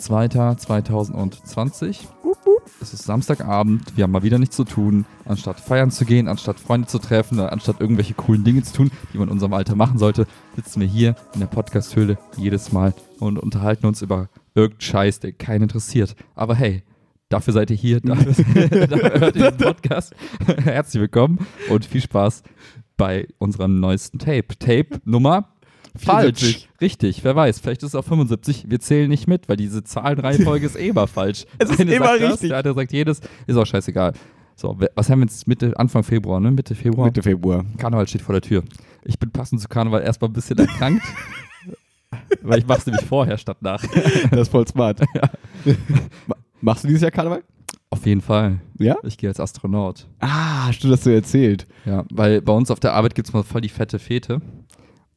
15.02.2020. Es ist Samstagabend, wir haben mal wieder nichts zu tun. Anstatt feiern zu gehen, anstatt Freunde zu treffen, anstatt irgendwelche coolen Dinge zu tun, die man in unserem Alter machen sollte, sitzen wir hier in der Podcast-Höhle jedes Mal und unterhalten uns über irgendeinen Scheiß, der keinen interessiert. Aber hey, dafür seid ihr hier, dafür, dafür hört ihr den Podcast. Herzlich willkommen und viel Spaß bei unserem neuesten Tape. Tape Nummer Falsch. 74. Richtig, wer weiß. Vielleicht ist es auch 75. Wir zählen nicht mit, weil diese Zahlenreihenfolge ist eh immer falsch. Es ist immer das, richtig. Der andere sagt jedes. Ist auch scheißegal. So, was haben wir jetzt Mitte, Anfang Februar, ne? Mitte Februar. Mitte Februar. Karneval steht vor der Tür. Ich bin passend zu Karneval erstmal ein bisschen erkrankt. weil ich mach's nämlich vorher statt nach. Das ist voll smart. Ma- Machst du dieses Jahr Karneval? Auf jeden Fall. Ja? Ich gehe als Astronaut. Ah, stimmt, hast du erzählt. Ja, weil bei uns auf der Arbeit gibt's mal voll die fette Fete.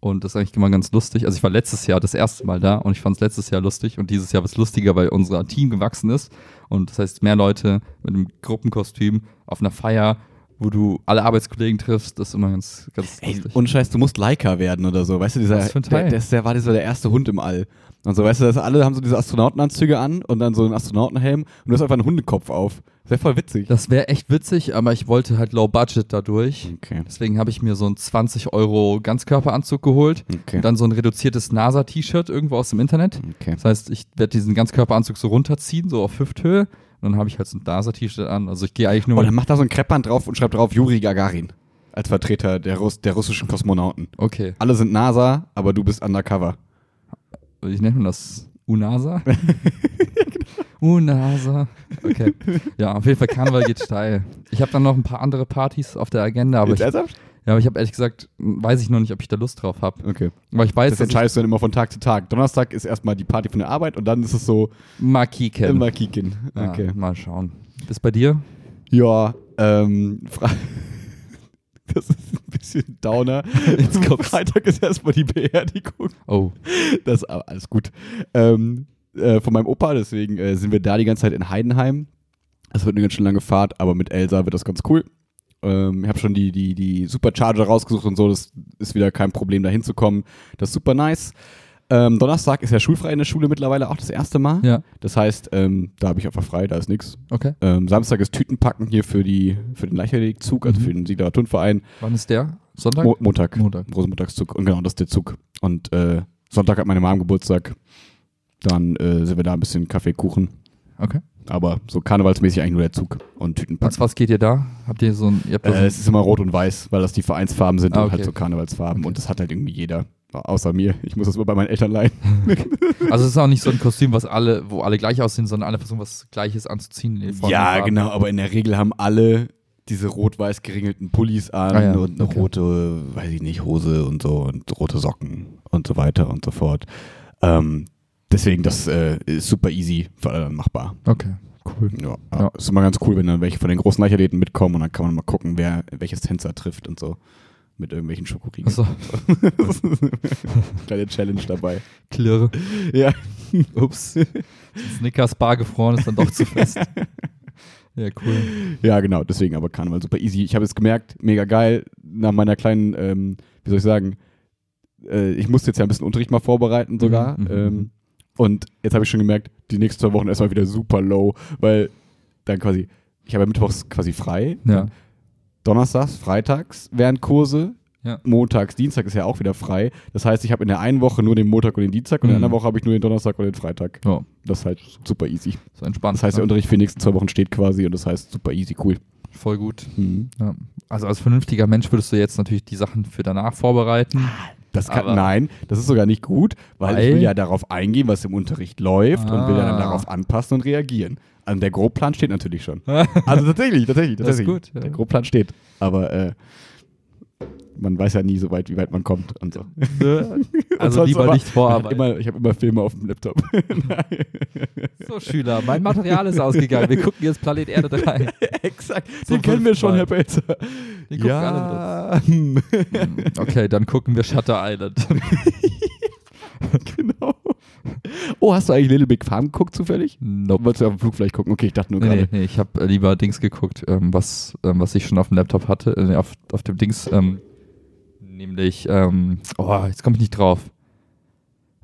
Und das ist eigentlich immer ganz lustig. Also ich war letztes Jahr das erste Mal da und ich fand es letztes Jahr lustig und dieses Jahr wird es lustiger, weil unser Team gewachsen ist. Und das heißt, mehr Leute mit einem Gruppenkostüm auf einer Feier, wo du alle Arbeitskollegen triffst, das ist immer ganz, ganz Ey, lustig. und Scheiß, du musst Leica werden oder so. Weißt du, dieser, Was für ein Teil? Der, der, der war dieser der erste Hund im All. Und so, weißt du, dass alle haben so diese Astronautenanzüge an und dann so einen Astronautenhelm und du hast einfach einen Hundekopf auf. Das wäre voll witzig. das wäre echt witzig, aber ich wollte halt Low Budget dadurch. Okay. Deswegen habe ich mir so einen 20 Euro Ganzkörperanzug geholt Okay. und dann so ein reduziertes NASA-T-Shirt irgendwo aus dem Internet. Okay. Das heißt, ich werde diesen Ganzkörperanzug so runterziehen, so auf Hüfthöhe. Und dann habe ich halt so ein NASA-T-Shirt an. Also ich gehe eigentlich nur. Und dann macht da so ein Kreppband drauf und schreibt drauf Juri Gagarin. Als Vertreter der, Russ der russischen Kosmonauten. okay. Alle sind NASA, aber du bist undercover. Nennt man das? UNASA? UNASA. Okay. Ja, auf jeden Fall Karneval geht steil. Ich habe dann noch ein paar andere Partys auf der Agenda, aber Jetzt ich, ernsthaft? ja, aber ich habe ehrlich gesagt, weiß ich noch nicht, ob ich da Lust drauf habe. Okay. Aber ich weiß, Das dass ich entscheidest du dann immer von Tag zu Tag. Donnerstag ist erstmal die Party von der Arbeit und dann ist es so Marquis kenne. immer kicken. Ja, Okay. mal schauen. Bis bei dir? Ja, ähm, Fra das ist ein bisschen Downer. Jetzt kommt's. Freitag ist erstmal die Beerdigung. Oh. Das ist aber alles gut. Ähm, äh, von meinem Opa, deswegen äh, sind wir da die ganze Zeit in Heidenheim. Das wird eine ganz schön lange Fahrt, aber mit Elsa wird das ganz cool. Ähm, ich habe schon die, die, die Supercharger rausgesucht und so, das ist wieder kein Problem, da hinzukommen. Das ist super nice. Ähm, Donnerstag ist ja schulfrei in der Schule mittlerweile auch das erste Mal. Ja. Das heißt, ähm, da habe ich einfach frei, da ist nichts. Okay. Ähm, Samstag ist Tütenpacken hier für, die, für den Leichtathletikzug, also Mhm. für den Siegler Turnverein. Wann ist der? Sonntag? Mo Montag. Montag. Rosenmontagszug. Und genau, das ist der Zug. Und äh, Sonntag hat meine Mom Geburtstag. Dann äh, sind wir da ein bisschen Kaffee, Kuchen. Okay. Aber so karnevalsmäßig eigentlich nur der Zug und Tütenpacken. was geht ihr da? Habt ihr so ein. Ihr so Äh, ein es ist immer rot und weiß, weil das die Vereinsfarben sind Ah, und halt okay. so Karnevalsfarben. Okay. Und das hat halt irgendwie jeder. Außer mir. Ich muss das immer bei meinen Eltern leihen. Also es ist auch nicht so ein Kostüm, was alle, wo alle gleich aussehen, sondern alle versuchen was Gleiches anzuziehen. Ja, genau, aber in der Regel haben alle diese rot-weiß geringelten Pullis an Ah ja, und eine okay. rote, weiß ich nicht, Hose und so und rote Socken und so weiter und so fort. Ähm, deswegen, das äh, ist super easy für alle dann machbar. Okay, cool. Ja, Ja. Ist immer ganz cool, wenn dann welche von den großen Leichtathleten mitkommen und dann kann man mal gucken, wer welches Tänzer trifft und so. Mit irgendwelchen Schokoriegeln. Achso, Kleine Challenge dabei. klirre. Ja. Ups. Snickers Bar gefroren ist dann doch zu fest. Ja, cool. Ja, genau, deswegen aber Karneval super easy. Ich habe es gemerkt, mega geil, nach meiner kleinen, ähm, wie soll ich sagen, äh, ich musste jetzt ja ein bisschen Unterricht mal vorbereiten sogar. Mhm, mhm, ähm, und jetzt habe ich schon gemerkt, die nächsten zwei Wochen erstmal wieder super low, weil dann quasi, ich habe ja mittwochs quasi frei. Ja. Donnerstags, freitags wären Kurse. Ja. Montags, Dienstag ist ja auch wieder frei. Das heißt, ich habe in der einen Woche nur den Montag und den Dienstag und in der Mhm. anderen Woche habe ich nur den Donnerstag und den Freitag. Ja, Das ist halt super easy. so entspannt. Das heißt, der ne? Unterricht für die nächsten zwei Wochen steht quasi und das heißt super easy, cool. Voll gut. Mhm. Ja. Also als vernünftiger Mensch würdest du jetzt natürlich die Sachen für danach vorbereiten. Das kann, nein, das ist sogar nicht gut, weil, ich Weil? will ja darauf eingehen, was im Unterricht läuft und will ja dann Ah. darauf anpassen und reagieren. Also der Grobplan steht natürlich schon. Also tatsächlich, tatsächlich, Das ist tatsächlich. gut, ja. Der Grobplan steht. Aber äh, man weiß ja nie so weit, wie weit man kommt und so. Ne? Also sonst lieber aber- nicht Ich habe vorarbeiten. immer, ich hab immer Filme auf dem Laptop. So, Schüler, mein Material ist ausgegangen. Wir gucken jetzt Planet Erde 3. Exakt. So Den kennen wir schon. Herr Pelzer. Den gucken Ja. hm, Okay, dann gucken wir Shutter Island. genau. Oh, hast du eigentlich Little Big Farm geguckt zufällig? Nope. Wolltest du auf dem Flug vielleicht gucken? Okay, ich dachte nur Nee, nee, gerade. nee, ich habe lieber Dings geguckt, ähm, was, ähm, was ich schon auf dem Laptop hatte, äh, auf, auf dem Dings, ähm, nämlich, ähm, oh, jetzt komme ich nicht drauf.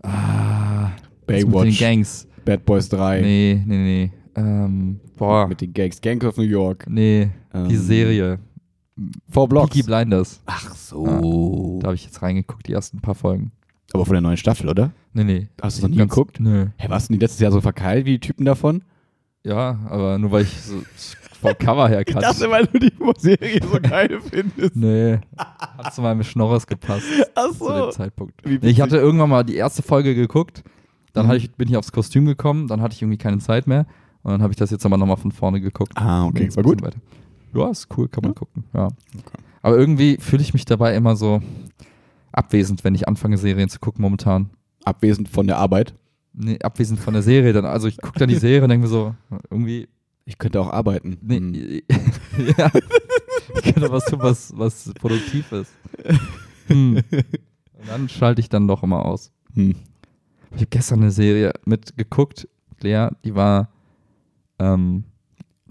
Ah, das mit den Baywatch, Gangs. Bad Boys 3. Nee, nee, nee. Ähm, boah, Mit den Gangs. Gangs of New York. nee, die Ähm, Serie. Four Blocks. Peaky Blinders. Ach so. Da habe ich jetzt reingeguckt, die ersten paar Folgen. Aber von der neuen Staffel, oder? Nee, nee. Hast du noch nie Ganz- geguckt? Nö. Hä, warst du die letztes Jahr so verkeilt wie die Typen davon? Ja, aber nur weil ich so vom Cover her kannte. weil du die Serie so geil findest. Nee, hat zu meinem Schnorres gepasst Ach zu dem Zeitpunkt. Nee, ich hatte irgendwann mal die erste Folge geguckt, dann Mhm. ich, bin ich aufs Kostüm gekommen, dann hatte ich irgendwie keine Zeit mehr und dann habe ich das jetzt aber nochmal von vorne geguckt. Ah, okay. War gut. Weiter. Ja, ist cool, kann man Ja? gucken. Ja. Aber irgendwie fühle ich mich dabei immer so abwesend, wenn ich anfange, Serien zu gucken momentan. Abwesend von der Arbeit. Nee, abwesend von der Serie. Dann, also ich gucke dann die Serie und denke mir so, irgendwie, Ich könnte auch arbeiten. nee, Hm. ja, ich kann doch was tun, was, was produktiv ist. Hm. Und dann schalte ich dann doch immer aus. Hm. Ich habe gestern eine Serie mitgeguckt, Lea, die war ähm,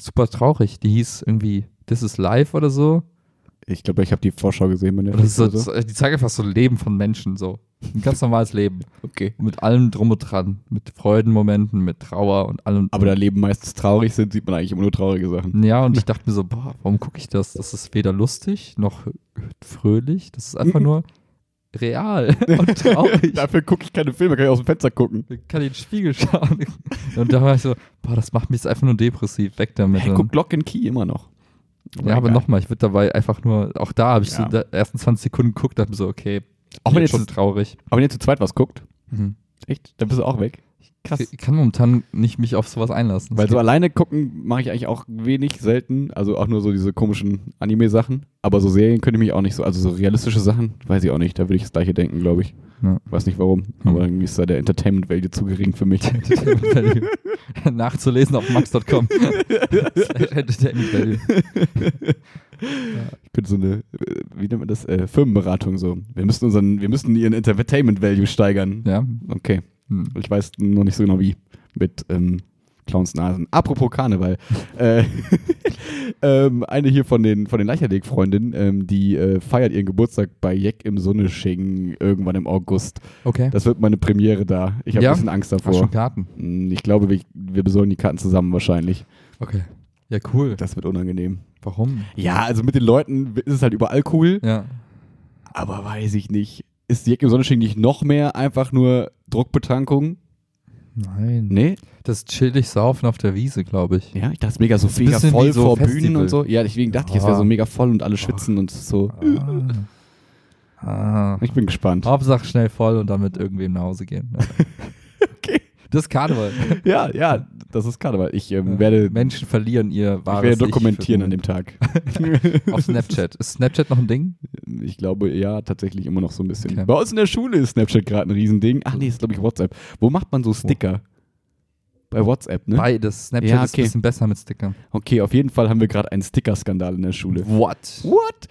super traurig. Die hieß irgendwie This is Life oder so. Ich glaube, ich habe die Vorschau gesehen. Oder das so, so. Die zeigen einfach so Leben von Menschen, so. Ein ganz normales Leben. Okay. Mit allem drum und dran. Mit Freudenmomenten, mit Trauer und allem. Aber da Leben meistens traurig sind, sieht man eigentlich immer nur traurige Sachen. Ja, und ich dachte mir so, boah, warum gucke ich das? Das ist weder lustig noch fröhlich. Das ist einfach nur real und traurig. Dafür gucke ich keine Filme, kann ich aus dem Fenster gucken. Ich kann in den Spiegel schauen. Und da war ich so, boah, das macht mich jetzt einfach nur depressiv. Weg damit. Hey, guck Lock and Key immer noch. Ja, aber nochmal, ich würde dabei einfach nur, auch da habe ich Ja. so die ersten 20 Sekunden geguckt, dachte mir so, okay, Auch wenn jetzt schon traurig. auch wenn ihr zu zweit was guckt, Mhm. echt, dann bist du auch weg. Krass. Ich kann momentan nicht mich auf sowas einlassen. Weil so alleine gucken mache ich eigentlich auch wenig, selten. Also auch nur so diese komischen Anime-Sachen. Aber so Serien könnte ich mich auch nicht so, also so realistische Sachen, weiß ich auch nicht. Da würde ich das gleiche denken, glaube ich. Ja. Weiß nicht warum, aber irgendwie ist da der Entertainment Value zu gering für mich. Nachzulesen auf max.com. Entertainment Value. Ich bin so eine, wie nennt man das? Äh, Firmenberatung so. Wir müssen unseren, wir müssen ihren Entertainment Value steigern. Ja. Okay. Hm. Ich weiß noch nicht so genau wie. Mit ähm, Clownsnasen. Apropos Karneval. äh, ähm, eine hier von den, von den Leichtathletik-Freundinnen, ähm, die äh, feiert ihren Geburtstag bei Jeck im Sonnesching irgendwann im August. Okay. Das wird meine Premiere da. Ich habe Ja? ein bisschen Angst Hast schon davor. Karten? Hm, Ich glaube, wir, wir besorgen die Karten zusammen wahrscheinlich. Okay. Ja, cool. Das wird unangenehm. Warum? Ja, also mit den Leuten ist es halt überall cool, Ja. aber weiß ich nicht. Ist Jeck im Sonnenschein nicht noch mehr einfach nur Druckbetankung? Nein. Nee? Das chillig saufen auf der Wiese, glaube ich. Ja, ich dachte, es mega so mega voll so vor Festival. Bühnen und so. Ja, deswegen dachte ich, es wäre so Ah. mega voll und alle schwitzen und so. Ah. Ah. Ich bin gespannt. Hauptsache schnell voll und damit irgendwem nach Hause gehen. Das ist Karneval. Ja, ja, das ist Karneval. Ich ähm, Ja. werde, Menschen verlieren ihr ich wahres werde Ich dokumentieren für- an dem Tag. Auf Snapchat. Ist Snapchat noch ein Ding? Ich glaube, ja, tatsächlich immer noch so ein bisschen. Okay. Bei uns in der Schule ist Snapchat gerade ein Riesending. Ach nee, ist glaube ich WhatsApp. Wo macht man so Sticker? Bei WhatsApp, ne? Beides. Snapchat Ja, ist okay. ein bisschen besser mit Stickern. Okay, auf jeden Fall haben wir gerade einen Sticker-Skandal in der Schule. What? What?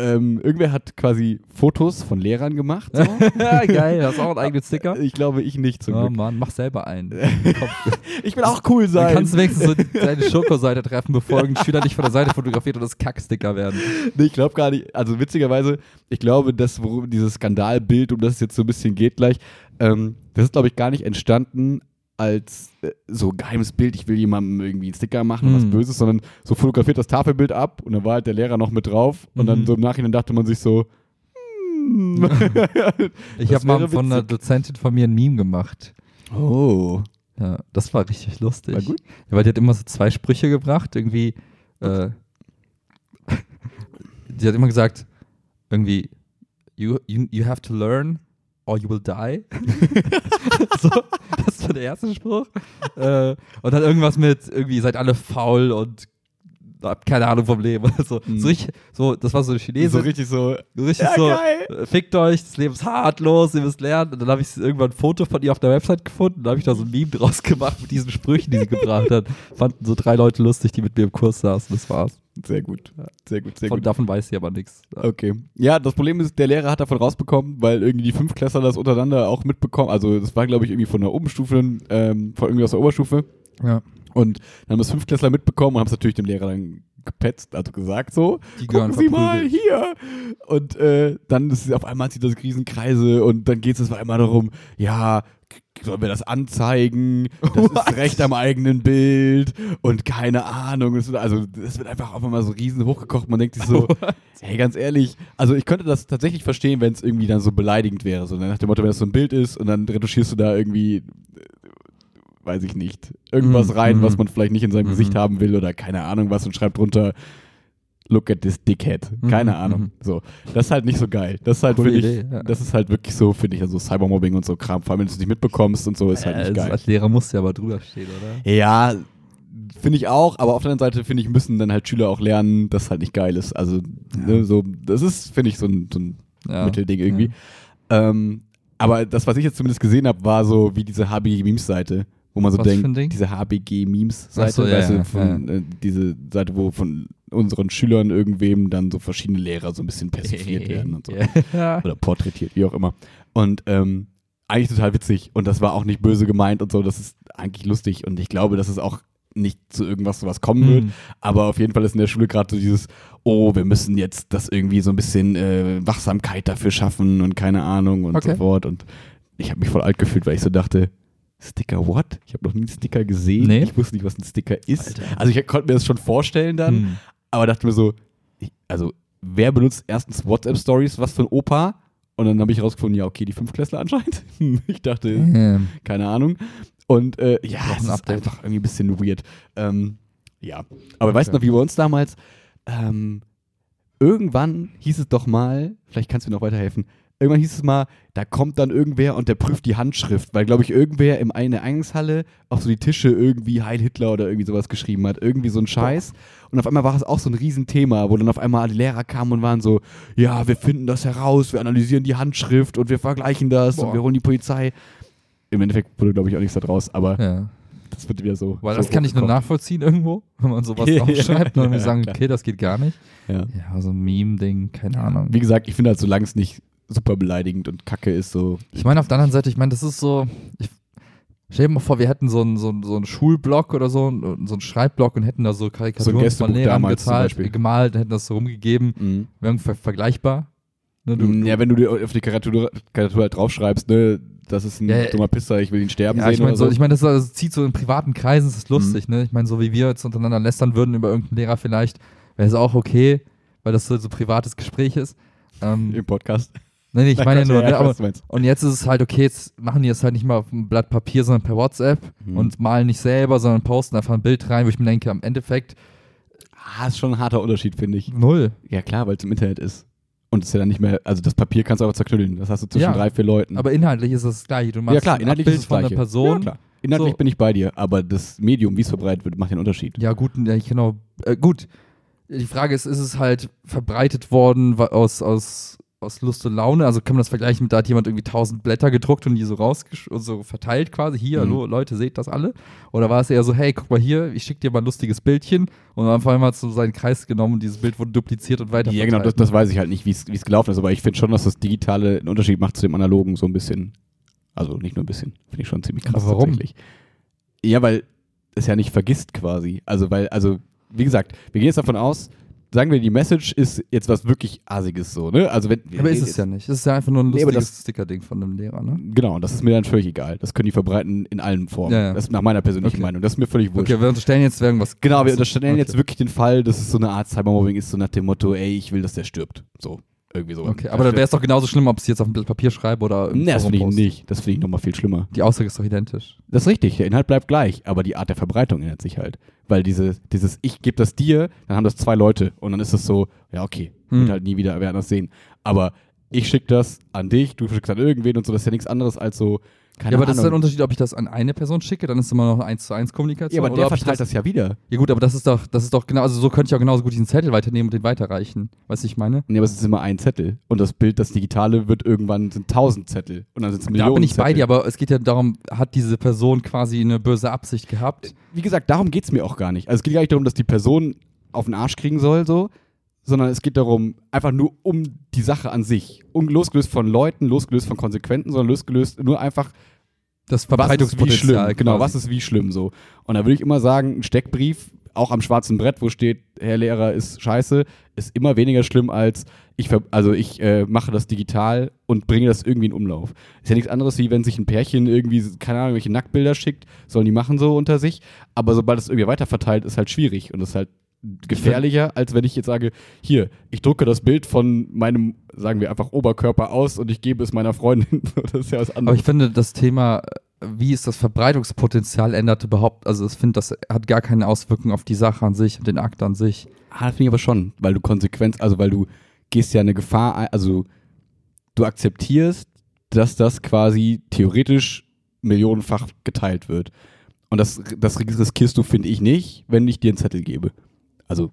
Ähm, irgendwer hat quasi Fotos von Lehrern gemacht. So. Geil. Hast auch einen eigenen Sticker? ich glaube, ich nicht zum Oh Glück. Mann, mach selber einen. Ich will auch cool dann sein. kannst du wenigstens so deine Schokoseite treffen, bevor irgendein Schüler dich von der Seite fotografiert und das Kacksticker werden. Nee, ich glaube gar nicht. Also witzigerweise, ich glaube, dass worum dieses Skandalbild, um das es jetzt so ein bisschen geht gleich, ähm, das ist, glaube ich, gar nicht entstanden als äh, so geheimes Bild, ich will jemandem irgendwie einen Sticker machen, Hm. was Böses, sondern so fotografiert das Tafelbild ab und dann war halt der Lehrer noch mit drauf und dann Mhm. so im Nachhinein dachte man sich so, hm. Ich habe mal von einer. Dozentin von mir ein Meme gemacht. oh. Ja, das war richtig lustig. War gut? Ja, weil die hat immer so zwei Sprüche gebracht, irgendwie. Äh, die hat immer gesagt, irgendwie, you, you, you have to learn or you will die. so, das war der erste Spruch. äh, und dann irgendwas mit, irgendwie, seid alle faul und hab keine Ahnung vom Leben. So, Mhm. so, richtig, so, das war so eine Chinese. So richtig so. So richtig Ja, so, geil. äh, fickt euch, das Leben ist hart, los, ihr müsst lernen. Und dann habe ich irgendwann ein Foto von ihr auf der Website gefunden, da habe ich da so ein Meme draus gemacht mit diesen Sprüchen, die sie gebracht hat. Fanden so drei Leute lustig, die mit mir im Kurs saßen, das war's. Sehr gut. Sehr gut, sehr Von, gut. davon weiß sie aber nichts. Okay. Ja, das Problem ist, der Lehrer hat davon rausbekommen, weil irgendwie die Fünftklässler das untereinander auch mitbekommen. Also das war, glaube ich, irgendwie von der Oberstufe, ähm, von irgendwie aus der Oberstufe. Ja. Und dann haben das Fünftklässler mitbekommen und haben es natürlich dem Lehrer dann gepetzt, also gesagt so, Die gucken Sie mal verprügelt. hier. Und äh, dann ist auf einmal zieht das Riesenkreise und dann geht es auf einmal darum, ja, sollen wir das anzeigen? Das ist What? Recht am eigenen Bild und keine Ahnung. Es wird, also es wird einfach auf einmal so riesen hochgekocht. Man denkt sich so, hey, ganz ehrlich, also ich könnte das tatsächlich verstehen, wenn es irgendwie dann so beleidigend wäre. So nach dem Motto, wenn das so ein Bild ist und dann retuschierst du da irgendwie, äh, weiß ich nicht, irgendwas Mhm, rein, mhm. was man vielleicht nicht in seinem Mhm. Gesicht haben will oder keine Ahnung was und schreibt drunter, look at this dickhead. Keine Mhm, Ahnung. mhm. So, das ist halt nicht so geil. Das ist halt, finde ich, ja. das ist halt wirklich so, finde ich, also Cybermobbing und so Kram, vor allem wenn du es nicht mitbekommst und so, ist halt Äh, nicht geil. Als Lehrer musst du ja aber drüber stehen, oder? Ja, finde ich auch, aber auf der anderen Seite, finde ich, müssen dann halt Schüler auch lernen, dass es halt nicht geil ist. Also, ne, so, das ist, finde ich, so ein, so ein Ja. Mittelding irgendwie. Ähm, aber das, was ich jetzt zumindest gesehen habe, war so wie diese HBG-Memes-Seite, wo man so Was denkt, diese HBG-Memes-Seite, so, ja, weißt du, ja, von, Äh, diese Seite, wo von unseren Schülern irgendwem dann so verschiedene Lehrer so ein bisschen persifliert werden und so. Ja. Oder porträtiert, wie auch immer. Und ähm, eigentlich total witzig und das war auch nicht böse gemeint und so, das ist eigentlich lustig und ich glaube, dass es auch nicht zu irgendwas sowas kommen wird, Hm. aber auf jeden Fall ist in der Schule gerade so dieses, oh, wir müssen jetzt das irgendwie so ein bisschen äh, Wachsamkeit dafür schaffen und keine Ahnung und Okay. so fort. Und ich habe mich voll alt gefühlt, weil ich so dachte, Sticker what? Ich habe noch nie einen Sticker gesehen. Nee. Ich wusste nicht, was ein Sticker ist. Alter. Also ich konnte mir das schon vorstellen dann, Hm. aber dachte mir so, ich, also wer benutzt erstens WhatsApp-Stories, was für ein Opa? Und dann habe ich rausgefunden, ja, okay, die Fünftklässler anscheinend. ich dachte, Ähm, keine Ahnung. Und äh, ja, es ein ist einfach irgendwie ein bisschen weird. Ähm, ja, aber weißt du noch, wie bei uns damals, ähm, irgendwann hieß es doch mal, vielleicht kannst du mir noch weiterhelfen, irgendwann hieß es mal, da kommt dann irgendwer und der prüft die Handschrift, weil, glaube ich, irgendwer im, in der Eingangshalle auf so die Tische irgendwie Heil Hitler oder irgendwie sowas geschrieben hat, irgendwie so ein Scheiß. Und auf einmal war es auch so ein Riesenthema, wo dann auf einmal die Lehrer kamen und waren so, ja, wir finden das heraus, wir analysieren die Handschrift und wir vergleichen das und Boah. wir holen die Polizei. Im Endeffekt wurde, glaube ich, auch nichts da draus, aber ja. das wird wieder so. Weil so das kann ich nur nachvollziehen irgendwo, wenn man sowas Ja, draufschreibt und ja, sagen, okay, das geht gar nicht. Ja. Ja, so ein Meme-Ding, keine Ahnung. Wie gesagt, ich finde halt, solange es nicht super beleidigend und kacke ist, so. Ich meine, auf der anderen Seite, ich meine, das ist so. Ich, stell dir mal vor, wir hätten so einen so einen- so einen Schulblock oder so, einen- so einen Schreibblock und hätten da so Karikaturen von Gästebuch Lehrern Beispiel. gemalt, hätten das so rumgegeben. Wäre ver vergleichbar. Ne, du, ja, wenn du dir auf die Karikatur, Karikatur halt draufschreibst, ne, das ist ein Ja, dummer Pisser, ich will ihn sterben ja, sehen ich meine, so, so. Mhm. ich mein, das, das zieht so in privaten Kreisen, das ist lustig, ne? Ich meine, so wie wir jetzt untereinander lästern würden über irgendeinen Lehrer vielleicht, wäre es auch okay, weil das so, so privates Gespräch ist. Ähm, Im Podcast. Nee, nee, ich meine ja nur, ja, ne, aber. Und jetzt ist es halt okay, jetzt machen die das halt nicht mal auf einem Blatt Papier, sondern per WhatsApp Mhm. und malen nicht selber, sondern posten einfach ein Bild rein, wo ich mir denke, am Endeffekt Ah, ist schon ein harter Unterschied, finde ich. null. Ja, klar, weil es im Internet ist. Und es ist ja dann nicht mehr, also das Papier kannst du aber zerknüllen. Das hast du zwischen Ja. drei, vier Leuten. Aber inhaltlich ist es das gleiche. Du machst ja, klar, ein inhaltlich ist es von einer Person. Ja, klar. Inhaltlich So. bin ich bei dir, aber das Medium, wie es verbreitet wird, macht den Unterschied. Ja, gut, genau. Äh, gut. Die Frage ist, ist es halt verbreitet worden aus, aus, aus Lust und Laune? Also kann man das vergleichen mit, da hat jemand irgendwie tausend Blätter gedruckt und die so rausgesch und so verteilt quasi. Hier, Mhm. hallo, Leute, seht das alle? Oder war es eher so, hey, guck mal hier, ich schick dir mal ein lustiges Bildchen und dann vor allem hat so seinen Kreis genommen und dieses Bild wurde dupliziert und weiter Ja, genau, das, verteilt. das weiß ich halt nicht, wie es wie es gelaufen ist, aber ich finde schon, dass das Digitale einen Unterschied macht zu dem Analogen so ein bisschen. Also nicht nur ein bisschen, finde ich schon ziemlich krass. Aber warum? Tatsächlich. Ja, weil es ja nicht vergisst quasi. Also, weil, also, wie gesagt, wir gehen jetzt davon aus, sagen wir, die Message ist jetzt was wirklich Asiges so, ne? Also, wenn. Aber ist es ja nicht. Es ist ja einfach nur ein Nee, aber lustiges Sticker-Ding von einem Lehrer, ne? Genau, und das ist mir dann völlig egal. Das können die verbreiten in allen Formen. Ja, ja. Das ist nach meiner persönlichen Okay. Meinung. Das ist mir völlig wurscht. Okay, wir unterstellen jetzt irgendwas. Genau, wir unterstellen Okay. jetzt wirklich den Fall, dass es so eine Art Cybermobbing ist, so nach dem Motto, ey, ich will, dass der stirbt. So, irgendwie so. Okay, aber dann wäre es doch genauso schlimm, ob ich es jetzt auf ein Blatt Papier schreibe oder im Nee, das Forum finde ich poste. nicht. Das finde ich nochmal viel schlimmer. Die Aussage ist doch identisch. Das ist richtig, der Inhalt bleibt gleich, aber die Art der Verbreitung ändert sich halt. Weil diese, dieses Ich gebe das dir, dann haben das zwei Leute und dann ist es so, ja, okay, Hm. wird halt nie wieder wer anders sehen. Aber ich schicke das an dich, du schickst an irgendwen und so, das ist ja nichts anderes als so, keine ja, aber das ist Ahnung. ein Unterschied, ob ich das an eine Person schicke, dann ist immer noch eine 1 zu 1 Kommunikation. ja, aber der verteilt das, ja wieder. Ja gut, aber das ist doch, das ist doch genau, also so könnte ich auch genauso gut diesen Zettel weiternehmen und den weiterreichen. Weißt du, ich meine? Nee, aber es ist immer ein Zettel. Und das Bild, das Digitale, wird irgendwann sind tausend Zettel. Und dann sind es Millionen da bin ich bei Zettel. dir, aber es geht ja darum, hat diese Person quasi eine böse Absicht gehabt? Wie gesagt, darum geht es mir auch gar nicht. Also es geht gar nicht darum, dass die Person auf den Arsch kriegen soll, so, sondern es geht darum, einfach nur um die Sache an sich. Um, losgelöst von Leuten, losgelöst von Konsequenzen, sondern losgelöst nur einfach, Das was ist wie Verbreitungspotenzial. schlimm. Genau, was ist wie schlimm so. Und da würde ich immer sagen, ein Steckbrief, auch am schwarzen Brett, wo steht, Herr Lehrer ist scheiße, ist immer weniger schlimm als ich, ver also ich äh, mache das digital und bringe das irgendwie in Umlauf. Ist ja nichts anderes, wie wenn sich ein Pärchen irgendwie, keine Ahnung, welche Nacktbilder schickt, sollen die machen so unter sich. Aber sobald es irgendwie weiterverteilt, ist halt schwierig und ist halt gefährlicher, als wenn ich jetzt sage, hier, ich drucke das Bild von meinem, sagen wir einfach Oberkörper aus und ich gebe es meiner Freundin. das ist ja was Aber anderes. ich finde, das Thema, äh, wie ist das Verbreitungspotenzial, ändert überhaupt, also ich finde, das hat gar keine Auswirkungen auf die Sache an sich und den Akt an sich. Ah, das finde ich aber schon, weil du Konsequenz, also weil du gehst ja eine Gefahr ein, also du akzeptierst, dass das quasi theoretisch millionenfach geteilt wird. Und das, das riskierst du, finde ich, nicht, wenn ich dir einen Zettel gebe. Also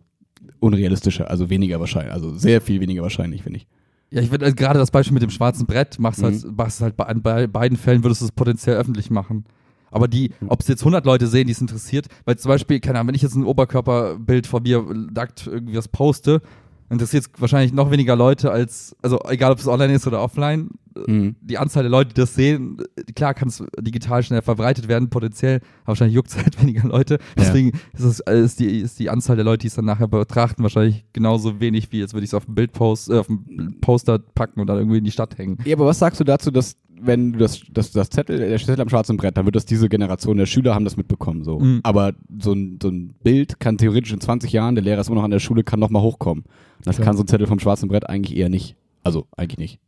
unrealistischer, also weniger wahrscheinlich, also sehr viel weniger wahrscheinlich, finde ich. Ja, ich würde also gerade das Beispiel mit dem schwarzen Brett, machst Mhm. halt, machst halt bei, an bei beiden Fällen würdest du es potenziell öffentlich machen. Aber die, ob es jetzt 100 Leute sehen, die es interessiert, weil zum Beispiel, keine Ahnung, wenn ich jetzt ein Oberkörperbild von mir nackt irgendwie was poste, interessiert es wahrscheinlich noch weniger Leute als, also egal ob es online ist oder offline, Mhm. die Anzahl der Leute, die das sehen, klar kann es digital schnell verbreitet werden, potenziell, aber wahrscheinlich juckt es halt weniger Leute. Deswegen ist, es, äh, ist, die, ist die Anzahl der Leute, die es dann nachher betrachten, wahrscheinlich genauso wenig, wie jetzt würde ich es auf ein Bildpost, äh, auf ein Poster packen und dann irgendwie in die Stadt hängen. Ja, aber was sagst du dazu, dass wenn du das, das, das Zettel, der Zettel am schwarzen Brett, dann wird das diese Generation der Schüler haben das mitbekommen so. Mhm. Aber so ein, so ein Bild kann theoretisch in 20 Jahren, der Lehrer ist immer noch an der Schule, kann nochmal hochkommen. Das Klar. kann so ein Zettel vom schwarzen Brett eigentlich eher nicht. Also eigentlich nicht,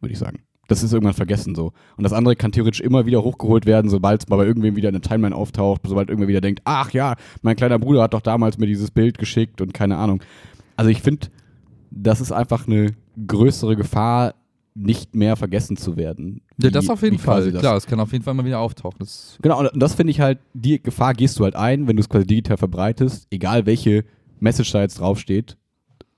würde ich sagen. Das ist irgendwann vergessen so. Und das andere kann theoretisch immer wieder hochgeholt werden, sobald es mal bei irgendwem wieder eine Timeline auftaucht, sobald irgendwer wieder denkt, ach ja, mein kleiner Bruder hat doch damals mir dieses Bild geschickt und keine Ahnung. Also ich finde, das ist einfach eine größere Gefahr, nicht mehr vergessen zu werden. Ja, das auf jeden Fall. das- Klar, es kann auf jeden Fall mal wieder auftauchen. Das, Genau, und das finde ich halt, die Gefahr gehst du halt ein, wenn du es quasi digital verbreitest, egal welche Message da jetzt draufsteht.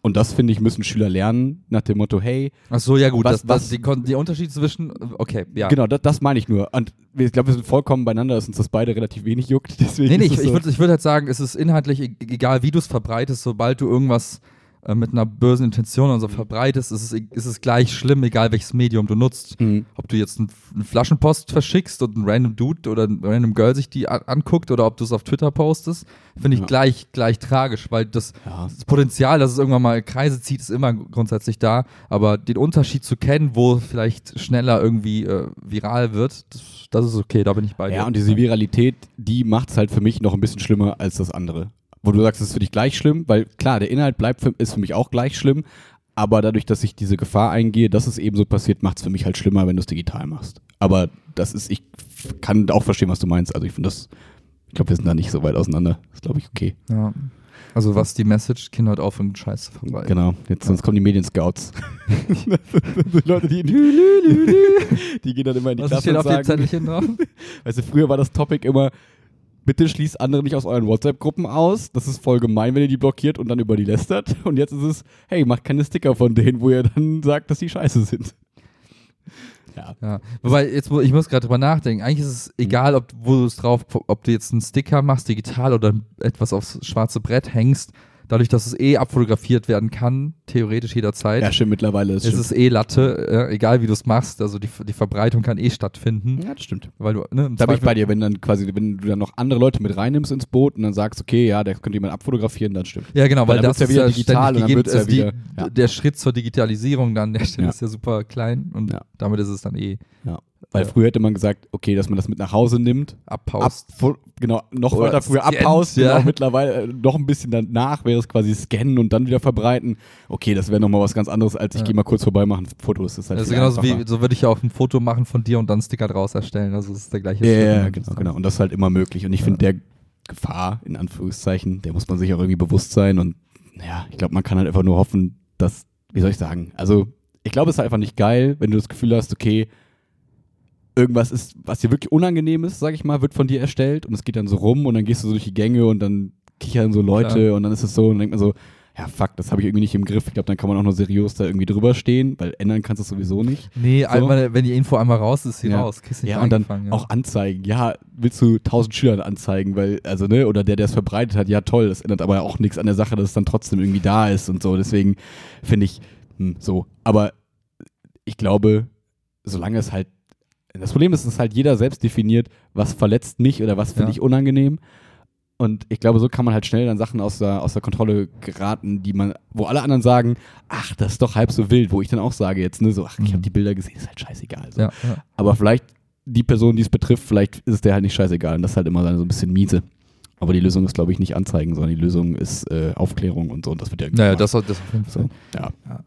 Und das, finde ich, müssen Schüler lernen, nach dem Motto, hey, ach so, ja gut, Was- das, was- die, die Unterschied zwischen, okay, ja. genau, das, das meine ich nur. Und ich glaube, wir sind vollkommen beieinander, dass uns das beide relativ wenig juckt. Deswegen Nee, nee, ich, es ich so. würde ich würd halt sagen, es ist inhaltlich e- egal, wie du es verbreitest, sobald du irgendwas äh, mit einer bösen Intention und so verbreitest, ist es, ist es gleich schlimm, egal welches Medium du nutzt. Mhm. Ob du jetzt einen, einen Flaschenpost verschickst und ein random Dude oder ein random Girl sich die an, anguckt oder ob du es auf Twitter postest, finde ich Ja. gleich, gleich tragisch, weil das, Ja. das Potenzial, dass es irgendwann mal Kreise zieht, ist immer grundsätzlich da, aber den Unterschied zu kennen, wo vielleicht schneller irgendwie äh, viral wird, das, das ist okay, da bin ich bei dir. Ja, und diese Viralität, die macht es halt für mich noch ein bisschen schlimmer als das andere. Wo du sagst, es ist für dich gleich schlimm, weil klar, der Inhalt bleibt für, ist für mich auch gleich schlimm, aber dadurch, dass ich diese Gefahr eingehe, dass es eben so passiert, macht es für mich halt schlimmer, wenn du es digital machst. Aber das ist, ich kann auch verstehen, was du meinst. Also ich finde das, ich glaube, wir sind da nicht so weit auseinander. Das ist, glaube ich, okay. Ja. Also was die Message, Kinder halt aufhören, Scheiß zu verbreiten. Genau, jetzt sonst kommen die Medienscouts. die Leute, die, die gehen dann immer in die Was Klasse steht und auf dem sagen, Zettelchen drauf? Weißt du, früher war das Topic immer, bitte schließt andere nicht aus euren WhatsApp-Gruppen aus. Das ist voll gemein, wenn ihr die blockiert und dann über die lästert. Und jetzt ist es, hey, macht keine Sticker von denen, wo ihr dann sagt, dass die scheiße sind. Ja. Ja. Wobei, jetzt, ich muss gerade drüber nachdenken. Eigentlich ist es egal, ob, wo du es drauf, ob du jetzt einen Sticker machst, digital oder etwas aufs schwarze Brett hängst. Dadurch, dass es eh abfotografiert werden kann, theoretisch jederzeit, Ja, stimmt, mittlerweile ist ist es eh Latte, äh, egal wie du es machst. Also die, die Verbreitung kann eh stattfinden. Ja, das stimmt. Weil du, ne, Da bin ich bei dir, wenn dann quasi, wenn du dann noch andere Leute mit reinnimmst ins Boot und dann sagst, okay, ja, der könnte jemand abfotografieren, dann stimmt. Ja, genau, Weil weil das ja ist wieder ja digital und dann gegeben. ja Also die, wieder- ja. Der Schritt zur Digitalisierung dann an der Stelle Ja. ist ja super klein und damit ist es dann eh Ja. Weil Ja. früher hätte man gesagt, okay, dass man das mit nach Hause nimmt, abpaust. Ab, genau, noch Oder weiter früher abpaust, ja. genau, mittlerweile äh, noch ein bisschen danach wäre es quasi scannen und dann wieder verbreiten. Okay, das wäre nochmal was ganz anderes, als ich Ja. gehe mal kurz vorbei, mache ein Foto. Das ist halt Also viel genauso wie, so würde ich ja auch ein Foto machen von dir und dann einen Sticker draus erstellen. Also es ist der gleiche Ja, Ne? genau, genau. Und das ist halt immer möglich. Und ich finde, der Gefahr, in Anführungszeichen, der muss man sich auch irgendwie bewusst sein. Und ja, ich glaube, man kann halt einfach nur hoffen, dass, wie soll ich sagen, also ich glaube, es ist einfach nicht geil, wenn du das Gefühl hast, okay, irgendwas ist, was dir wirklich unangenehm ist, sag ich mal, wird von dir erstellt und es geht dann so rum und dann gehst du so durch die Gänge und dann kichern so Leute Klar. und dann ist es so und dann denkt man so, ja fuck, das habe ich irgendwie nicht im Griff. Ich glaube, dann kann man auch noch seriös da irgendwie drüber stehen, weil ändern kannst du es sowieso nicht. Nee, So. einmal, wenn die Info einmal raus ist, sie Ja. Ja, und dann ja. auch anzeigen. Ja, willst du tausend Schülern anzeigen, weil, also, ne, oder der, der es verbreitet hat, ja toll, das ändert aber auch nichts an der Sache, dass es dann trotzdem irgendwie da ist und so. Deswegen finde ich, hm, so. Aber ich glaube, solange es halt, das Problem ist, dass halt jeder selbst definiert, was verletzt mich oder was finde Ja. ich unangenehm. Und ich glaube, so kann man halt schnell dann Sachen aus der, aus der Kontrolle geraten, die man, wo alle anderen sagen, ach, das ist doch halb so wild, wo ich dann auch sage jetzt, ne, so, ach, ich Mhm. habe die Bilder gesehen, ist halt scheißegal. So. ja, ja. Aber vielleicht die Person, die es betrifft, vielleicht ist es der halt nicht scheißegal. Und das ist halt immer so ein bisschen miese. Aber die Lösung ist, glaube ich, nicht anzeigen, sondern die Lösung ist äh, Aufklärung und so. Und das wird ja Naja, gemacht. das, das auf jeden Fall. so. Ja. Ja,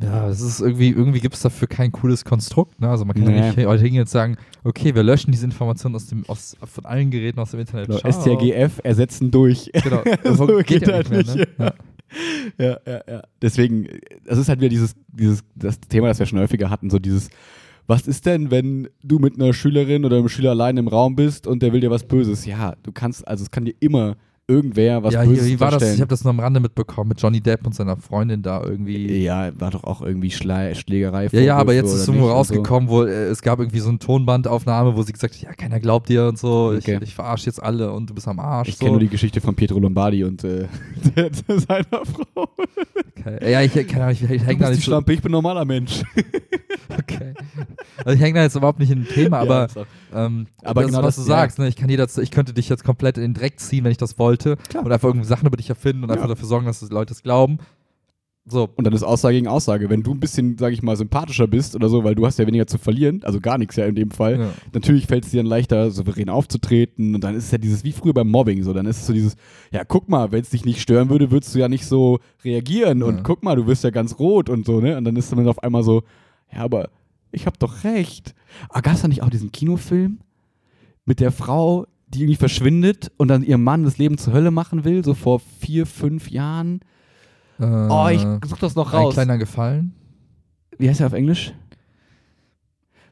es ist irgendwie, irgendwie gibt es dafür kein cooles Konstrukt. Ne? Also man kann ja Nee. nicht heute hingehen und sagen, okay, wir löschen diese Informationen aus dem, aus, von allen Geräten aus dem Internet. Genau. STRGF ersetzen durch. Genau, So so geht, geht ja halt nicht mehr. nicht. Ne? Ja. ja, ja, ja. Deswegen, das ist halt wieder dieses, dieses, das Thema, das wir schon häufiger hatten, so dieses, was ist denn, wenn du mit einer Schülerin oder einem Schüler allein im Raum bist und der will dir was Böses? Ja, du kannst, also es kann dir immer irgendwer was ja, hier, Böses wie war das? Ich habe das nur am Rande mitbekommen mit Johnny Depp und seiner Freundin da irgendwie. Ja, war doch auch irgendwie Schle Schlägerei. Ja, ja, aber jetzt ist oder irgendwo und so. rausgekommen, wo äh, es gab irgendwie so eine Tonbandaufnahme, wo sie gesagt hat, ja, keiner glaubt dir und so, Okay. ich, ich verarsche jetzt alle und du bist am Arsch. Ich so. kenne nur die Geschichte von Pietro Lombardi und äh, seiner Frau. okay. Ja, ich, keine Ahnung, ich, ich hänge da nicht Schlampe, ich bin normaler Mensch. okay. Also ich hänge da jetzt überhaupt nicht in dem Thema, aber Ja, auch- Ähm, Aber das genau ist, was das- du ja. sagst, ne? ich, kann jeder, ich könnte dich jetzt komplett in den Dreck ziehen, wenn ich das wollte. Klar. Und einfach irgendwie Sachen über dich erfinden und Ja. einfach dafür sorgen, dass die Leute es glauben. So, Und dann ist Aussage gegen Aussage. Wenn du ein bisschen, sag ich mal, sympathischer bist oder so, weil du hast ja weniger zu verlieren, also gar nichts ja in dem Fall, ja. natürlich fällt es dir dann leichter, souverän aufzutreten und dann ist es ja dieses, wie früher beim Mobbing, so, dann ist es so dieses, ja, guck mal, wenn es dich nicht stören würde, würdest du ja nicht so reagieren und Ja. guck mal, du wirst ja ganz rot und so, ne? Und dann ist dann auf einmal so, ja, aber ich hab doch recht. Aber gab es da nicht auch diesen Kinofilm mit der Frau, die irgendwie verschwindet und dann ihrem Mann das Leben zur Hölle machen will, so vor vier, fünf Jahren? Äh, Oh, ich such das noch Ein raus. kleiner Gefallen. Wie heißt er auf Englisch?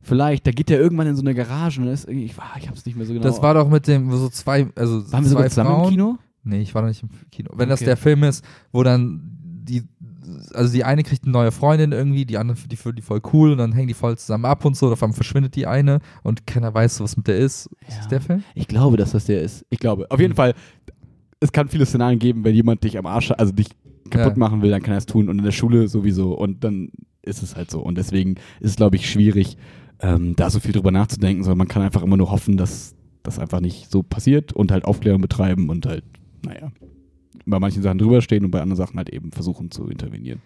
Vielleicht, da geht er irgendwann in so eine Garage und da ist irgendwie, ich, ich hab's nicht mehr so genau. Das war doch mit dem, wo so zwei, also Waren wir zwei sogar zusammen Frauen. im Kino? Nee, ich war noch nicht im Kino. Wenn das Okay. der Film ist, wo dann die, also die eine kriegt eine neue Freundin irgendwie, die andere, die findet die voll cool und dann hängen die voll zusammen ab und so, auf einmal verschwindet die eine und keiner weiß, was mit der ist. Ist Ja. das der Film? Ich glaube, dass das der ist. Ich glaube. Auf jeden Fall, es kann viele Szenarien geben, wenn jemand dich am Arsch, also dich kaputt Ja. machen will, dann kann er es tun und in der Schule sowieso und dann ist es halt so. Und deswegen ist es, glaube ich, schwierig, ähm, da so viel drüber nachzudenken, sondern man kann einfach immer nur hoffen, dass das einfach nicht so passiert und halt Aufklärung betreiben und halt, naja, bei manchen Sachen drüberstehen und bei anderen Sachen halt eben versuchen zu intervenieren.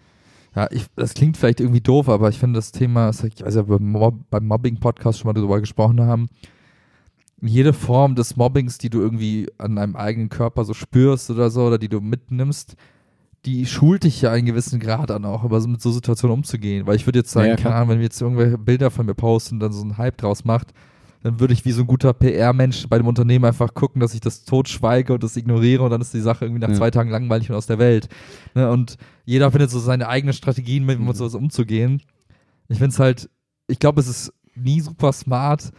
Ja, ich, das klingt vielleicht irgendwie doof, aber ich finde das Thema, ich weiß ja, beim, Mob beim Mobbing-Podcast schon mal darüber gesprochen haben, jede Form des Mobbings, die du irgendwie an deinem eigenen Körper so spürst oder so, oder die du mitnimmst, die schult dich ja einen gewissen Grad an, auch über so, mit so Situationen umzugehen. Weil ich würde jetzt sagen, Ja, ja, keine. Ahnung, wenn wir jetzt irgendwelche Bilder von mir posten und dann so einen Hype draus macht, dann würde ich wie so ein guter PR-Mensch bei dem Unternehmen einfach gucken, dass ich das totschweige und das ignoriere und dann ist die Sache irgendwie nach Ja. zwei Tagen langweilig und aus der Welt. Ne? Und jeder findet so seine eigenen Strategien, mit, Mhm. sowas umzugehen. Ich finde es halt, ich glaube, es ist nie super smart,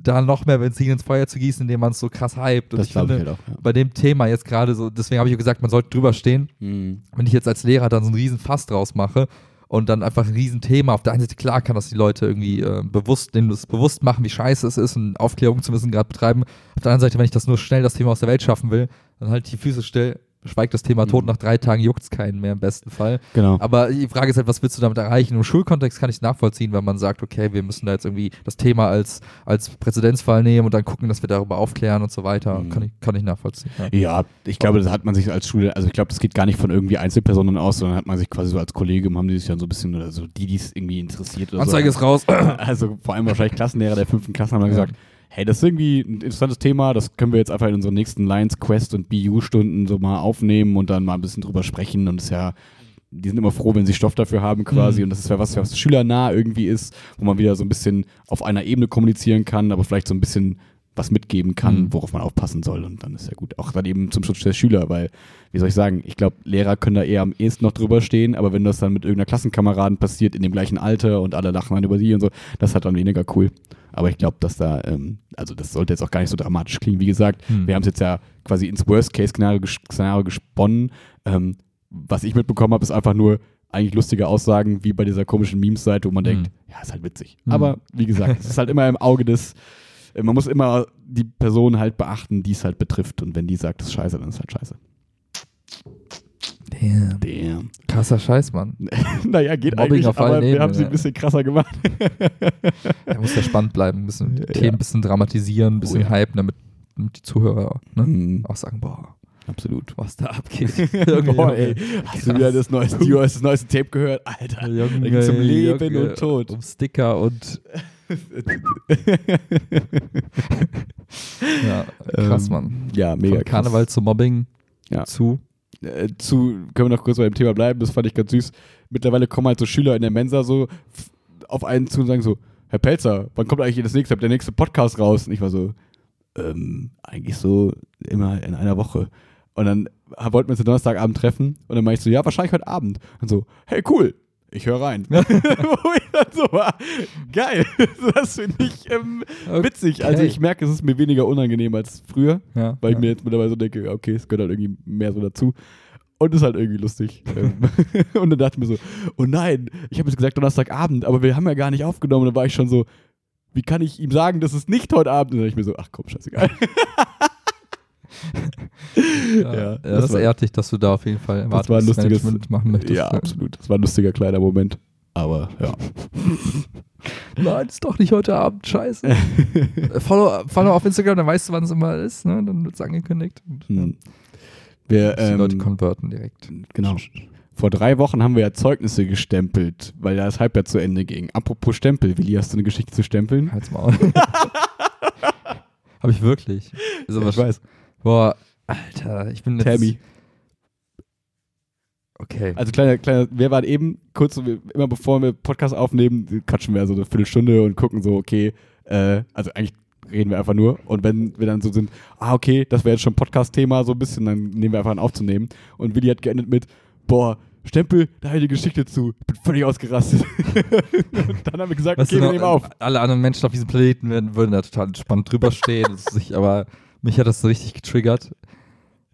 da noch mehr Benzin ins Feuer zu gießen, indem man es so krass hypt. Und Das ich finde, ich halt auch. Ja. bei dem Thema jetzt gerade so, deswegen habe ich gesagt, man sollte drüber stehen. Mhm. Wenn ich jetzt als Lehrer dann so einen riesen Fass draus mache und dann einfach ein riesen Thema, auf der einen Seite klar kann, dass die Leute irgendwie äh, bewusst, denen das bewusst machen, wie scheiße es ist und Aufklärung zu müssen gerade betreiben. Auf der anderen Seite, wenn ich das nur schnell das Thema aus der Welt schaffen will, dann halt die Füße still, schweigt das Thema Mhm. tot, nach drei Tagen juckt es keinen mehr im besten Fall. Genau. Aber die Frage ist halt, was willst du damit erreichen? Im Schulkontext kann ich es nachvollziehen, wenn man sagt, okay, wir müssen da jetzt irgendwie das Thema als, als Präzedenzfall nehmen und dann gucken, dass wir darüber aufklären und so weiter. Mhm. Kann, ich, kann ich nachvollziehen. Ja. Ja, ich glaube, das hat man sich als Schule, also ich glaube, das geht gar nicht von irgendwie Einzelpersonen aus, sondern hat man sich quasi so als Kollegium, haben die sich dann so ein bisschen, oder so die, die es irgendwie interessiert Anzeige so. ist raus. Also vor allem wahrscheinlich Klassenlehrer der fünften Klasse haben dann Ja. gesagt, hey, das ist irgendwie ein interessantes Thema, das können wir jetzt einfach in unseren nächsten Lions Quest und BU-Stunden so mal aufnehmen und dann mal ein bisschen drüber sprechen und ist ja, die sind immer froh, wenn sie Stoff dafür haben quasi Mhm. und das ist ja was, was schülernah irgendwie ist, wo man wieder so ein bisschen auf einer Ebene kommunizieren kann, aber vielleicht so ein bisschen was mitgeben kann, Mhm. worauf man aufpassen soll. Und dann ist ja gut. Auch dann eben zum Schutz der Schüler, weil, wie soll ich sagen, ich glaube, Lehrer können da eher am ehesten noch drüber stehen, aber wenn das dann mit irgendeiner Klassenkameraden passiert in dem gleichen Alter und alle lachen dann über sie und so, das halt dann weniger cool. Aber ich glaube, dass da, ähm, also das sollte jetzt auch gar nicht so dramatisch klingen. Wie gesagt, Hm. wir haben es jetzt ja quasi ins Worst-Case-Szenario ges gesponnen. Ähm, was ich mitbekommen habe, ist einfach nur eigentlich lustige Aussagen, wie bei dieser komischen Memes-Seite, wo man denkt, ja, ist halt witzig. Hm. Aber wie gesagt, es ist halt immer im Auge des, man muss immer die Person halt beachten, die es halt betrifft. Und wenn die sagt, das ist scheiße, dann ist halt scheiße. Damn. Damn. Krasser Scheiß, Mann. naja, geht Mobbing eigentlich, auf aber wir Ebenen, haben sie ja. ein bisschen krasser gemacht. Er muss ja spannend bleiben, ein bisschen Ja. Themen ein bisschen dramatisieren, ein bisschen Oh ja. hypen, damit, damit die Zuhörer ne, Mhm, auch sagen, boah, absolut. was da abgeht. Boah, ey, hast du wieder das neueste, das neueste Tape gehört? Alter, Junge, da geht's um Leben Junge, und Tod. Um Sticker und ja, krass, Ähm, Mann. Ja, mega Von Karneval krass. zu Mobbing Ja. zu. Äh, zu, können wir noch kurz bei dem Thema bleiben, das fand ich ganz süß. Mittlerweile kommen halt so Schüler in der Mensa so auf einen zu und sagen so, Herr Pelzer, wann kommt eigentlich das nächste, der nächste Podcast raus? Und ich war so, ähm, eigentlich so immer in einer Woche. Und dann wollten wir uns am Donnerstagabend treffen und dann meinte ich so, ja, wahrscheinlich heute Abend. Und so, hey, cool, ich höre rein. Wo ich dann so war, geil, das finde ich ähm, witzig. Also Okay. ich merke, es ist mir weniger unangenehm als früher Ja, weil ich ja. mir jetzt mittlerweile so denke, okay, es gehört halt irgendwie mehr so dazu. Und ist halt irgendwie lustig. Ähm, und dann dachte ich mir so, oh nein, ich habe jetzt gesagt Donnerstagabend, aber wir haben ja gar nicht aufgenommen. Und dann war ich schon so, wie kann ich ihm sagen, dass es nicht heute Abend ist? Und dann dachte ich mir so, ach komm, scheißegal. Ja, Ja, das das, war- ehrt dich, dass du da auf jeden Fall Das war ein lustiges- machen möchtest. ja, absolut. Das war ein lustiger kleiner Moment. Aber ja. Nein, ist doch nicht heute Abend, scheiße. Follow, follow auf Instagram, dann weißt du, wann es immer ist, ne? Dann wird es angekündigt. Und, Hm. Wir, die Leute ähm, konverten direkt. genau. Vor drei Wochen haben wir ja Zeugnisse gestempelt, weil da das Halbjahr zu Ende ging. Apropos Stempel, Willi, hast du eine Geschichte zu stempeln? Halt's mal. Habe ich wirklich. Ist aber ich weiß. Boah, Alter, ich bin jetzt. Tammy. Okay. Also kleiner, kleiner, wir waren eben kurz, immer bevor wir Podcast aufnehmen, quatschen wir so eine Viertelstunde und gucken so, okay, äh, also eigentlich reden wir einfach nur und wenn wir dann so sind, ah okay, das wäre jetzt schon Podcast-Thema so ein bisschen, dann nehmen wir einfach an aufzunehmen und Willi hat geendet mit, boah, Stempel, da habe ich eine Geschichte zu, ich bin völlig ausgerastet. und dann haben wir gesagt, okay, wir nehmen auf. Alle anderen Menschen auf diesem Planeten würden, würden da total entspannt drüber stehen. sich, aber mich hat das so richtig getriggert.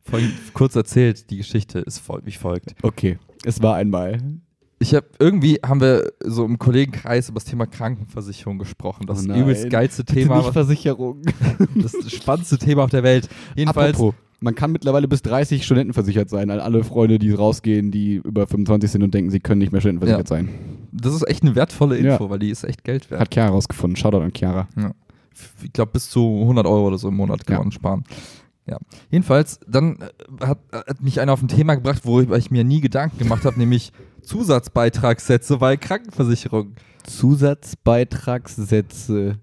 Vorhin kurz erzählt, die Geschichte ist voll, wie folgt. Okay, es war einmal. Ich habe irgendwie haben wir so im Kollegenkreis über das Thema Krankenversicherung gesprochen. Das Oh ist nein. übelst geilste Bitte Thema, nicht was- Versicherung. das spannendste Thema auf der Welt. Jedenfalls, Apropos, man kann mittlerweile bis 30 Studenten versichert sein. An alle Freunde, die rausgehen, die über 25 sind und denken, sie können nicht mehr studentenversichert sein. das ist echt eine wertvolle Ja. Info, weil die ist echt Geld wert. Hat Chiara rausgefunden. Shoutout an Chiara. Ich glaube, bis zu 100 Euro oder so im Monat kann Ja. man sparen. Ja. Jedenfalls, dann äh, hat, hat mich einer auf ein Thema gebracht, worüber ich mir nie Gedanken gemacht habe, nämlich Zusatzbeitragssätze bei Krankenversicherung. Zusatzbeitragssätze.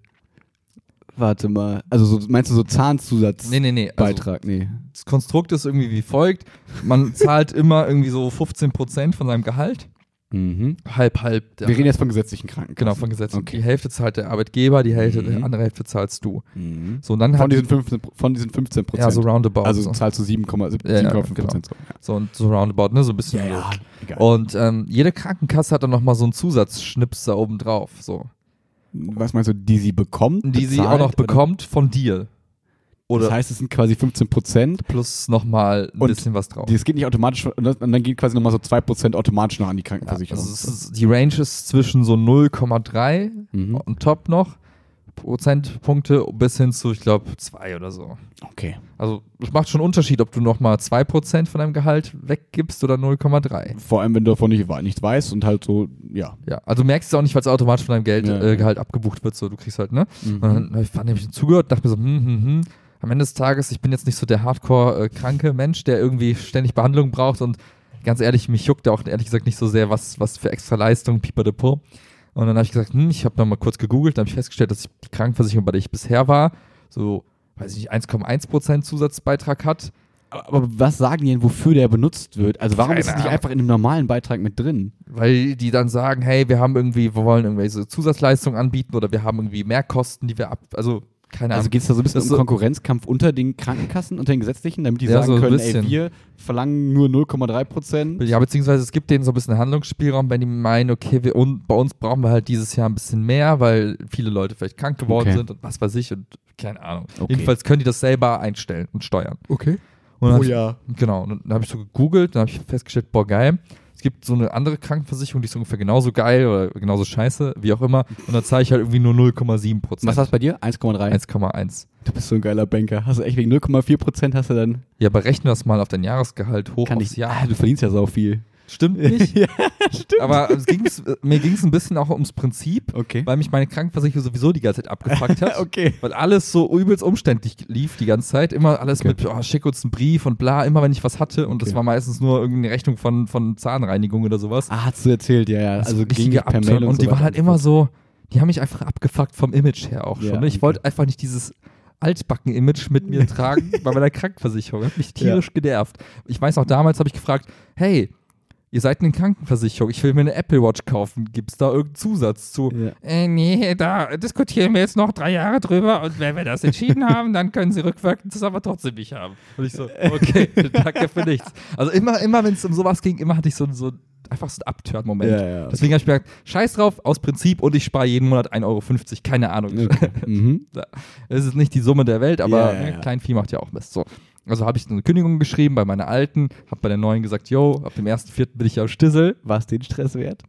Warte mal. Also so, meinst du so Zahnzusatzbeitrag? Nee, nee, nee. Also, nee. das Konstrukt ist irgendwie wie folgt. Man zahlt immer irgendwie so 15% von seinem Gehalt. Mhm. Halb, halb. Wir reden jetzt von gesetzlichen Krankenkassen. genau, von Gesetzen. Okay. Die Hälfte zahlt der Arbeitgeber, die Hälfte, Mhm. die andere Hälfte zahlst du. Mhm. So, und dann Von diesen 15, von diesen 15 Prozent. ja, so roundabout. also so. zahlst du 7,5 Ja, ja, Prozent. genau. So. so, und so roundabout, ne? So ein bisschen. Ja, egal. Und ähm, jede Krankenkasse hat dann nochmal so einen Zusatzschnips da oben drauf, so. Was meinst du, die sie bekommt? Die sie bezahlt, auch noch oder? bekommt von dir. Oder Das heißt, es sind quasi 15 Prozent. plus nochmal ein Und bisschen was drauf. Das geht nicht automatisch, und das- und dann geht quasi nochmal so 2% automatisch noch an die Ja, Krankenversicherung. also es ist, die Range ist zwischen so 0,3 mhm. und top noch Prozentpunkte bis hin zu, ich glaube, 2 oder so. Okay. Also es macht schon einen Unterschied, ob du nochmal 2% von deinem Gehalt weggibst oder 0,3. Vor allem, wenn du davon nicht, nichts weißt und halt so, ja. Ja, also du merkst es auch nicht, weil es automatisch von deinem Geld, Ja, äh, ja. Gehalt abgebucht wird. So, du kriegst halt, ne? Mhm. Und dann habe ich nämlich zugehört, dachte mir so, hm, hm, hm. Am Ende des Tages, ich bin jetzt nicht so der hardcore-kranke Mensch, der irgendwie ständig Behandlung braucht und ganz ehrlich, mich juckt auch ehrlich gesagt nicht so sehr, was, was für extra Leistung, Pieper de Po. Und dann habe ich gesagt, hm, ich habe nochmal kurz gegoogelt, dann habe ich festgestellt, dass die Krankenversicherung, bei der ich bisher war, so, weiß ich nicht, 1,1% Zusatzbeitrag hat. Aber, was sagen die denn, wofür der benutzt wird? Also warum Keine ist es nicht einfach in einem normalen Beitrag mit drin? Weil die dann sagen, hey, wir haben irgendwie, wir wollen irgendwelche Zusatzleistungen anbieten oder wir haben irgendwie Mehrkosten, die wir ab, also keine Also Ahnung. geht es da so ein bisschen um so- Konkurrenzkampf unter den Krankenkassen, unter den gesetzlichen, damit die Ja, sagen so können, bisschen. ey, wir verlangen nur 0,3 Prozent. Ja, beziehungsweise es gibt denen so ein bisschen Handlungsspielraum, wenn die meinen, okay, wir, und bei uns brauchen wir halt dieses Jahr ein bisschen mehr, weil viele Leute vielleicht krank geworden Okay. sind und was weiß ich und keine Ahnung. Okay. Jedenfalls können die das selber einstellen und steuern. Okay. Und dann hab ich. Genau, und dann habe ich so gegoogelt, dann habe ich festgestellt, boah, geil. Es gibt so eine andere Krankenversicherung, die ist ungefähr genauso geil oder genauso scheiße, wie auch immer. Und dann zahle ich halt irgendwie nur 0,7 Prozent. Was hast du bei dir? 1,3. 1,1. Du bist so ein geiler Banker. Hast du echt wegen 0,4 Prozent hast du dann. Ja, berechne das mal auf dein Jahresgehalt hoch Kann aufs ich. Jahr. Ah, du verdienst ja so viel. Stimmt nicht. ja, stimmt. Aber ging's, mir ging es ein bisschen auch ums Prinzip, Okay. weil mich meine Krankenversicherung sowieso die ganze Zeit abgefuckt hat. okay. Weil alles so übelst umständlich lief die ganze Zeit. Immer alles Okay. mit, oh, schick uns einen Brief und bla, immer wenn ich was hatte. Und das Okay. war meistens nur irgendeine Rechnung von, von Zahnreinigung oder sowas. Ah, hast du erzählt, ja, ja. Das Also war ging per. Mail Und, so die waren halt und immer so, die haben mich einfach abgefuckt vom Image her auch schon. Ja? Ich wollte einfach nicht dieses Altbacken-Image mit mir tragen bei meiner Krankenversicherung. Hat mich tierisch genervt. Ich weiß auch, damals habe ich gefragt, hey, ihr seid eine Krankenversicherung, ich will mir eine Apple Watch kaufen. Gibt es da irgendeinen Zusatz zu? Ja. Äh, nee, da diskutieren wir jetzt noch drei Jahre drüber und wenn wir das entschieden haben, dann können sie rückwirkend das aber trotzdem nicht haben. Und ich so, okay, danke für nichts. Also immer, immer wenn es um sowas ging, immer hatte ich so, so einfach so einen Abturn-Moment. Ja, ja. Deswegen habe ich mir gedacht, scheiß drauf, aus Prinzip und ich spare jeden Monat 1,50 Euro. Keine Ahnung. Okay. mhm. Es ist nicht die Summe der Welt, aber Ja, ja, ne, ja. Kleinvieh macht ja auch Mist. So. Also habe ich eine Kündigung geschrieben bei meiner alten, habe bei der neuen gesagt, yo, ab dem 1.4. bin ich ja Stissel. War es den Stress wert?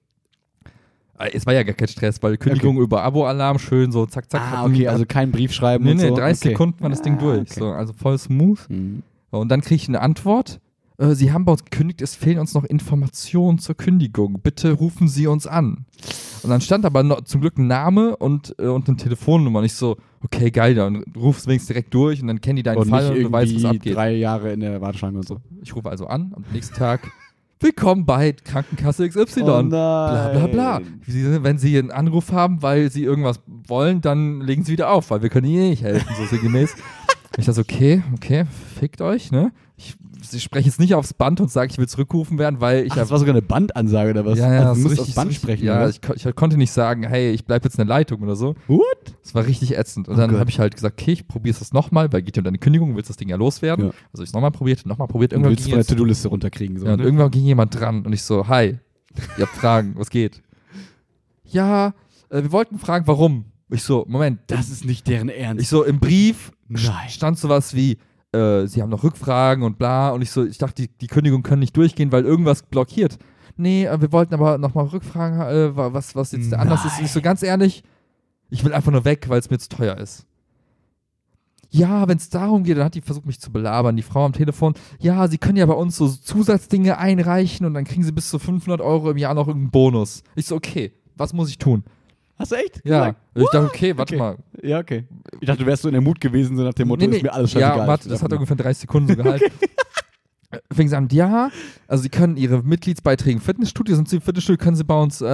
Äh, Es war ja gar kein Stress, weil Kündigung über Abo-Alarm schön so zack, zack. ah, okay, also kein Brief schreiben Nee, nee, so. 30 okay. Sekunden war das Ding Ah, durch. okay. So, also voll smooth. Mhm. Und dann kriege ich eine Antwort. Äh, Sie haben bei uns gekündigt, es fehlen uns noch Informationen zur Kündigung. Bitte rufen Sie uns an. Und dann stand aber noch, zum Glück ein Name und, äh, und eine Telefonnummer. Und ich so, okay, geil, dann rufst du wenigstens direkt durch und dann kennen die deinen Und Fall und du weißt, was abgeht. drei Jahre in der Warteschlange und so. Ich rufe also an am nächsten Tag. Willkommen bei Krankenkasse XY. Oh nein. bla bla bla. Wenn Sie einen Anruf haben, weil Sie irgendwas wollen, dann legen Sie wieder auf, weil wir können Ihnen eh nicht helfen, so sinngemäß. ich dachte, okay, okay, fickt euch, ne? Ich, ich spreche jetzt nicht aufs Band und sage, ich will zurückgerufen werden, weil ich Ach, das war sogar eine Bandansage oder was? ja, ja, also, das du musst richtig, aufs Band richtig- sprechen. Ja, ich, ich konnte nicht sagen, hey, ich bleibe jetzt in der Leitung oder so. What? Das war richtig ätzend. Und Oh dann habe ich halt gesagt, okay, ich probiere es nochmal, weil geht ja um deine Kündigung, willst das Ding ja loswerden. Ja. Also ich es nochmal probiert, nochmal probiert. Du Irgendwann willst ging von der To-Do-Liste runterkriegen. So, ja, und ne? irgendwann ging jemand dran und ich so, hi, ihr habt Fragen, was geht? Ja, äh, wir wollten fragen, warum. Ich so, Moment, das ist nicht deren Ernst. ich so, im Brief Nein. stand sowas wie, äh, sie haben noch Rückfragen und bla. Und ich so, ich dachte, die, die Kündigung können nicht durchgehen, weil irgendwas blockiert. Nee, äh, wir wollten aber nochmal Rückfragen, äh, wa- was, was jetzt der Anlass ist. Und ich so, ganz ehrlich, ich will einfach nur weg, weil es mir zu teuer ist. Ja, wenn es darum geht, dann hat die versucht, mich zu belabern, die Frau am Telefon. Ja, sie können ja bei uns so Zusatzdinge einreichen und dann kriegen sie bis zu 500 Euro im Jahr noch irgendeinen Bonus. Ich so, okay, was muss ich tun? Hast du echt? Ja, gesagt? ich dachte, okay, warte Okay. mal. Ja, okay. Ich dachte, du wärst so in der Mut gewesen, so nach dem Motto, ist mir alles scheißegal. Ja, warte, das hat ungefähr 30 Sekunden so gehalten. Äh, Fing sie an, ja, also sie können ihre Mitgliedsbeiträge im Fitnessstudio, sind sie im Fitnessstudio, können sie bei uns äh,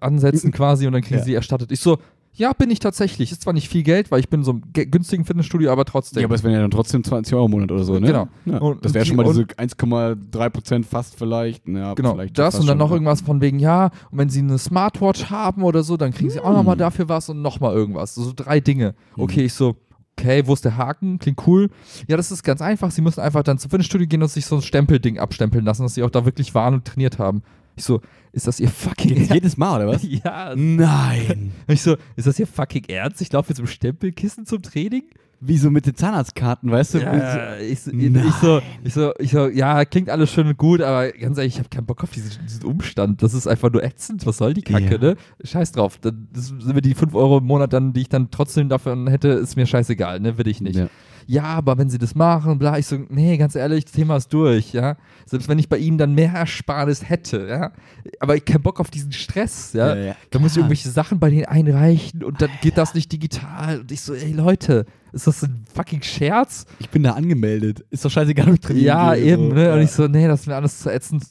ansetzen quasi und dann kriegen Ja. sie erstattet. Ich so, ja, bin ich tatsächlich. Ist zwar nicht viel Geld, weil ich bin so im ge- günstigen Fitnessstudio, aber trotzdem. Ja, aber es wären ja dann trotzdem 20 Euro im Monat oder so, ne? Genau. Ja, Und- das wäre schon mal die- diese 1,3 Prozent fast vielleicht. Ja, Genau, vielleicht das und dann noch ja. irgendwas von wegen, ja, und wenn sie eine Smartwatch haben oder so, dann kriegen sie auch Hm. nochmal dafür was und nochmal irgendwas. So drei Dinge. Okay, ich so, okay, wo ist der Haken? Klingt cool. Ja, das ist ganz einfach. Sie müssen einfach dann zum Fitnessstudio gehen und sich so ein Stempelding abstempeln lassen, dass sie auch da wirklich waren und trainiert haben. Ich so, ist das ihr fucking Geht's jedes Mal, oder was? Ja. Nein. Ich so, ist das ihr fucking Ernst? Ich laufe jetzt im Stempelkissen zum Training? Wie so mit den Zahnarztkarten, weißt du? Ja, ich, so, Nein. ich, so, ich, so, ich so, ja, klingt alles schön und gut, aber ganz ehrlich, ich habe keinen Bock auf diesen, diesen Umstand. Das ist einfach nur ätzend. Was soll die Kacke, Ja. ne? Scheiß drauf. Dann, das sind mir die 5 Euro im Monat dann, die ich dann trotzdem davon hätte, ist mir scheißegal, ne? Will ich nicht. Ja. Ja. aber wenn sie das machen, bla, ich so, nee, ganz ehrlich, das Thema ist durch, ja. Selbst wenn ich bei ihnen dann mehr Ersparnis hätte, ja. Aber ich keinen Bock auf diesen Stress, ja. Ja, ja, Da muss ich irgendwelche Sachen bei denen einreichen und dann geht das nicht digital. Und ich so, ey Leute, ist das ein fucking Scherz? Ich bin da angemeldet. Ist doch scheißegal, ob ich trainieren Ja, eben, so. ne? Und ich so, nee, das ist mir alles zu ätzend.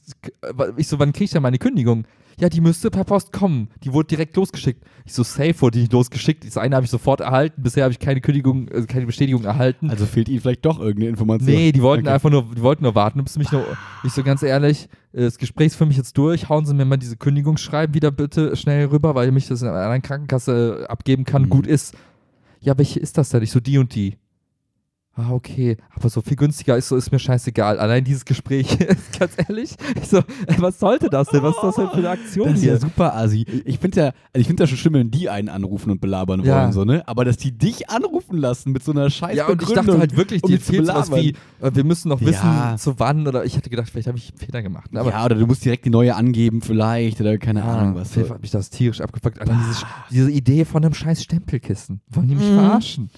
Ich so, wann krieg ich denn meine Kündigung? Ja, die müsste per Post kommen. Die wurde direkt losgeschickt. Ich so, safe wurde die nicht losgeschickt. Das eine habe ich sofort erhalten. Bisher habe ich keine Kündigung, also keine Bestätigung erhalten. Also fehlt Ihnen vielleicht doch irgendeine Information. Nee, die wollten Okay. einfach nur, die wollten nur warten, bis mich nur. Ich so ganz ehrlich, äh, das Gespräch ist für mich jetzt durch. Hauen Sie mir mal diese Kündigungsschreiben wieder bitte schnell rüber, weil ich mich das in einer anderen Krankenkasse abgeben kann. Mhm. Gut ist. ja, welche ist das denn? Ich so, die und die. Ah, okay. Aber so viel günstiger ist so, ist mir scheißegal. Allein dieses Gespräch ist ganz ehrlich. Ich so, ey, was sollte das denn? Was ist das denn für eine Aktion Das ist hier? ja super assi. Ich finde ja, also ich finde das schon schlimm, wenn die einen anrufen und belabern Ja. wollen, so, ne? Aber dass die dich anrufen lassen mit so einer scheiß ja, und ich dachte halt wirklich, um die zu erzählt sowas wie, äh, wir müssen noch wissen, Ja. zu wann, oder ich hätte gedacht, vielleicht habe ich einen Fehler gemacht. ne? Aber ja, oder du musst direkt die neue angeben vielleicht oder keine Ah, Ahnung was. Fall hat mich das tierisch abgefuckt. Allein diese, diese Idee von einem scheiß Stempelkissen. Wollen die mich verarschen?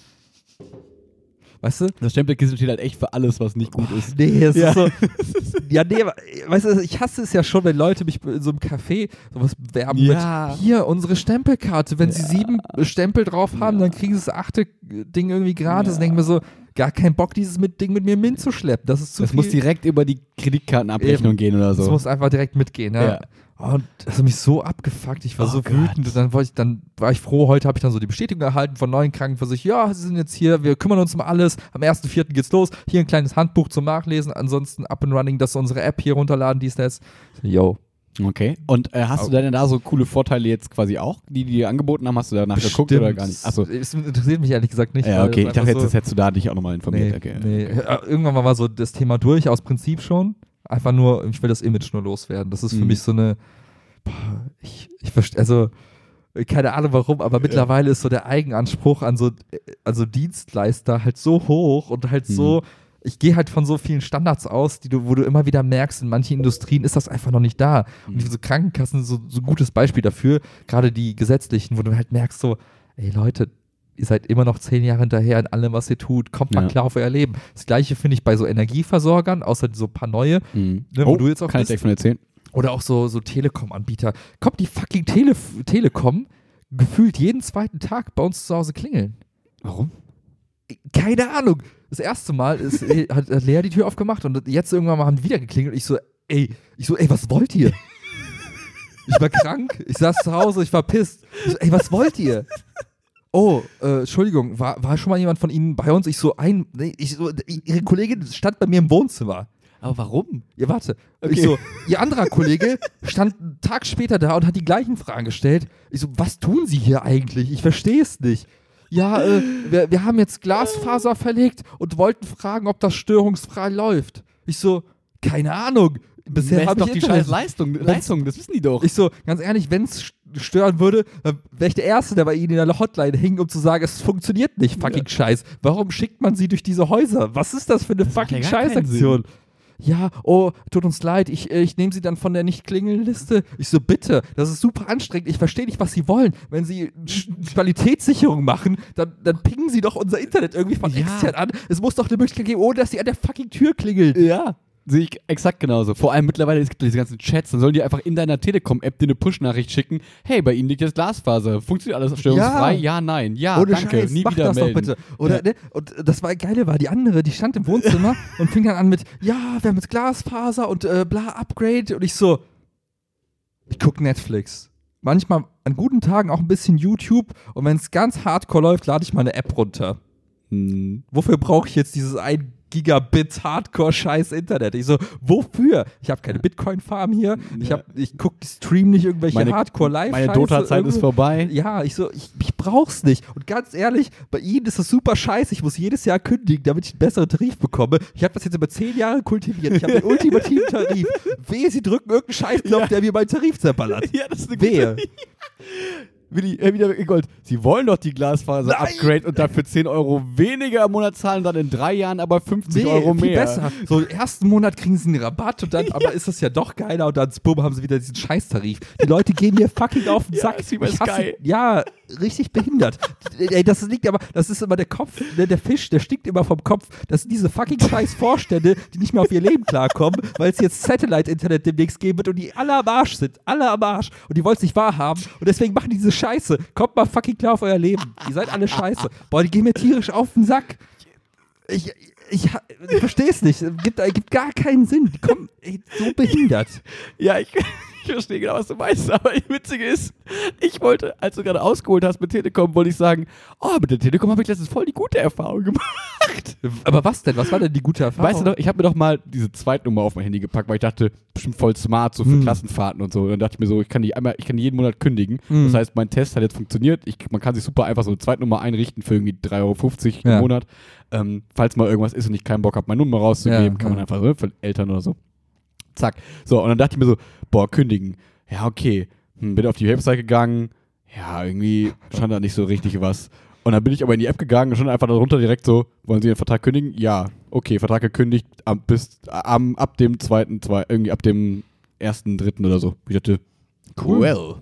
Weißt du? Das Stempelkissen steht halt echt für alles, was nicht gut ist. Nee, es Ja. ist so. ja, nee, weißt du, ich hasse es ja schon, wenn Leute mich in so einem Café sowas werben Ja. mit hier unsere Stempelkarte. Wenn sie sieben Stempel drauf haben, Ja. dann kriegen sie das achte Ding irgendwie gratis. Ja. Denken wir so, gar keinen Bock, dieses mit Ding mit mir mitzuschleppen. Das ist zu Das viel. muss direkt über die Kreditkartenabrechnung Eben. gehen oder Das so. muss einfach direkt mitgehen, ne? Ja. Und das hat mich so abgefuckt. Ich war Oh so Gott. wütend. Dann, ich, dann war ich froh. Heute habe ich dann so die Bestätigung erhalten von neuen Krankenversicherungen. Ja, sie sind jetzt hier. Wir kümmern uns um alles. Am 1.4. geht's los. Hier ein kleines Handbuch zum Nachlesen. Ansonsten up and running, dass unsere App hier runterladen, dies, das. Yo. Okay. Und äh, hast du denn da so coole Vorteile jetzt quasi auch, die die dir angeboten haben? Hast du danach geguckt oder gar nicht? Achso. Es interessiert mich ehrlich gesagt nicht. Ja, okay. Ich dachte, jetzt so- das hättest du da dich auch nochmal informiert. Nee, okay. nee. okay. Ja, Irgendwann war so das Thema durch, aus Prinzip schon. Einfach nur, ich will das Image nur loswerden. Das ist für Mhm. mich so eine, boah, ich, ich verstehe, also, keine Ahnung warum, aber mittlerweile ist so der Eigenanspruch an so, also Dienstleister halt so hoch und halt Mhm. so, ich gehe halt von so vielen Standards aus, die du, wo du immer wieder merkst, in manchen Industrien ist das einfach noch nicht da. Und Mhm. diese Krankenkassen sind so, so ein gutes Beispiel dafür, gerade die gesetzlichen, wo du halt merkst so, ey Leute, ihr seid immer noch zehn Jahre hinterher in allem, was ihr tut, kommt mal Ja. klar auf euer Leben. Das gleiche finde ich bei so Energieversorgern, außer so ein paar neue, Mhm. ne, wo du jetzt auch kann ich bist. direkt von erzählen. oder auch so, so Telekom-Anbieter. Kommt die fucking Tele Telekom gefühlt jeden zweiten Tag bei uns zu Hause klingeln. Warum? Keine Ahnung. Das erste Mal ist, hat, hat Lea die Tür aufgemacht und jetzt irgendwann mal haben die wieder geklingelt. Ich so, ey, ich so, ey, was wollt ihr? Ich war krank, ich saß zu Hause, ich war pisst. Ich so, ey, was wollt ihr? Oh, äh, Entschuldigung, war, war schon mal jemand von Ihnen bei uns? Ich so, ein, ich so, Ihre Kollegin stand bei mir im Wohnzimmer. Aber warum? Ja, warte. Okay. Ich so, ihr anderer Kollege stand einen Tag später da und hat die gleichen Fragen gestellt. Ich so, was tun Sie hier eigentlich? Ich verstehe es nicht. Ja, äh, wir, wir haben jetzt Glasfaser verlegt und wollten fragen, ob das störungsfrei läuft. Ich so, keine Ahnung. Bisher habe doch die scheiß Leistung, Leistung, das wissen die doch. Ich so, ganz ehrlich, wenn es stören würde, wäre ich der Erste, der bei Ihnen in der Hotline hing, um zu sagen, es funktioniert nicht, fucking Scheiß. Warum schickt man sie durch diese Häuser? Was ist das für eine ja fucking keinen Scheißaktion? Ja, oh, tut uns leid, ich, äh, ich nehme sie dann von der Nicht-Klingeln-Liste. Ich so, bitte, das ist super anstrengend, ich verstehe nicht, was sie wollen. Wenn sie Qualitätssicherung machen, dann, dann pingen sie doch unser Internet irgendwie von Ja. extern an. Es muss doch eine Möglichkeit geben, ohne dass sie an der fucking Tür klingeln. Ja. Sehe ich exakt genauso. Vor allem mittlerweile, es gibt diese ganzen Chats, dann sollen die einfach in deiner Telekom-App dir eine Push-Nachricht schicken. Hey, bei Ihnen liegt jetzt Glasfaser. Funktioniert alles störungsfrei? Ja, nein. Ja, Ohne danke. Scheiß, Nie mach wieder das melden. doch bitte. Oder, Ja. ne? Und das war geile war, die andere, die stand im Wohnzimmer und fing dann an mit, ja, wir haben jetzt Glasfaser und äh, bla, Upgrade. Und ich so, ich gucke Netflix. Manchmal an guten Tagen auch ein bisschen YouTube. Und wenn es ganz hardcore läuft, lade ich meine App runter. Hm. Wofür brauche ich jetzt dieses 1 Gigabit Hardcore-Scheiß Internet? Ich so, wofür? Ich habe keine Bitcoin-Farm hier. Ich, hab, ich guck, stream nicht irgendwelche Meine- Hardcore-Live. Meine Dota-Zeit ist vorbei. Ja, ich so, ich, ich brauch's nicht. Und ganz ehrlich, bei Ihnen ist das super scheiße. Ich muss jedes Jahr kündigen, damit ich einen besseren Tarif bekomme. Ich habe das jetzt über zehn Jahre kultiviert. Ich habe den ultimativen Tarif. Wehe, Sie drücken irgendeinen Scheißknopf, Ja. der mir meinen Tarif zerballert. Ja, das ist eine Wehe. Willi, äh, wieder Gold. Sie wollen doch die Glasfaser-Upgrade und dafür 10 Euro weniger im Monat zahlen, dann in drei Jahren aber 50 Nee, Euro viel mehr. besser. So, im ersten Monat kriegen sie einen Rabatt und dann, aber ist das ja doch geiler und dann bumm, haben sie wieder diesen Scheißtarif. Die Leute gehen mir fucking auf den Ja, Sack. bei Ich hasse-. Ja, richtig behindert. Ey, das liegt aber, das ist immer der Kopf, der, der Fisch, der stinkt immer vom Kopf. Das sind diese fucking scheiß Vorstände, die nicht mehr auf ihr Leben klarkommen, weil es jetzt Satellite-Internet demnächst geben wird und die alle am Arsch sind. Alle am Arsch. Und die wollen es nicht wahrhaben. Und deswegen machen die diese Scheiße. Kommt mal fucking klar auf euer Leben. Ihr seid alle scheiße. Boah, die gehen mir tierisch auf den Sack. Ich, ich, ich verstehe es nicht. Gibt, gibt gar keinen Sinn. Die kommen ey, so behindert. Ja, ich, ich verstehe genau, was du meinst, aber das Witzige ist, ich wollte, als du gerade ausgeholt hast mit Telekom, wollte ich sagen, oh, mit der Telekom habe ich letztens voll die gute Erfahrung gemacht. Aber was denn? Was war denn die gute Erfahrung? Weißt du noch, ich habe mir doch mal diese Zweitnummer auf mein Handy gepackt, weil ich dachte, bestimmt voll smart, so für Hm. Klassenfahrten und so. Und dann dachte ich mir so, ich kann die einmal, ich kann die jeden Monat kündigen. Hm. Das heißt, mein Test hat jetzt funktioniert. Ich, man kann sich super einfach so eine Zweitnummer einrichten für irgendwie 3,50 Euro Ja. im Monat. Ähm, falls mal irgendwas ist und ich keinen Bock habe, meine Nummer rauszugeben, Ja, kann man ja. einfach so für Eltern oder so. Zack. So, und dann dachte ich mir so, boah, kündigen. Ja, okay. Hm, bin auf die Website gegangen. Ja, irgendwie stand da nicht so richtig was. Und dann bin ich aber in die App gegangen und schon einfach darunter direkt so, wollen Sie den Vertrag kündigen? Ja, okay, Vertrag gekündigt am, bis, am, ab dem zweiten, zwei, irgendwie ab dem ersten, dritten oder so. Ich dachte, Cool. well,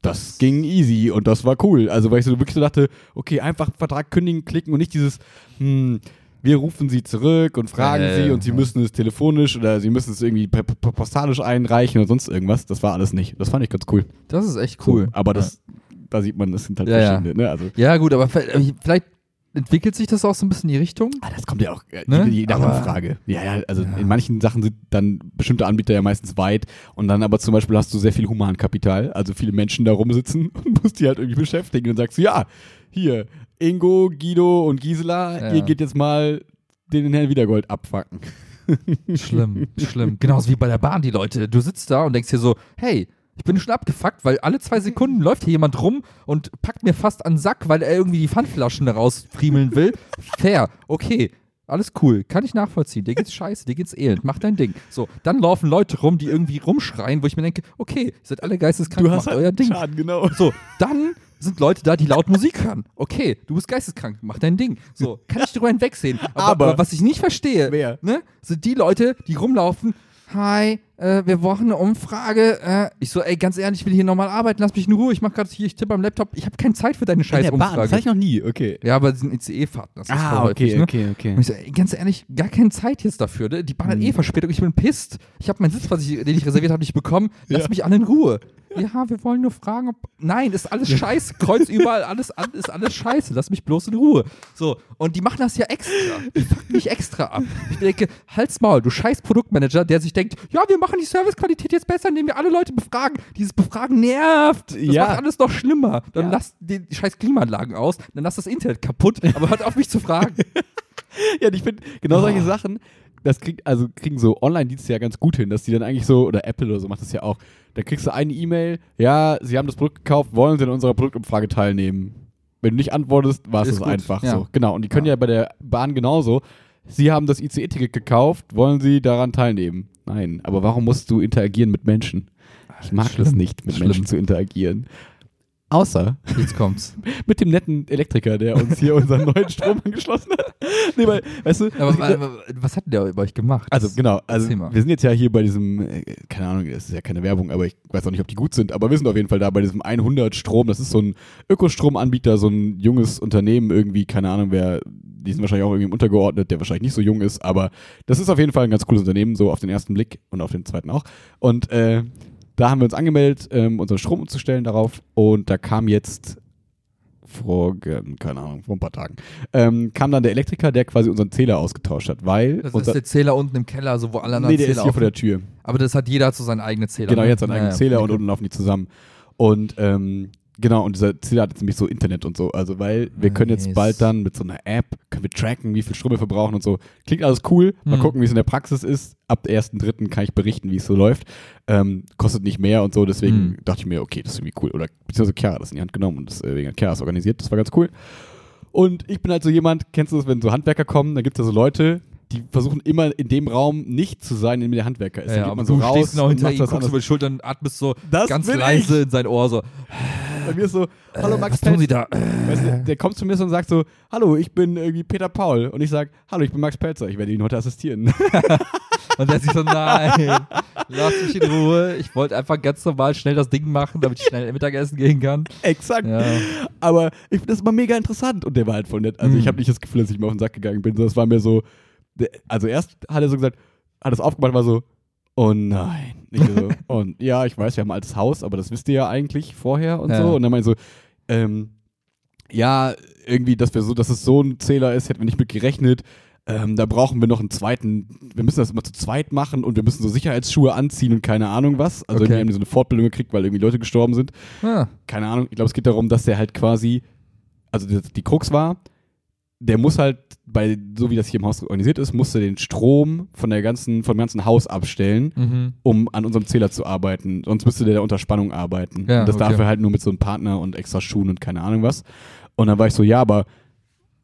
das ging easy und das war cool. Also, weil ich so wirklich so dachte, okay, einfach Vertrag kündigen, klicken und nicht dieses, hm, wir rufen sie zurück und fragen Äh, sie und sie müssen es telefonisch oder sie müssen es irgendwie postalisch einreichen oder sonst irgendwas. Das war alles nicht. Das fand ich ganz cool. Das ist echt cool. So, aber das, da sieht man, das sind halt Ja, verschiedene, ne? Also, Ja, gut, aber vielleicht entwickelt sich das auch so ein bisschen in die Richtung. Ah, das kommt ja auch äh, Ne? je nach Anfrage. Ja, ja, also Ja. in manchen Sachen sind dann bestimmte Anbieter ja meistens weit und dann aber zum Beispiel hast du sehr viel Humankapital, also viele Menschen da rumsitzen und musst die halt irgendwie beschäftigen und sagst du, ja, hier, Ingo, Guido und Gisela, Ja. ihr geht jetzt mal den Herrn Wiedergold abfacken. Schlimm, schlimm. Genauso wie bei der Bahn, die Leute. Du sitzt da und denkst dir so, hey, ich bin schon abgefuckt, weil alle zwei Sekunden läuft hier jemand rum und packt mir fast an den Sack, weil er irgendwie die Pfandflaschen rausfriemeln will. Fair, okay. Alles cool, kann ich nachvollziehen. Dir geht's scheiße, dir geht's elend, mach dein Ding. So, dann laufen Leute rum, die irgendwie rumschreien, wo ich mir denke, okay, ihr seid alle geisteskrank, macht euer Ding. Schaden, genau. So, dann sind Leute da, die laut Musik hören. Okay, du bist geisteskrank, mach dein Ding. So, kann ich drüber hinwegsehen. Aber, Aber- aber was ich nicht verstehe, Wer? Ne, sind die Leute, die rumlaufen. Hi, äh, wir brauchen eine Umfrage. Äh, ich so, ey, ganz ehrlich, ich will hier nochmal arbeiten, lass mich in Ruhe. Ich mach gerade hier, ich tippe am Laptop. Ich habe keine Zeit für deine scheiß das Umfrage. hatte ich noch nie, okay. Ja, aber sind ICE-Fahrten, das ist Ah, häufig, okay, ne? okay, okay. Und ich so, ey, ganz ehrlich, gar keine Zeit jetzt dafür. Ne? Die Bahn hat Hm. eh Verspätung, ich bin pisst. Ich habe meinen Sitz, was ich, den ich reserviert habe, nicht bekommen. Lass Ja. mich alle in Ruhe. Ja, wir wollen nur fragen, ob. Nein, ist alles scheiße. Kreuz überall, alles an, ist alles scheiße. Lass mich bloß in Ruhe. So, und die machen das ja extra. Die fucken mich extra ab. Ich denke, halt's Maul, du scheiß Produktmanager, der sich denkt, ja, wir machen die Servicequalität jetzt besser, indem wir alle Leute befragen. Dieses Befragen nervt. Das Ja. macht alles noch schlimmer. Dann Ja. lasst die, scheiß Klimaanlagen aus, dann lasst das Internet kaputt, aber hört auf mich zu fragen. Ja, ich finde, genau solche Oh. Sachen, das kriegt, also kriegen so Online-Dienste ja ganz gut hin, dass die dann eigentlich so, oder Apple oder so macht das ja auch, da kriegst du eine E-Mail, ja, sie haben das Produkt gekauft, wollen sie in unserer Produktumfrage teilnehmen? Wenn du nicht antwortest, war es einfach ja. so. Genau, und die können Ja. ja. bei der Bahn genauso. Sie haben das ICE-Ticket gekauft, wollen sie daran teilnehmen? Nein, aber warum musst du interagieren mit Menschen? Ich mag das Schlimm. nicht, mit Schlimm. Menschen zu interagieren. Außer Jetzt kommt's. mit dem netten Elektriker, der uns hier unseren neuen Strom angeschlossen hat. Nee, weil, weißt du, Aber, ja- aber, was hat der bei euch gemacht? also genau, also wir sind jetzt ja hier bei diesem, äh, keine Ahnung, das ist ja keine Werbung, aber ich weiß auch nicht, ob die gut sind, aber wir sind auf jeden Fall da bei diesem 100 Strom, das ist so ein Ökostromanbieter, so ein junges Unternehmen irgendwie, keine Ahnung, wer, die sind wahrscheinlich auch irgendwie untergeordnet, der wahrscheinlich nicht so jung ist, aber das ist auf jeden Fall ein ganz cooles Unternehmen, so auf den ersten Blick und auf den zweiten auch. Und äh, da haben wir uns angemeldet, ähm, unseren Strom umzustellen darauf und da kam jetzt vor, ähm, keine Ahnung, vor ein paar Tagen, ähm, kam dann der Elektriker, der quasi unseren Zähler ausgetauscht hat, weil das ist der Zähler unten im Keller, so wo alle anderen nee, der Zähler ist hier vor der Tür. Aber das hat jeder zu seinen eigenen Zähler. Genau, ne? jetzt einen eigenen Ja, ja. Zähler und Okay. unten laufen die zusammen. Und ähm, genau, und dieser Zähler hat jetzt nämlich so Internet und so. Also, weil wir können jetzt Nice. bald dann mit so einer App, können wir tracken, wie viel Strom wir verbrauchen und so. Klingt alles cool. Mal Mhm. gucken, wie es in der Praxis ist. Ab 1.3. kann ich berichten, wie es so läuft. Ähm, kostet nicht mehr und so, deswegen Mhm. dachte ich mir, okay, das ist irgendwie cool. Oder beziehungsweise Chiara hat das in die Hand genommen und deswegen hat Chiara das organisiert. Das war ganz cool. Und ich bin halt so jemand, kennst du das, wenn so Handwerker kommen, dann gibt es ja so Leute, die versuchen immer in dem Raum nicht zu sein, in dem der Handwerker ist. Ja, dann geht man so du raus stehst noch hinter ihm, guckst über die Schulter und atmest so Das ganz leise in sein Ohr so. Bei mir ist so, hallo äh, Max was tun Sie Pelzer. da? Äh. Weißt du, der kommt zu mir und sagt so, hallo, ich bin irgendwie Peter Paul. Und ich sage, hallo, ich bin Max Pelzer, ich werde Ihnen heute assistieren. Und der sich so, nein, lass mich in Ruhe. Ich wollte einfach ganz normal schnell das Ding machen, damit ich schnell Mittagessen gehen kann. Exakt. Ja. Aber ich finde das immer mega interessant und der war halt voll nett. Also Mhm. ich habe nicht das Gefühl, dass ich mir auf den Sack gegangen bin, sondern es war mir so, also erst hat er so gesagt, hat es aufgemacht, war so, oh nein. So, und ja, ich weiß, wir haben ein altes Haus, aber das wisst ihr ja eigentlich vorher und Ja. so. Und dann meinte ich so, ähm, ja, irgendwie, dass wir so, dass es so ein Zähler ist, hätten wir nicht mit gerechnet. ähm, da brauchen wir noch einen zweiten, wir müssen das immer zu zweit machen und wir müssen so Sicherheitsschuhe anziehen und keine Ahnung was. Also Okay. irgendwie haben die so eine Fortbildung gekriegt, weil irgendwie Leute gestorben sind. Ah, Keine Ahnung, ich glaube, es geht darum, dass der halt quasi, also die, die Krux war, der muss halt bei, so wie das hier im Haus organisiert ist, musste den Strom von der ganzen, vom ganzen Haus abstellen, mhm. um an unserem Zähler zu arbeiten. Sonst müsste der unter Spannung arbeiten. Ja, und das okay. darf er halt nur mit so einem Partner und extra Schuhen und keine Ahnung was. Und dann war ich so, ja, aber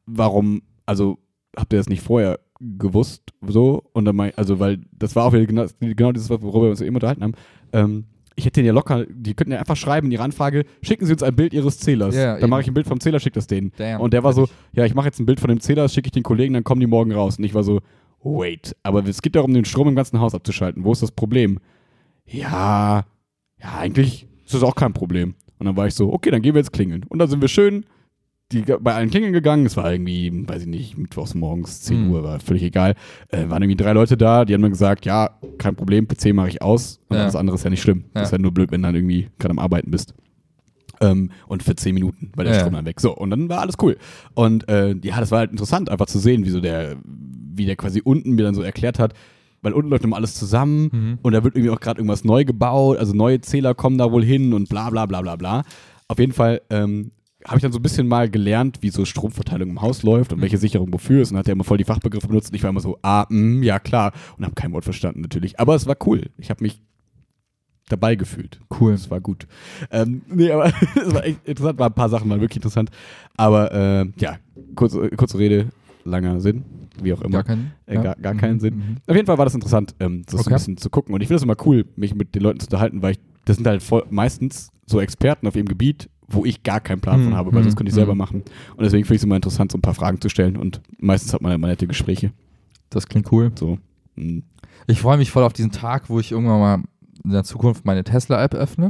warum, also habt ihr das nicht vorher gewusst, so? Und dann mein, also, weil das war auch wieder genau, genau dieses, worüber wir uns eben unterhalten haben. Ähm, ich hätte den ja locker, die könnten ja einfach schreiben in die Anfrage, schicken Sie uns ein Bild Ihres Zählers. Ja, dann eben. mache ich ein Bild vom Zähler, schick das denen. Damn, und der war so, ja, ich mache jetzt ein Bild von dem Zähler, schicke ich den Kollegen, dann kommen die morgen raus. Und ich war so, wait, aber es geht darum, den Strom im ganzen Haus abzuschalten. Wo ist das Problem? Ja, ja, eigentlich ist das auch kein Problem. Und dann war ich so, okay, dann gehen wir jetzt klingeln. Und dann sind wir schön die, bei allen klingeln gegangen. Es war irgendwie, weiß ich nicht, mittwochs morgens, 10 Hm. Uhr, war völlig egal. Äh, waren irgendwie drei Leute da, die haben dann gesagt, ja, kein Problem, PC mache ich aus. Und Ja. alles andere ist ja nicht schlimm. Ja. Ist halt nur blöd, wenn du dann irgendwie gerade am Arbeiten bist. Ähm, und für 10 Minuten, weil der Ja. Strom dann weg. So, und dann war alles cool. Und äh, ja, das war halt interessant, einfach zu sehen, wie so der, wie der quasi unten mir dann so erklärt hat, weil unten läuft immer alles zusammen Mhm. und da wird irgendwie auch gerade irgendwas neu gebaut, also neue Zähler kommen da wohl hin und bla bla bla bla bla. Auf jeden Fall ähm, habe ich dann so ein bisschen mal gelernt, wie so Stromverteilung im Haus läuft und welche Sicherung wofür ist. Und hat er immer voll die Fachbegriffe benutzt und ich war immer so, ah, mh, ja klar. Und habe kein Wort verstanden natürlich. Aber es war cool. Ich habe mich dabei gefühlt. Cool. Es war gut. Ähm, nee, aber es war echt interessant, war ein paar Sachen waren wirklich interessant. Aber äh, ja, kurze, kurze Rede, langer Sinn, wie auch immer. Gar keinen? Äh, Ja. gar, gar keinen Mhm, Sinn. mhm. Auf jeden Fall war das interessant, ähm, das so Okay. ein bisschen zu gucken. Und ich finde es immer cool, mich mit den Leuten zu unterhalten, weil ich, das sind halt voll, meistens so Experten auf ihrem Gebiet, wo ich gar keinen Plan von Mhm, habe, weil das mhm, könnte ich selber mhm. machen. Und deswegen finde ich es immer interessant, so ein paar Fragen zu stellen. Und meistens hat man immer nette Gespräche. Das klingt cool. So. Mhm. Ich freue mich voll auf diesen Tag, wo ich irgendwann mal in der Zukunft meine Tesla-App öffne.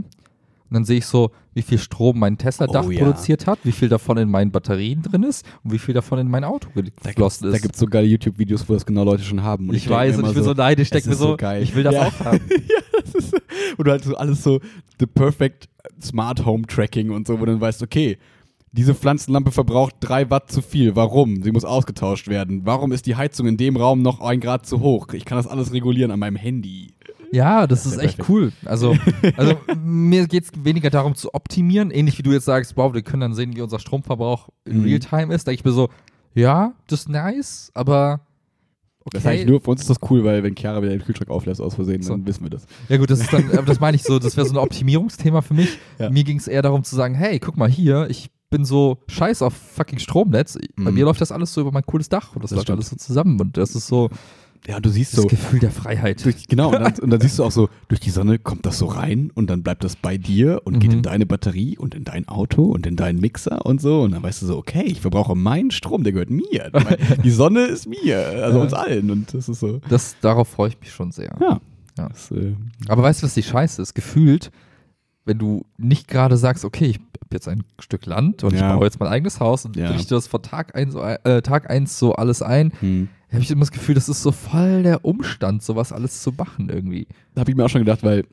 Und dann sehe ich so, wie viel Strom mein Tesla-Dach Oh ja. produziert hat, wie viel davon in meinen Batterien drin ist und wie viel davon in mein Auto geflossen Da ist. gibt es so geile YouTube-Videos, wo das genau Leute schon haben. Und ich mir weiß und ich bin so neidisch, denke mir so, so ich will das Ja. auch haben. ja, das ist, und du halt so alles so the perfect Smart Home Tracking und so, wo du dann weißt, okay, diese Pflanzenlampe verbraucht drei Watt zu viel. Warum? Sie muss ausgetauscht werden. Warum ist die Heizung in dem Raum noch ein Grad zu hoch? Ich kann das alles regulieren an meinem Handy. Ja, das ist Ja, echt perfekt. cool. Also, also mir geht es weniger darum zu optimieren, ähnlich wie du jetzt sagst, wow, wir können dann sehen, wie unser Stromverbrauch in Mhm. Realtime ist. Da ich mir so, ja, das ist nice, aber okay. Das eigentlich nur, für uns ist das cool, weil wenn Chiara wieder den Kühlschrank auflässt aus Versehen, So. dann wissen wir das. Ja gut, das ist dann, aber das meine ich so, das wäre so ein Optimierungsthema für mich. Ja. Mir ging es eher darum zu sagen, hey, guck mal hier, ich bin so scheiß auf fucking Stromnetz. Bei Mhm. mir läuft das alles so über mein cooles Dach und das, Das läuft stimmt. alles so zusammen und das ist so Ja, du siehst das so, Gefühl der Freiheit. durch, genau, und dann, und dann siehst du auch so, durch die Sonne kommt das so rein und dann bleibt das bei dir und geht Mhm. in deine Batterie und in dein Auto und in deinen Mixer und so. Und dann weißt du so, okay, ich verbrauche meinen Strom, der gehört mir. Die Sonne ist mir, also Ja. uns allen. Und das ist so, Das, darauf freue ich mich schon sehr. ja. Ja. Das, äh, Aber weißt du, was die Scheiße ist? Gefühlt, wenn du nicht gerade sagst, okay, ich habe jetzt ein Stück Land und Ja. ich baue jetzt mein eigenes Haus und richte das von Tag eins, so, äh, Tag eins so alles ein, hm. Habe ich immer das Gefühl, das ist so voll der Umstand, sowas alles zu machen irgendwie. Da habe ich mir auch schon gedacht, weil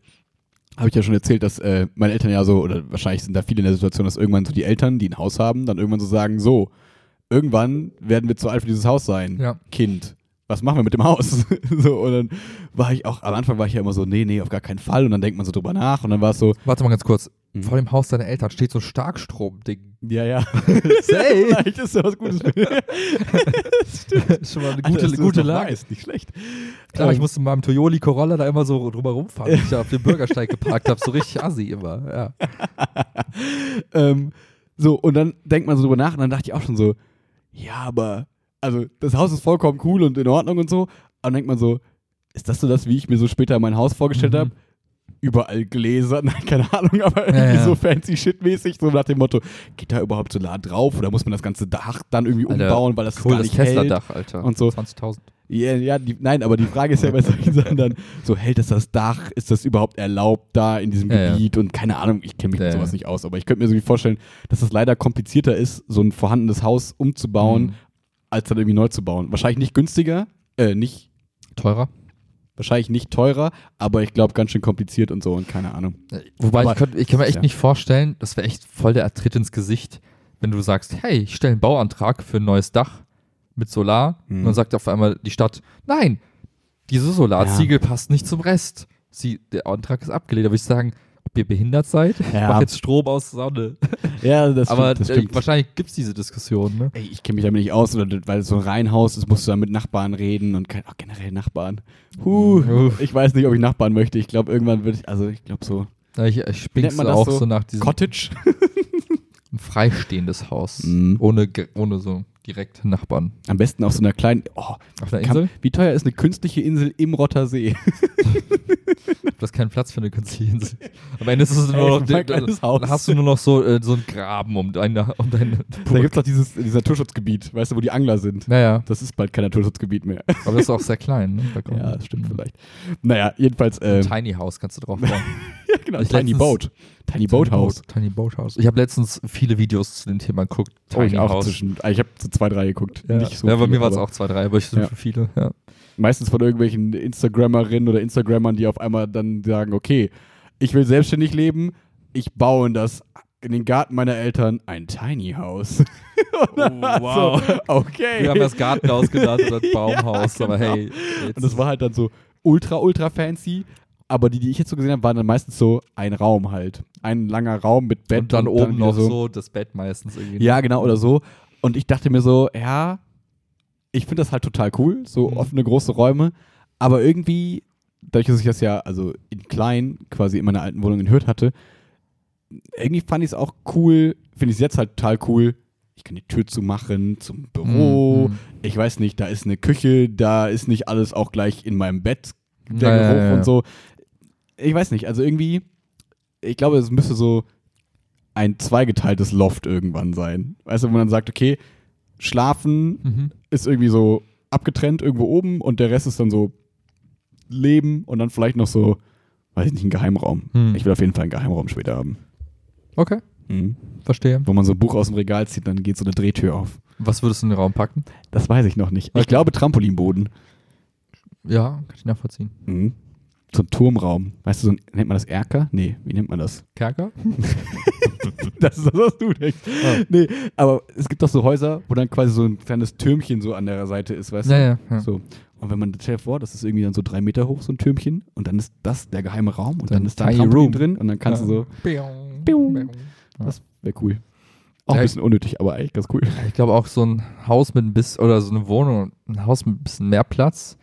habe ich ja schon erzählt, dass äh, meine Eltern ja so, oder wahrscheinlich sind da viele in der Situation, dass irgendwann so die Eltern, die ein Haus haben, dann irgendwann so sagen, so, irgendwann werden wir zu alt für dieses Haus sein. Ja. Kind, was machen wir mit dem Haus? so, und dann war ich auch, am Anfang war ich ja immer so, nee, nee, auf gar keinen Fall. Und dann denkt man so drüber nach und dann war es so, Warte mal ganz kurz. Mhm. Vor dem Haus deiner Eltern steht so ein Starkstrom-Ding. ja, ja. Safe. Vielleicht ist ja was Gutes. Schon mal eine Alter, gute, du gute das Lage. weißt, nicht schlecht. Klar, ich Ähm, musste mit meinem Toyoli Corolla da immer so drüber rumfahren, wenn ich da auf dem Bürgersteig geparkt habe. So richtig assi immer. Ja. ähm, so, und dann denkt man so drüber nach und dann dachte ich auch schon so, ja, aber, also das Haus ist vollkommen cool und in Ordnung und so. Und dann denkt man so, ist das so das, wie ich mir so später mein Haus vorgestellt Mhm. habe? Überall Gläser, nein, keine Ahnung, aber irgendwie ja. so fancy shit-mäßig, so nach dem Motto, geht da überhaupt Solar drauf oder muss man das ganze Dach dann irgendwie Alter, umbauen, weil das Cool, gar das nicht hält? Tesla-Dach, Alter. und so. 20.000. Ja, ja die, nein, aber die Frage ist ja bei solchen Sachen dann, so hält das das Dach, ist das überhaupt erlaubt da in diesem Ja, ja. Gebiet und keine Ahnung, ich kenne mich Ja, mit sowas ja. nicht aus, aber ich könnte mir so wie vorstellen, dass es leider komplizierter ist, so ein vorhandenes Haus umzubauen, Mhm. Als dann irgendwie neu zu bauen. Wahrscheinlich nicht günstiger, äh, nicht, Teurer? wahrscheinlich nicht teurer, aber ich glaube ganz schön kompliziert und so und keine Ahnung. Wobei, Aber- ich, könnt, ich kann mir echt ja. nicht vorstellen, das wäre echt voll der Tritt ins Gesicht, wenn du sagst, hey, ich stelle einen Bauantrag für ein neues Dach mit Solar. Mhm. Und dann sagt auf einmal die Stadt, nein, diese Solarziegel passt nicht zum Rest. Sie, der Antrag ist abgelehnt. Da würde ich sagen, ihr behindert seid? Ich Ja. mache jetzt Strom aus Sonne. Ja, das Aber stimmt. Das äh, stimmt. wahrscheinlich gibt es diese Diskussion, ne? Ey, ich kenne mich damit nicht aus, weil es so ein Reihenhaus ist, musst du da mit Nachbarn reden und auch generell Nachbarn. Huh, ich weiß nicht, ob ich Nachbarn möchte. Ich glaube, irgendwann würde ich, also ich glaube so Ja, Ich, ich das auch so? so, nach diesem Cottage. ein freistehendes Haus. Mhm. Ohne, ohne so direkte Nachbarn. Am besten auf so einer kleinen, oh, Auf einer Insel? wie teuer ist eine künstliche Insel im Rottersee? Du hast keinen Platz für eine künstliche Insel. Am Ende ist es nur noch, kleines Haus. dann hast du nur noch so, äh, so einen Graben um deine, um deine Da gibt es doch dieses, dieses Naturschutzgebiet, weißt du, wo die Angler sind. Naja, Das ist bald kein Naturschutzgebiet mehr. aber das ist auch sehr klein. Ne? Da ja, das stimmt vielleicht. Naja, jedenfalls, ähm, Tiny House kannst du drauf bauen. ja, genau, Ich Tiny letztens- Boat. Tiny Boat House. Tiny Boat House. Ich habe letztens viele Videos zu dem Thema geguckt. Oh, ich Tiny auch House. zwischen, ah, ich habe so zwei, drei geguckt. Ja, Nicht so ja bei mir waren es auch zwei, drei, aber ich sind Ja. viele. Ja. Meistens von irgendwelchen Instagrammerinnen oder Instagrammern, die auf einmal dann sagen, okay, ich will selbstständig leben, ich baue in das in den Garten meiner Eltern ein Tiny House. Und dann Oh, wow. so, okay. Wir haben das Gartenhaus gedacht oder das Ja, Baumhaus, aber genau. hey. Jetzt Und das war halt dann so ultra, ultra fancy. Aber die, die ich jetzt so gesehen habe, waren dann meistens so ein Raum halt. Ein langer Raum mit Bett. und dann oben wieder noch so. das Bett meistens irgendwie. Ja, genau, oder so. Und ich dachte mir so, ja, ich finde das halt total cool, so Mhm. offene, große Räume. Aber irgendwie, dadurch, dass ich das ja also in klein quasi in meiner alten Wohnung in Hürth hatte, irgendwie fand ich es auch cool, finde ich es jetzt halt total cool. Ich kann die Tür zumachen zum Büro. Mhm. Ich weiß nicht, da ist eine Küche, da ist nicht alles auch gleich in meinem Bett, der Ja, ja, Geruch ja, ja. und so. Ich weiß nicht, also irgendwie, ich glaube, es müsste so ein zweigeteiltes Loft irgendwann sein. Weißt du, wo man dann sagt, okay, schlafen Mhm. Ist irgendwie so abgetrennt irgendwo oben und der Rest ist dann so Leben und dann vielleicht noch so, weiß ich nicht, ein Geheimraum. Hm. Ich will auf jeden Fall einen Geheimraum später haben. Okay, Mhm. verstehe. Wo man so ein Buch aus dem Regal zieht, dann geht so eine Drehtür auf. Was würdest du in den Raum packen? Das weiß ich noch nicht. Okay. Ich glaube Trampolinboden. Ja, kann ich nachvollziehen. Mhm. So ein Turmraum. Weißt du, so ein, nennt man das Erker? Nee, wie nennt man das? Kerker? Das ist das, was du denkst. Oh. Nee, aber es gibt doch so Häuser, wo dann quasi so ein kleines Türmchen so an der Seite ist, weißt Ja, du? ja. ja. So. Und wenn man, stell dir vor, das ist irgendwie dann so drei Meter hoch, so ein Türmchen, und dann ist das der geheime Raum und Dann dann, ist da ein Trampolin room. drin und dann kannst ja. du so, Biong, Biong. das wäre cool. Auch ein bisschen unnötig, aber eigentlich ganz cool. Ich glaube auch so ein Haus mit ein bisschen, oder so eine Wohnung, ein Haus mit ein bisschen mehr Platz,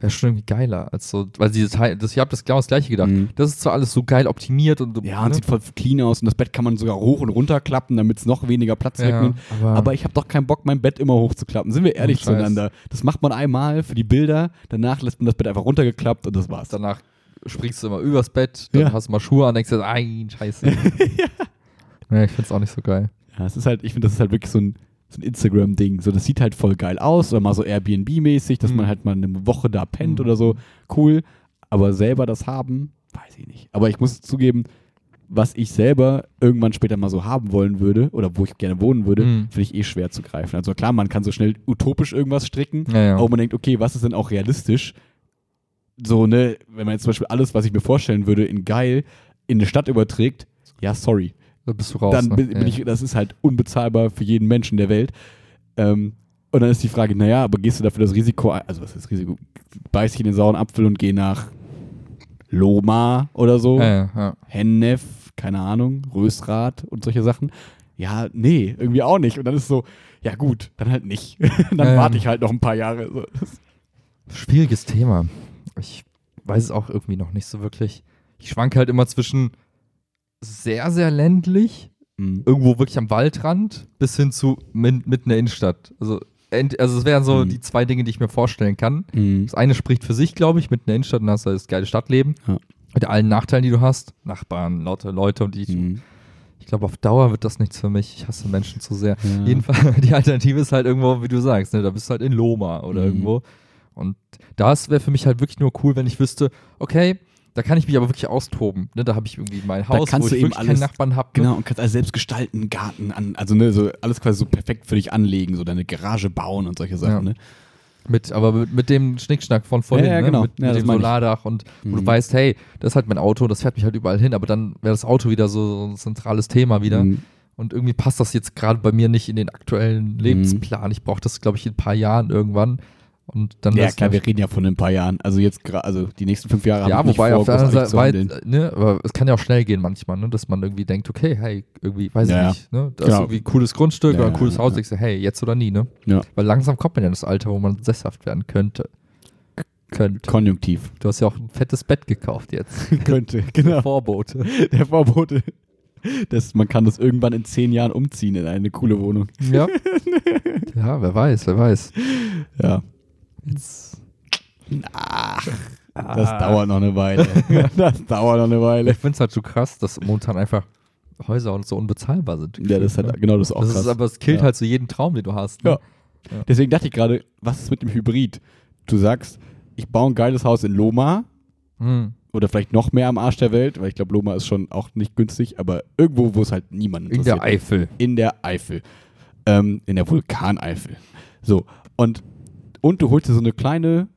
wäre schon irgendwie geiler als so, weil diese Teil, das, ich habe das genau das gleiche gedacht. Mhm. Das ist zwar alles so geil optimiert und Ja, und ne? sieht voll clean aus und das Bett kann man sogar hoch und runter klappen, damit es noch weniger Platz ja, wegnimmt. aber, Aber ich habe doch keinen Bock, mein Bett immer hochzuklappen. Sind wir ehrlich zueinander? Das macht man einmal für die Bilder, danach lässt man das Bett einfach runtergeklappt und das war's. danach springst du immer übers Bett, dann Ja. hast du mal Schuhe an, denkst dir, nein, scheiße. ja. ich find's auch nicht so geil. Ja, es ist halt, ich finde, das ist halt wirklich so ein, so ein Instagram-Ding. So, das sieht halt voll geil aus oder mal so Airbnb-mäßig, dass Mhm. man halt mal eine Woche da pennt Mhm. oder so. Cool. Aber selber das haben, weiß ich nicht. Aber ich muss zugeben, was ich selber irgendwann später mal so haben wollen würde oder wo ich gerne wohnen würde, Mhm. finde ich eh schwer zu greifen. Also klar, man kann so schnell utopisch irgendwas stricken, Ja, ja. aber man denkt, okay, was ist denn auch realistisch? So, ne, wenn man jetzt zum Beispiel alles, was ich mir vorstellen würde, in geil in eine Stadt überträgt, ja, sorry Da bist du raus. dann ne? bin, bin ja. ich, das ist halt unbezahlbar für jeden Menschen der Welt. Ähm, und dann ist die Frage, naja, aber gehst du dafür das Risiko, ein- also was ist das Risiko? Beiß dich in den sauren Apfel und geh nach Loma oder so, ja, ja. Hennef, keine Ahnung, Rösrath und solche Sachen. Ja, nee, irgendwie auch nicht. Und dann ist so, ja gut, dann halt nicht. dann ja. warte ich halt noch ein paar Jahre. Schwieriges Thema. Ich weiß es auch irgendwie noch nicht so wirklich. Ich schwanke halt immer zwischen sehr, sehr ländlich, Mhm. irgendwo wirklich am Waldrand, bis hin zu mitten in der Innenstadt. Also, also es wären so Mhm. die zwei Dinge, die ich mir vorstellen kann. Mhm. Das eine spricht für sich, glaube ich, mitten in der Innenstadt, dann hast du das geile Stadtleben. Ja. Mit allen Nachteilen, die du hast. Nachbarn, laute Leute und die. Mhm. Ich glaube, auf Dauer wird das nichts für mich. Ich hasse Menschen zu sehr. Ja. Jedenfalls, die Alternative ist halt irgendwo, wie du sagst, ne? da bist du halt in Loma oder Mhm. irgendwo. Und das wäre für mich halt wirklich nur cool, wenn ich wüsste, okay, da kann ich mich aber wirklich austoben. Ne? Da habe ich irgendwie mein Haus, kannst wo du ich eben wirklich keinen alles- Nachbarn habe. Genau, und kannst alles selbst gestalten, Garten an, also ne, so alles quasi so perfekt für dich anlegen, so deine Garage bauen und solche Sachen, Ja. ne? Mit, aber mit, mit dem Schnickschnack von vorhin, Ja, ja, ne? genau. mit, Ja, mit das dem meine ich. Solardach und wo du Mhm. weißt, hey, das ist halt mein Auto, das fährt mich halt überall hin, aber dann wäre das Auto wieder so, ein zentrales Thema wieder. Mhm. und irgendwie passt das jetzt gerade bei mir nicht in den aktuellen Mhm. Lebensplan. Ich brauche das, glaube ich, in ein paar Jahren irgendwann. Und dann Ja, klar, wir reden ja von ein paar Jahren. Also jetzt gerade, also die nächsten fünf Jahre ja, habe ich nicht wobei vor, auf der anderen Seite, ne, aber es kann ja auch schnell gehen manchmal, ne, dass man irgendwie denkt, okay, hey, irgendwie, weiß Ja, ja. ich nicht, ne, das Genau. ist irgendwie ein cooles Grundstück Ja, oder ein ja, cooles ja, Haus, ja. denkst du, hey, jetzt oder nie, ne? Ja. Weil langsam kommt man ja in das Alter, wo man sesshaft werden könnte. Könnte. Konjunktiv. Du hast ja auch ein fettes Bett gekauft jetzt. Könnte, genau. Vorbote. Der Vorbote. Das, man kann das irgendwann in zehn Jahren umziehen in eine coole Wohnung. Ja. ja, wer weiß, wer weiß. Ja. Jetzt, Ach, Ah. das dauert noch eine Weile. das dauert noch eine Weile. ich finde es halt so krass, dass momentan einfach Häuser und so unbezahlbar sind. Ja, das ist halt, genau, das ist auch das krass. ist aber, es killt Ja. halt so jeden Traum, den du hast. Ne? Ja. Deswegen dachte ich gerade, was ist mit dem Hybrid? Du sagst, ich baue ein geiles Haus in Loma Hm. oder vielleicht noch mehr am Arsch der Welt, weil ich glaube, Loma ist schon auch nicht günstig, aber irgendwo, wo es halt niemand In der Eifel. in der Eifel. Ähm, in der Vulkaneifel. So, und, und du holst dir so eine kleine,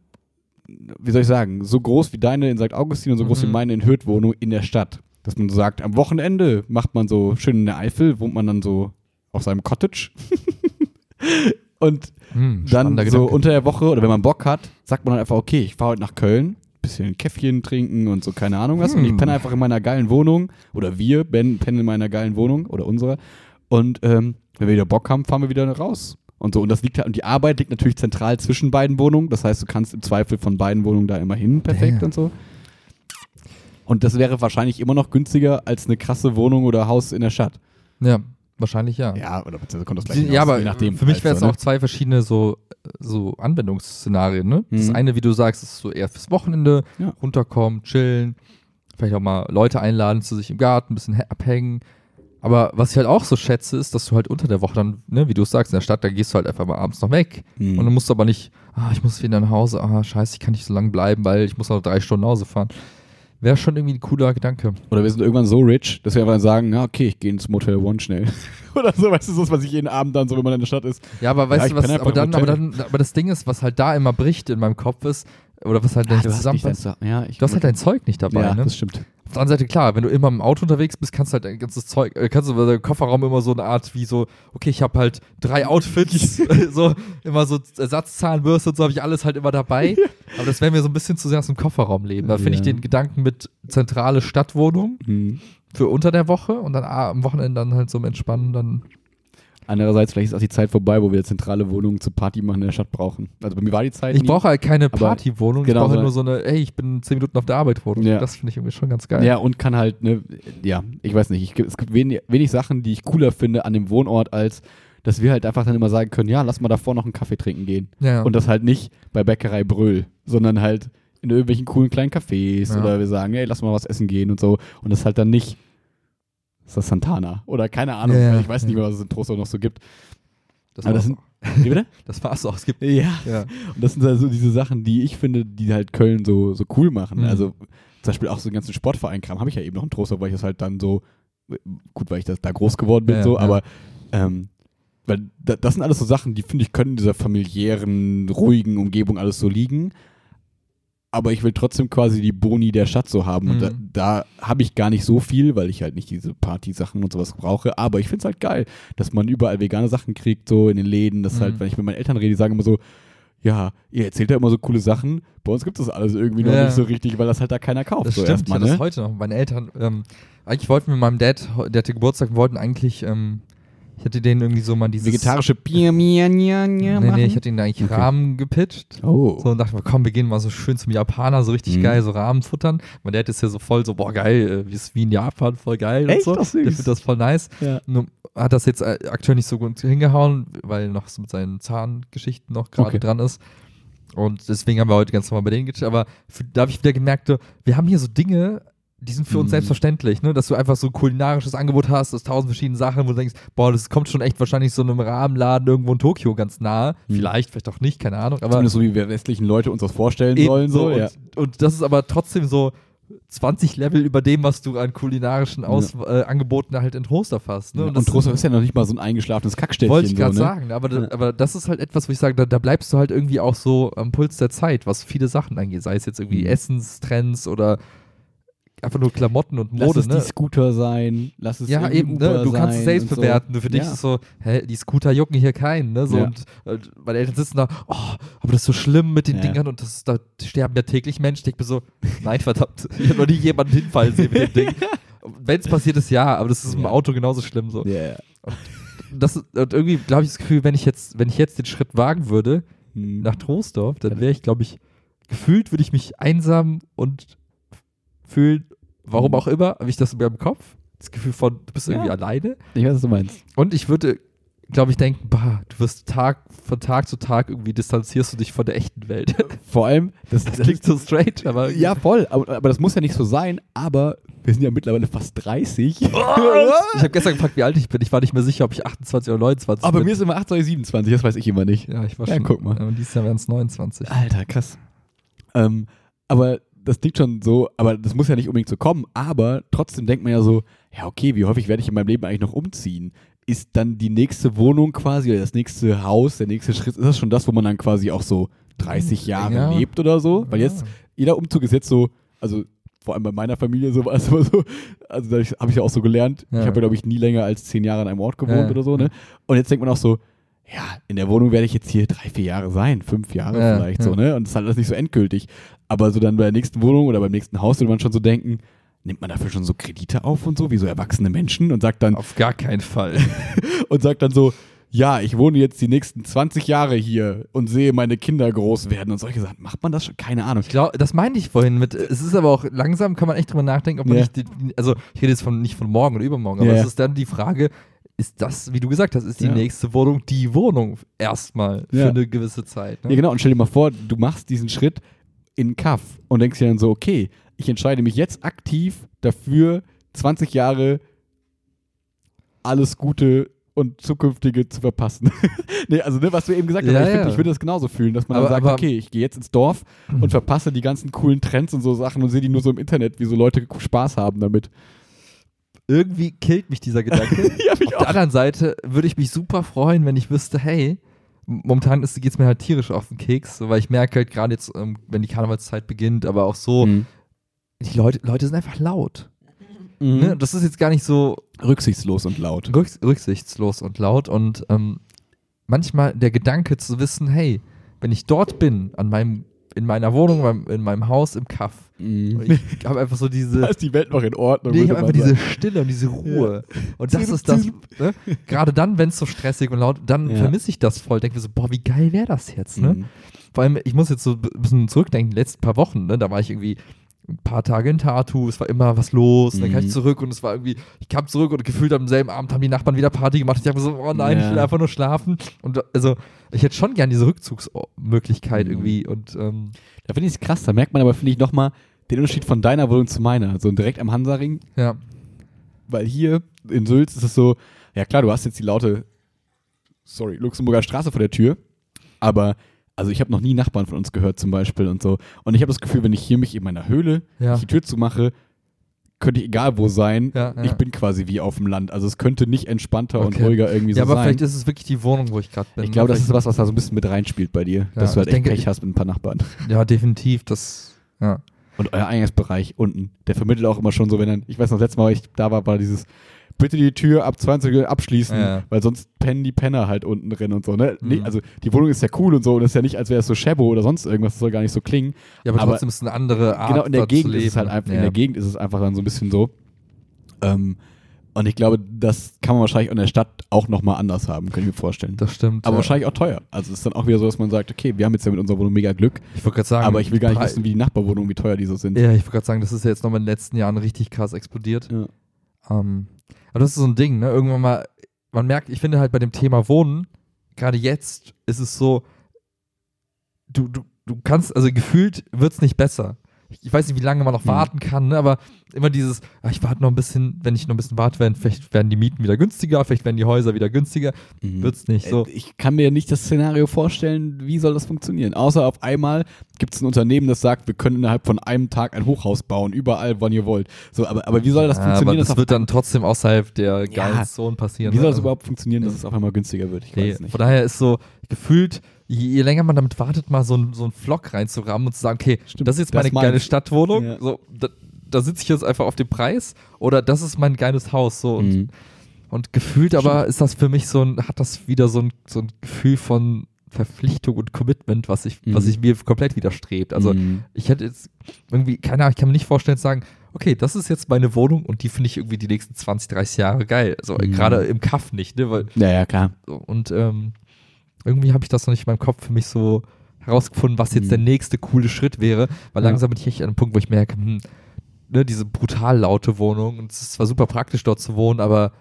wie soll ich sagen, so groß wie deine in St. Augustin und so groß Mhm. wie meine in Hürth Wohnung in der Stadt. Dass man so sagt, am Wochenende macht man so schön in der Eifel, wohnt man dann so auf seinem Cottage. und Hm, dann so Gedanke. unter der Woche oder wenn man Bock hat, sagt man dann einfach, okay, ich fahre heute nach Köln, bisschen Käffchen trinken und so, keine Ahnung was. Und ich Hm. penne einfach in meiner geilen Wohnung oder wir ben, pennen in meiner geilen Wohnung oder unserer. Und ähm, wenn wir wieder Bock haben, fahren wir wieder raus. Und so. Und das liegt halt, und die Arbeit liegt natürlich zentral zwischen beiden Wohnungen. Das heißt, du kannst im Zweifel von beiden Wohnungen da immer hin, perfekt Damn. und so. Und das wäre wahrscheinlich immer noch günstiger als eine krasse Wohnung oder Haus in der Stadt. Ja, wahrscheinlich ja. Ja, oder beziehungsweise kommt das gleich ja, aber je nachdem. für mich wäre es so, ne? auch zwei verschiedene so, so Anwendungsszenarien. Ne? Das Mhm. eine, wie du sagst, ist so eher fürs Wochenende, Ja. runterkommen, chillen, vielleicht auch mal Leute einladen zu sich im Garten, ein bisschen hä- abhängen. Aber was ich halt auch so schätze, ist, dass du halt unter der Woche dann, ne, wie du es sagst, in der Stadt, da gehst du halt einfach mal abends noch weg. Mhm. Und dann musst du aber nicht, ah, ich muss wieder nach Hause, ah, scheiße, ich kann nicht so lange bleiben, weil ich muss noch drei Stunden nach Hause fahren. Wäre schon irgendwie ein cooler Gedanke. Oder wir sind irgendwann so rich, dass wir einfach dann sagen, na okay, ich gehe ins Motel One schnell. Oder so, weißt du, so was ich jeden Abend dann so, wenn man in der Stadt ist. Ja, aber weißt Ja, du was, aber dann, aber dann, aber das Ding ist, was halt da immer bricht in meinem Kopf ist, oder was halt nicht zusammenpasst. dein, ja, Du hast halt dein Zeug nicht dabei, Ja, ne? das stimmt. Der anderen Seite, klar, wenn du immer im Auto unterwegs bist, kannst du halt dein ganzes Zeug, äh, kannst du bei deinem Kofferraum immer so eine Art wie so, okay, ich habe halt drei Outfits, so immer so Ersatzzahnbürste und so habe ich alles halt immer dabei. Aber das wäre mir so ein bisschen zu sehr aus dem Kofferraum leben. Da finde ich den Gedanken mit zentrale Stadtwohnung Mhm. für unter der Woche und dann ah, am Wochenende dann halt so im Entspannen dann. Andererseits, vielleicht ist auch die Zeit vorbei, wo wir zentrale Wohnungen zu Party machen in der Stadt brauchen. Also bei mir war die Zeit Ich nie. brauche halt keine Partywohnung, genau ich brauche halt nur so eine, hey, ich bin zehn Minuten auf der Arbeit Wohnung. Ja. Das finde ich irgendwie schon ganz geil. Ja, und kann halt, ne, ja, ich weiß nicht, ich, es gibt wenig, wenig Sachen, die ich cooler finde an dem Wohnort, als dass wir halt einfach dann immer sagen können, ja, lass mal davor noch einen Kaffee trinken gehen. Ja. Und das halt nicht bei Bäckerei Bröll, sondern halt in irgendwelchen coolen kleinen Cafés Ja. oder wir sagen, ey, lass mal was essen gehen und so. Und das halt dann nicht, ist das Santana oder keine Ahnung, Ja, ich weiß nicht mehr, was es in Trost noch so gibt. das aber das sind- auch. Wie bitte? Das war's auch. Es gibt Ja. ja. Und das sind halt so diese Sachen, die ich finde, die halt Köln so, so cool machen. Mhm. Also zum Beispiel auch so den ganzen Sportverein-Kram habe ich ja eben noch in Trost, weil ich das halt dann so, gut, weil ich das da groß geworden bin, Ja, so, ja. aber ähm, weil da, das sind alles so Sachen, die finde ich, können in dieser familiären, ruhigen Umgebung alles so liegen. Aber ich will trotzdem quasi die Boni der Stadt so haben. Und da, Mhm. da habe ich gar nicht so viel, weil ich halt nicht diese Party-Sachen und sowas brauche. Aber ich finde es halt geil, dass man überall vegane Sachen kriegt, so in den Läden. Das ist Mhm. halt, wenn ich mit meinen Eltern rede, die sagen immer so, ja, ihr erzählt ja immer so coole Sachen. Bei uns gibt es das alles irgendwie noch Ja. nicht so richtig, weil das halt da keiner kauft. Das so stimmt, erstmal, ich hatte das ne? heute noch. Meine Eltern, ähm, eigentlich wollten wir mit meinem Dad, der hatte Geburtstag, wollten eigentlich, ähm, ich hatte denen irgendwie so mal dieses... Vegetarische Bier, Mia, Mia, Mia Nee, nee, ich hatte ihnen eigentlich Okay. Rahmen gepitcht. Oh. So und dachte mir, komm, wir gehen mal so schön zum Japaner, so richtig Mhm. geil, so Rahmen futtern. Mein Dad ist ja so voll so, boah, geil, äh, wie ist wie in Japan, voll geil Echt? und so. Ach, süß. Der findet das voll nice. Ja. Nur hat das jetzt äh, aktuell nicht so gut hingehauen, weil noch so mit seinen Zahngeschichten noch gerade Okay. dran ist. Und deswegen haben wir heute ganz normal bei denen gechillt. Aber für, da habe ich wieder gemerkt, wir haben hier so Dinge, die sind für uns Mhm. selbstverständlich, ne? dass du einfach so ein kulinarisches Angebot hast, aus tausend verschiedenen Sachen, wo du denkst, boah, das kommt schon echt wahrscheinlich so einem Rahmenladen irgendwo in Tokio ganz nahe. Mhm. Vielleicht, vielleicht auch nicht, keine Ahnung. Aber Zumindest so, wie wir westlichen Leute uns das vorstellen sollen. So, und, ja. und das ist aber trotzdem so 20 Level über dem, was du an kulinarischen Aus äh, Angeboten halt in Trostorf hast. Ne? und das Trostorf ist ja noch nicht mal so ein eingeschlafenes Kackstädtchen. wollte ich gerade so, ne? sagen, aber, da, Ja. aber das ist halt etwas, wo ich sage, da, da bleibst du halt irgendwie auch so am Puls der Zeit, was viele Sachen angeht, sei es jetzt irgendwie Mhm. Essenstrends oder einfach nur Klamotten und Lass Mode, es ne? die Scooter sein, lass es Ja, eben, ne? Du kannst es selbst und so. bewerten. Für dich Ja. ist es so, hä, die Scooter jucken hier keinen, ne? So, Ja. und äh, meine Eltern sitzen da, oh, aber das ist so schlimm mit den Ja. Dingern und das, da sterben ja täglich Menschen. Ich bin so, nein, verdammt, ich habe noch nie jemanden hinfallen sehen mit dem Ding. Wenn es passiert ist, ja, aber das ist im. Auto genauso schlimm so. Ja, ja. Das, und irgendwie glaube ich das Gefühl, wenn ich jetzt, wenn ich jetzt den Schritt wagen würde Hm. nach Troisdorf, dann wäre ich, glaube ich, gefühlt würde ich mich einsam und fühlen, warum Mhm. auch immer, habe ich das in meinem Kopf. Das Gefühl von, du bist irgendwie Ja. alleine. Ich weiß, was du meinst. Und ich würde, glaube ich, denken, bah, du wirst Tag von Tag zu Tag irgendwie distanzierst du dich von der echten Welt. Vor allem, das, Das klingt so strange, aber Ja, voll. Aber, aber das muss ja nicht so sein. Aber wir sind ja mittlerweile fast 30. ich habe gestern gefragt, wie alt ich bin. Ich war nicht mehr sicher, ob ich 28 oder 29 aber bin. mir ist immer 28, 27. Das weiß ich immer nicht. ja, ich war Ja, schon. guck mal. Und dieses Jahr wären es 29. Alter, krass. Ähm, aber das klingt schon so, aber das muss ja nicht unbedingt so kommen. Aber trotzdem denkt man ja so, ja, okay, wie häufig werde ich in meinem Leben eigentlich noch umziehen? Ist dann die nächste Wohnung quasi oder das nächste Haus, der nächste Schritt, ist das schon das, wo man dann quasi auch so 30 Jahre Ja. lebt oder so? Weil jetzt, jeder Umzug ist jetzt so, also vor allem bei meiner Familie so war es immer so, also da habe ich ja auch so gelernt, Ja. ich habe ja glaube ich nie länger als zehn Jahre an einem Ort gewohnt Ja. oder so, ne? Und jetzt denkt man auch so, ja, in der Wohnung werde ich jetzt hier drei, vier Jahre sein, fünf Jahre Ja, vielleicht ja. so, ne? Und das ist halt alles nicht so endgültig. Aber so dann bei der nächsten Wohnung oder beim nächsten Haus würde man schon so denken, nimmt man dafür schon so Kredite auf und so, wie so erwachsene Menschen und sagt dann, Auf gar keinen Fall. und sagt dann so, ja, ich wohne jetzt die nächsten 20 Jahre hier und sehe meine Kinder groß werden und solche Sachen. Macht man das schon? Keine Ahnung. Ich glaube, das meinte ich vorhin mit, es ist aber auch langsam, kann man echt drüber nachdenken, ob man Ja. nicht, die, also ich rede jetzt von, nicht von morgen oder übermorgen, aber Ja. es ist dann die Frage, ist das, wie du gesagt hast, ist die Ja. nächste Wohnung die Wohnung erstmal für eine gewisse Zeit? Ne? Ja, genau. Und stell dir mal vor, du machst diesen Schritt in Kaff und denkst dir dann so, okay, ich entscheide mich jetzt aktiv dafür, 20 Jahre alles Gute und Zukünftige zu verpassen. nee, also ne, was du eben gesagt hast, Ja, ich, find, ja. ich würde das genauso fühlen, dass man Aber- dann sagt, okay, ich gehe jetzt ins Dorf und verpasse die ganzen coolen Trends und so Sachen und sehe die nur so im Internet, wie so Leute Spaß haben damit. Irgendwie killt mich dieser Gedanke. ja, mich Auf der anderen Seite würde ich mich super freuen, wenn ich wüsste, hey, momentan geht es mir halt tierisch auf den Keks, weil ich merke halt gerade jetzt, ähm, wenn die Karnevalszeit beginnt, aber auch so, Mhm. die Leute, Leute sind einfach laut. Mhm. Ne? Das ist jetzt gar nicht so Rücksichtslos und laut. rücks rücksichtslos und laut und ähm, manchmal der Gedanke zu wissen, hey, wenn ich dort bin, an meinem, in meiner Wohnung, in meinem Haus, im Kaff, Mhm. ich habe einfach so Da diese, ist die Welt noch in Ordnung. nee, ich habe einfach diese. Stille und diese Ruhe. Und das ist das, ne? gerade dann, wenn es so stressig und laut, dann Ja. vermisse ich das voll, denke mir so, boah, wie geil wäre das jetzt, ne? Mhm. Vor allem, ich muss jetzt so ein bisschen zurückdenken, die letzten paar Wochen, ne? da war ich irgendwie ein paar Tage in Tartu, es war immer was los, und dann kam ich Mhm. zurück und es war irgendwie, ich kam zurück und gefühlt am selben Abend haben die Nachbarn wieder Party gemacht. Ich dachte so, oh nein, Ja. ich will einfach nur schlafen. Und also, ich hätte schon gern diese Rückzugsmöglichkeit Mhm. irgendwie und ähm, Da finde ich es krass, da merkt man aber, finde ich, nochmal den Unterschied von deiner Wohnung zu meiner. So direkt am Hansaring, ja. weil hier in Sülz ist es so, ja klar, du hast jetzt die laute, sorry, Luxemburger Straße vor der Tür, aber also ich habe noch nie Nachbarn von uns gehört zum Beispiel und so. Und ich habe das Gefühl, wenn ich hier mich in meiner Höhle Ja. die Tür zumache, könnte ich egal wo sein. Ja, ja. Ich bin quasi wie auf dem Land. Also es könnte nicht entspannter und Okay. ruhiger irgendwie so ja, aber sein. vielleicht ist es wirklich die Wohnung, wo ich gerade bin. ich glaube, das ist was, was da so ein bisschen mit reinspielt bei dir. Dass du halt echt Pech hast mit ein paar Nachbarn. Ja, definitiv. Das, ja. Und euer Eingangsbereich unten, der vermittelt auch immer schon so, wenn dann, ich weiß noch, das letzte Mal, als ich da war, war dieses, bitte die Tür ab 20 Uhr abschließen, Ja. weil sonst pennen die Penner halt unten drin und so, ne? Nee, Mhm. also die Wohnung ist ja cool und so und es ist ja nicht, als wäre es so Shabo oder sonst irgendwas, das soll gar nicht so klingen. ja, aber, Aber trotzdem ist es eine andere Art. genau, in der Gegend ist es halt einfach, ja. in der Gegend ist es einfach dann so ein bisschen so. Ähm, und ich glaube, das kann man wahrscheinlich in der Stadt auch nochmal anders haben, kann ich mir vorstellen. Das stimmt. aber ja. wahrscheinlich auch teuer. Also es ist dann auch wieder so, dass man sagt, okay, wir haben jetzt ja mit unserer Wohnung mega Glück, Ich wollte gerade sagen, aber ich will gar nicht wissen, wie die Nachbarwohnungen, wie teuer die so sind. Ja, ich wollte gerade sagen, das ist ja jetzt nochmal in den letzten Jahren richtig krass explodiert. Ja. Ähm, aber das ist so ein Ding, ne? Irgendwann mal, man merkt, ich finde halt bei dem Thema Wohnen, gerade jetzt ist es so, du, du, du kannst, also gefühlt wird es nicht besser. Ich weiß nicht, wie lange man noch Hm. warten kann, ne? aber immer dieses, ah, ich warte noch ein bisschen, wenn ich noch ein bisschen warte, werden, vielleicht werden die Mieten wieder günstiger, vielleicht werden die Häuser wieder günstiger, Mhm. wird's nicht so. Äh, Ich kann mir nicht das Szenario vorstellen, wie soll das funktionieren. Außer auf einmal gibt es ein Unternehmen, das sagt, wir können innerhalb von einem Tag ein Hochhaus bauen, überall, wann ihr wollt. So, aber, aber wie soll das Ja, funktionieren? aber das wird dann trotzdem außerhalb der geilen Ja. Zone passieren. wie soll ne? das Also- überhaupt funktionieren, dass es auf einmal günstiger wird? Ich Nee, weiß nicht. von daher ist so gefühlt, je, länger man damit wartet, mal so, ein- so einen Vlog reinzurammen und zu sagen, okay, Stimmt, das ist jetzt meine geile Stadtwohnung, Ja. so, da, da sitze ich jetzt einfach auf dem Preis oder das ist mein geiles Haus so und, Mhm. und gefühlt aber ist das für mich so ein, hat das wieder so ein, so ein Gefühl von Verpflichtung und Commitment, was ich, was Mhm. ich mir komplett widerstrebt. Also Mhm. ich hätte jetzt irgendwie, keine Ahnung, ich kann mir nicht vorstellen zu sagen, okay, das ist jetzt meine Wohnung und die finde ich irgendwie die nächsten 20, 30 Jahre geil. Also gerade im Kaff nicht, ne? Weil, Ja, ja, klar. und ähm, irgendwie habe ich das noch nicht in meinem Kopf für mich so herausgefunden, was jetzt Mhm. der nächste coole Schritt wäre, weil Ja. langsam bin ich echt an einem Punkt, wo ich merke, hm, ne, diese brutal laute Wohnung, und es ist zwar super praktisch dort zu wohnen, aber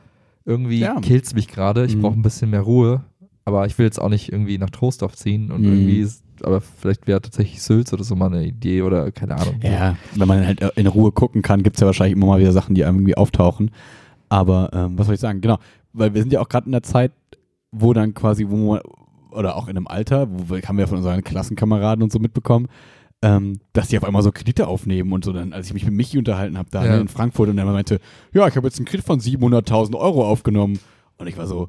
irgendwie Ja. killt es mich gerade. Ich Mhm. brauche ein bisschen mehr Ruhe, aber ich will jetzt auch nicht irgendwie nach Trostorf ziehen und Mhm. irgendwie, ist, aber vielleicht wäre tatsächlich Sülz oder so mal eine Idee oder keine Ahnung. Ja, wenn man halt in Ruhe gucken kann, gibt es ja wahrscheinlich immer mal wieder Sachen, die einem irgendwie auftauchen. Aber ähm, was soll ich sagen? Genau, weil wir sind ja auch gerade in der Zeit, wo dann quasi, wo man, oder auch in einem Alter, wo wir, haben wir von unseren Klassenkameraden und so mitbekommen, ähm, dass die auf einmal so Kredite aufnehmen und so. Dann, als ich mich mit Michi unterhalten habe, da Ja. in Frankfurt, und der meinte, ja, ich habe jetzt einen Kredit von 700.000 Euro aufgenommen. Und ich war so,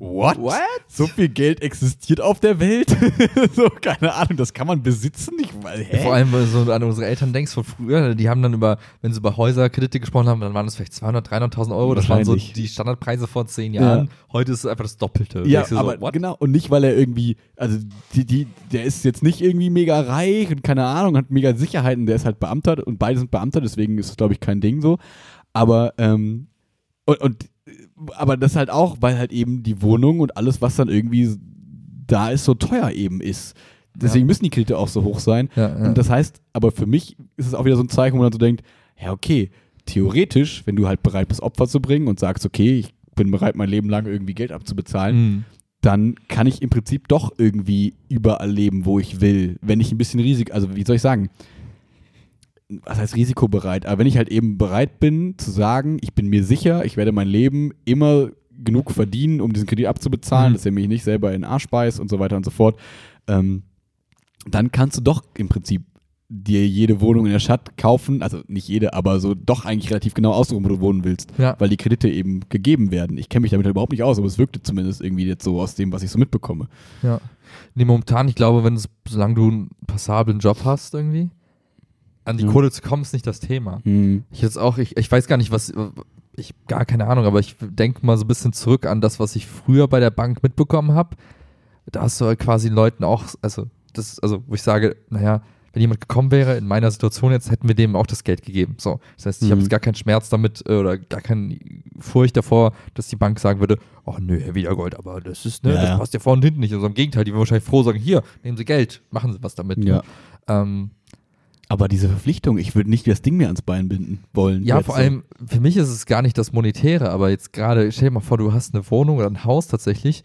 What? What? So viel Geld existiert auf der Welt? so, keine Ahnung, das kann man besitzen? Ich, weil, hä? Vor allem, wenn du so an unsere Eltern denkst von früher, die haben dann über, wenn sie über Häuserkredite gesprochen haben, dann waren das vielleicht 200.000, 300.000 Euro. Das waren so die Standardpreise vor zehn Ja. Jahren. Heute ist es einfach das Doppelte. Ja, so, aber what? genau. Und nicht, weil er irgendwie, also die, die, der ist jetzt nicht irgendwie mega reich und keine Ahnung, hat mega Sicherheiten, der ist halt Beamter und beide sind Beamter, deswegen ist es, glaube ich, kein Ding so. Aber, ähm, und, und, aber das halt auch, weil halt eben die Wohnung und alles, was dann irgendwie da ist, so teuer eben ist. Deswegen Ja. müssen die Kredite auch so hoch sein. Ja, ja. Und das heißt, aber für mich ist es auch wieder so ein Zeichen, wo man so denkt, ja, okay, theoretisch, wenn du halt bereit bist, Opfer zu bringen und sagst, okay, ich bin bereit, mein Leben lang irgendwie Geld abzubezahlen, Mhm. dann kann ich im Prinzip doch irgendwie überall leben, wo ich will, wenn ich ein bisschen Risiko, also wie soll ich sagen, was heißt risikobereit, aber wenn ich halt eben bereit bin zu sagen, ich bin mir sicher, ich werde mein Leben immer genug verdienen, um diesen Kredit abzubezahlen, Mhm. dass er mich nicht selber in den Arsch beißt und so weiter und so fort, ähm, dann kannst du doch im Prinzip dir jede Wohnung in der Stadt kaufen, also nicht jede, aber so doch eigentlich relativ genau aussuchen, wo du wohnen willst Ja. weil die Kredite eben gegeben werden. Ich kenne mich damit halt überhaupt nicht aus, aber es wirkte zumindest irgendwie jetzt so aus dem, was ich so mitbekomme. Ja. Nee, momentan, ich glaube, wenn es, solange du einen passablen Job hast irgendwie, an die Ja. Kohle zu kommen, ist nicht das Thema. Ich jetzt auch, ich, ich weiß gar nicht, was, ich gar keine Ahnung, aber ich denke mal so ein bisschen zurück an das, was ich früher bei der Bank mitbekommen habe. Da hast du halt quasi Leuten auch, also das, also wo ich sage, naja, wenn jemand gekommen wäre in meiner Situation jetzt, hätten wir dem auch das Geld gegeben. So, das heißt, ich habe Mhm. jetzt gar keinen Schmerz damit äh, oder gar keine Furcht davor, dass die Bank sagen würde, oh nö, Herr Wiedergold, aber das ist, ne, Ja, das ja. passt ja vorne und hinten nicht. Also im Gegenteil, die würden wahrscheinlich froh sagen, hier, nehmen Sie Geld, machen Sie was damit. Ja. Ne? Ähm, Aber diese Verpflichtung, ich würde nicht das Ding mir ans Bein binden wollen. Ja, vor so. allem, für mich ist es gar nicht das Monetäre, aber jetzt gerade, stell dir mal vor, du hast eine Wohnung oder ein Haus tatsächlich.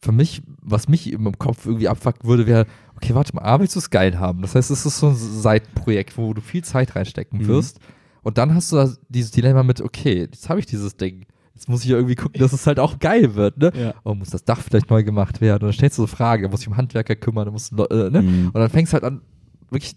Für mich, was mich im Kopf irgendwie abfuckt würde, wäre, okay, warte mal, A, willst du es geil haben? Das heißt, es ist so ein Seitenprojekt, wo du viel Zeit reinstecken Mhm. wirst. Und dann hast du da dieses Dilemma mit, okay, jetzt habe ich dieses Ding. Jetzt muss ich ja irgendwie gucken, dass es halt auch geil wird, ne? Ja. Oh, muss das Dach vielleicht neu gemacht werden? Und dann stellst du so Frage, da muss ich um Handwerker kümmern, da muss, äh, ne? Mhm. Und dann fängst du halt an, wirklich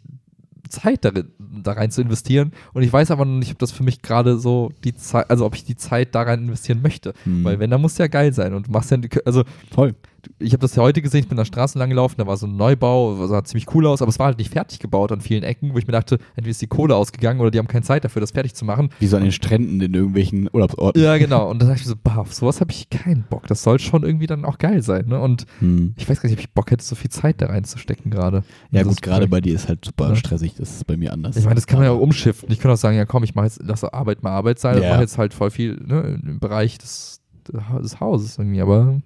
Zeit darin, da rein zu investieren. Und ich weiß aber noch nicht, ob das für mich gerade so die Zeit, also ob ich die Zeit da rein investieren möchte. Mhm. Weil wenn, dann muss ja geil sein. Und du machst ja, also Voll. Ich habe das ja heute gesehen, ich bin da Straßen lang gelaufen, da war so ein Neubau, sah ziemlich cool aus, aber es war halt nicht fertig gebaut an vielen Ecken, wo ich mir dachte, entweder ist die Kohle ausgegangen oder die haben keine Zeit dafür, das fertig zu machen. Wie so an den Stränden in irgendwelchen Urlaubsorten. Ja, genau. Und dann dachte ich mir so, bah, auf sowas habe ich keinen Bock. Das soll schon irgendwie dann auch geil sein. Ne? Und Mhm. ich weiß gar nicht, ob ich Bock hätte, so viel Zeit da reinzustecken gerade. Ja, Das gut, gerade bei dir ist halt super Ja. stressig. Das ist bei mir anders. Ich meine, das kann man ja auch umschiften. Ich kann auch sagen, ja komm, ich mache jetzt, lasse Arbeit mal Arbeit sein Ja. mache jetzt halt voll viel ne, im Bereich des, des Hauses irgendwie. Aber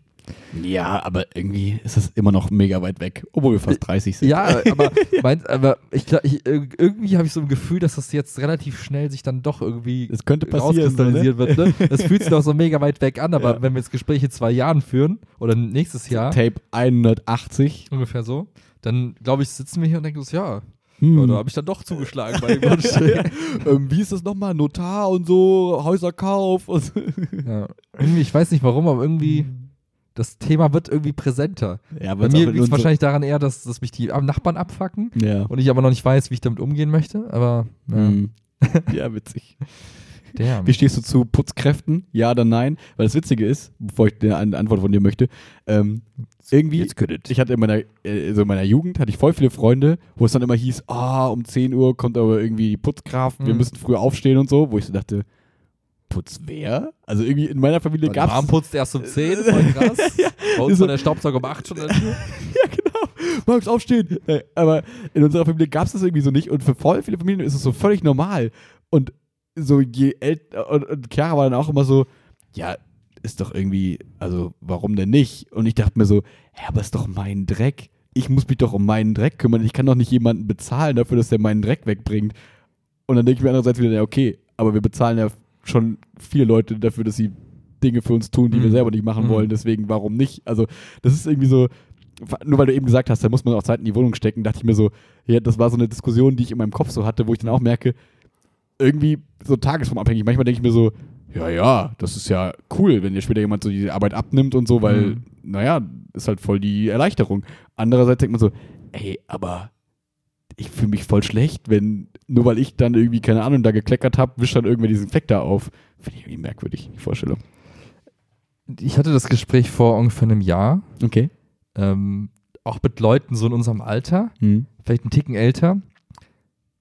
Ja, aber irgendwie ist das immer noch mega weit weg, obwohl wir fast 30 sind. ja, aber, mein, aber ich, ich, irg- irgendwie habe ich so ein Gefühl, dass das jetzt relativ schnell sich dann doch irgendwie Es könnte passieren, ne? rauskristallisiert wird. Ne? Das fühlt sich doch so mega weit weg an, aber Ja. wenn wir jetzt Gespräche in zwei Jahren führen oder nächstes Jahr, Tape 180. ungefähr so, dann glaube ich, sitzen wir hier und denken uns, ja, Hm. ja da habe ich dann doch zugeschlagen bei dem Grundstück. ähm, wie ist das nochmal? Notar und so, Häuserkauf und so. ja. Irgendwie, ich weiß nicht warum, aber irgendwie, das Thema wird irgendwie präsenter. Ja, Bei mir liegt es wahrscheinlich daran eher, dass, dass mich die Nachbarn abfacken Ja. und ich aber noch nicht weiß, wie ich damit umgehen möchte. Aber ja, Hm. ja, witzig. der. Wie stehst du zu Putzkräften? Ja oder nein? Weil das Witzige ist, bevor ich eine Antwort von dir möchte, ähm, irgendwie, ich hatte in meiner, äh, so in meiner Jugend hatte ich voll viele Freunde, wo es dann immer hieß, ah, um 10 Uhr kommt aber irgendwie die Putzkraft, wir Mhm. müssen früh aufstehen und so, wo ich so dachte, Putz wer? Also irgendwie in meiner Familie gab es putzt erst um 10, voll krass. Bei uns so- war der Staubsauger um 8 schon ja, genau. Magst aufstehen. Äh, Aber in unserer Familie gab es das irgendwie so nicht. Und für voll viele Familien ist es so völlig normal. Und so je älter, und, und Chiara war dann auch immer so, ja, ist doch irgendwie, also warum denn nicht? Und ich dachte mir so, ja, aber ist doch mein Dreck. Ich muss mich doch um meinen Dreck kümmern. Ich kann doch nicht jemanden bezahlen dafür, dass der meinen Dreck wegbringt. Und dann denke ich mir andererseits wieder, ja, okay, aber wir bezahlen ja schon viele Leute dafür, dass sie Dinge für uns tun, die wir Mhm. selber nicht machen Mhm. wollen. Deswegen, warum nicht? Also, das ist irgendwie so, nur weil du eben gesagt hast, da muss man auch Zeit in die Wohnung stecken, dachte ich mir so, ja, das war so eine Diskussion, die ich in meinem Kopf so hatte, wo ich dann auch merke, irgendwie so tagesformabhängig. Manchmal denke ich mir so, ja, ja, das ist ja cool, wenn dir später jemand so die Arbeit abnimmt und so, weil, Mhm. naja, ist halt voll die Erleichterung. Andererseits denkt man so, ey, aber ich fühle mich voll schlecht, wenn, nur weil ich dann irgendwie, keine Ahnung, da gekleckert habe, wischt dann irgendwer diesen Fleck da auf. Finde ich irgendwie merkwürdig, die Vorstellung. Ich hatte das Gespräch vor ungefähr einem Jahr, Okay. ähm, auch mit Leuten so in unserem Alter, Hm. vielleicht einen Ticken älter.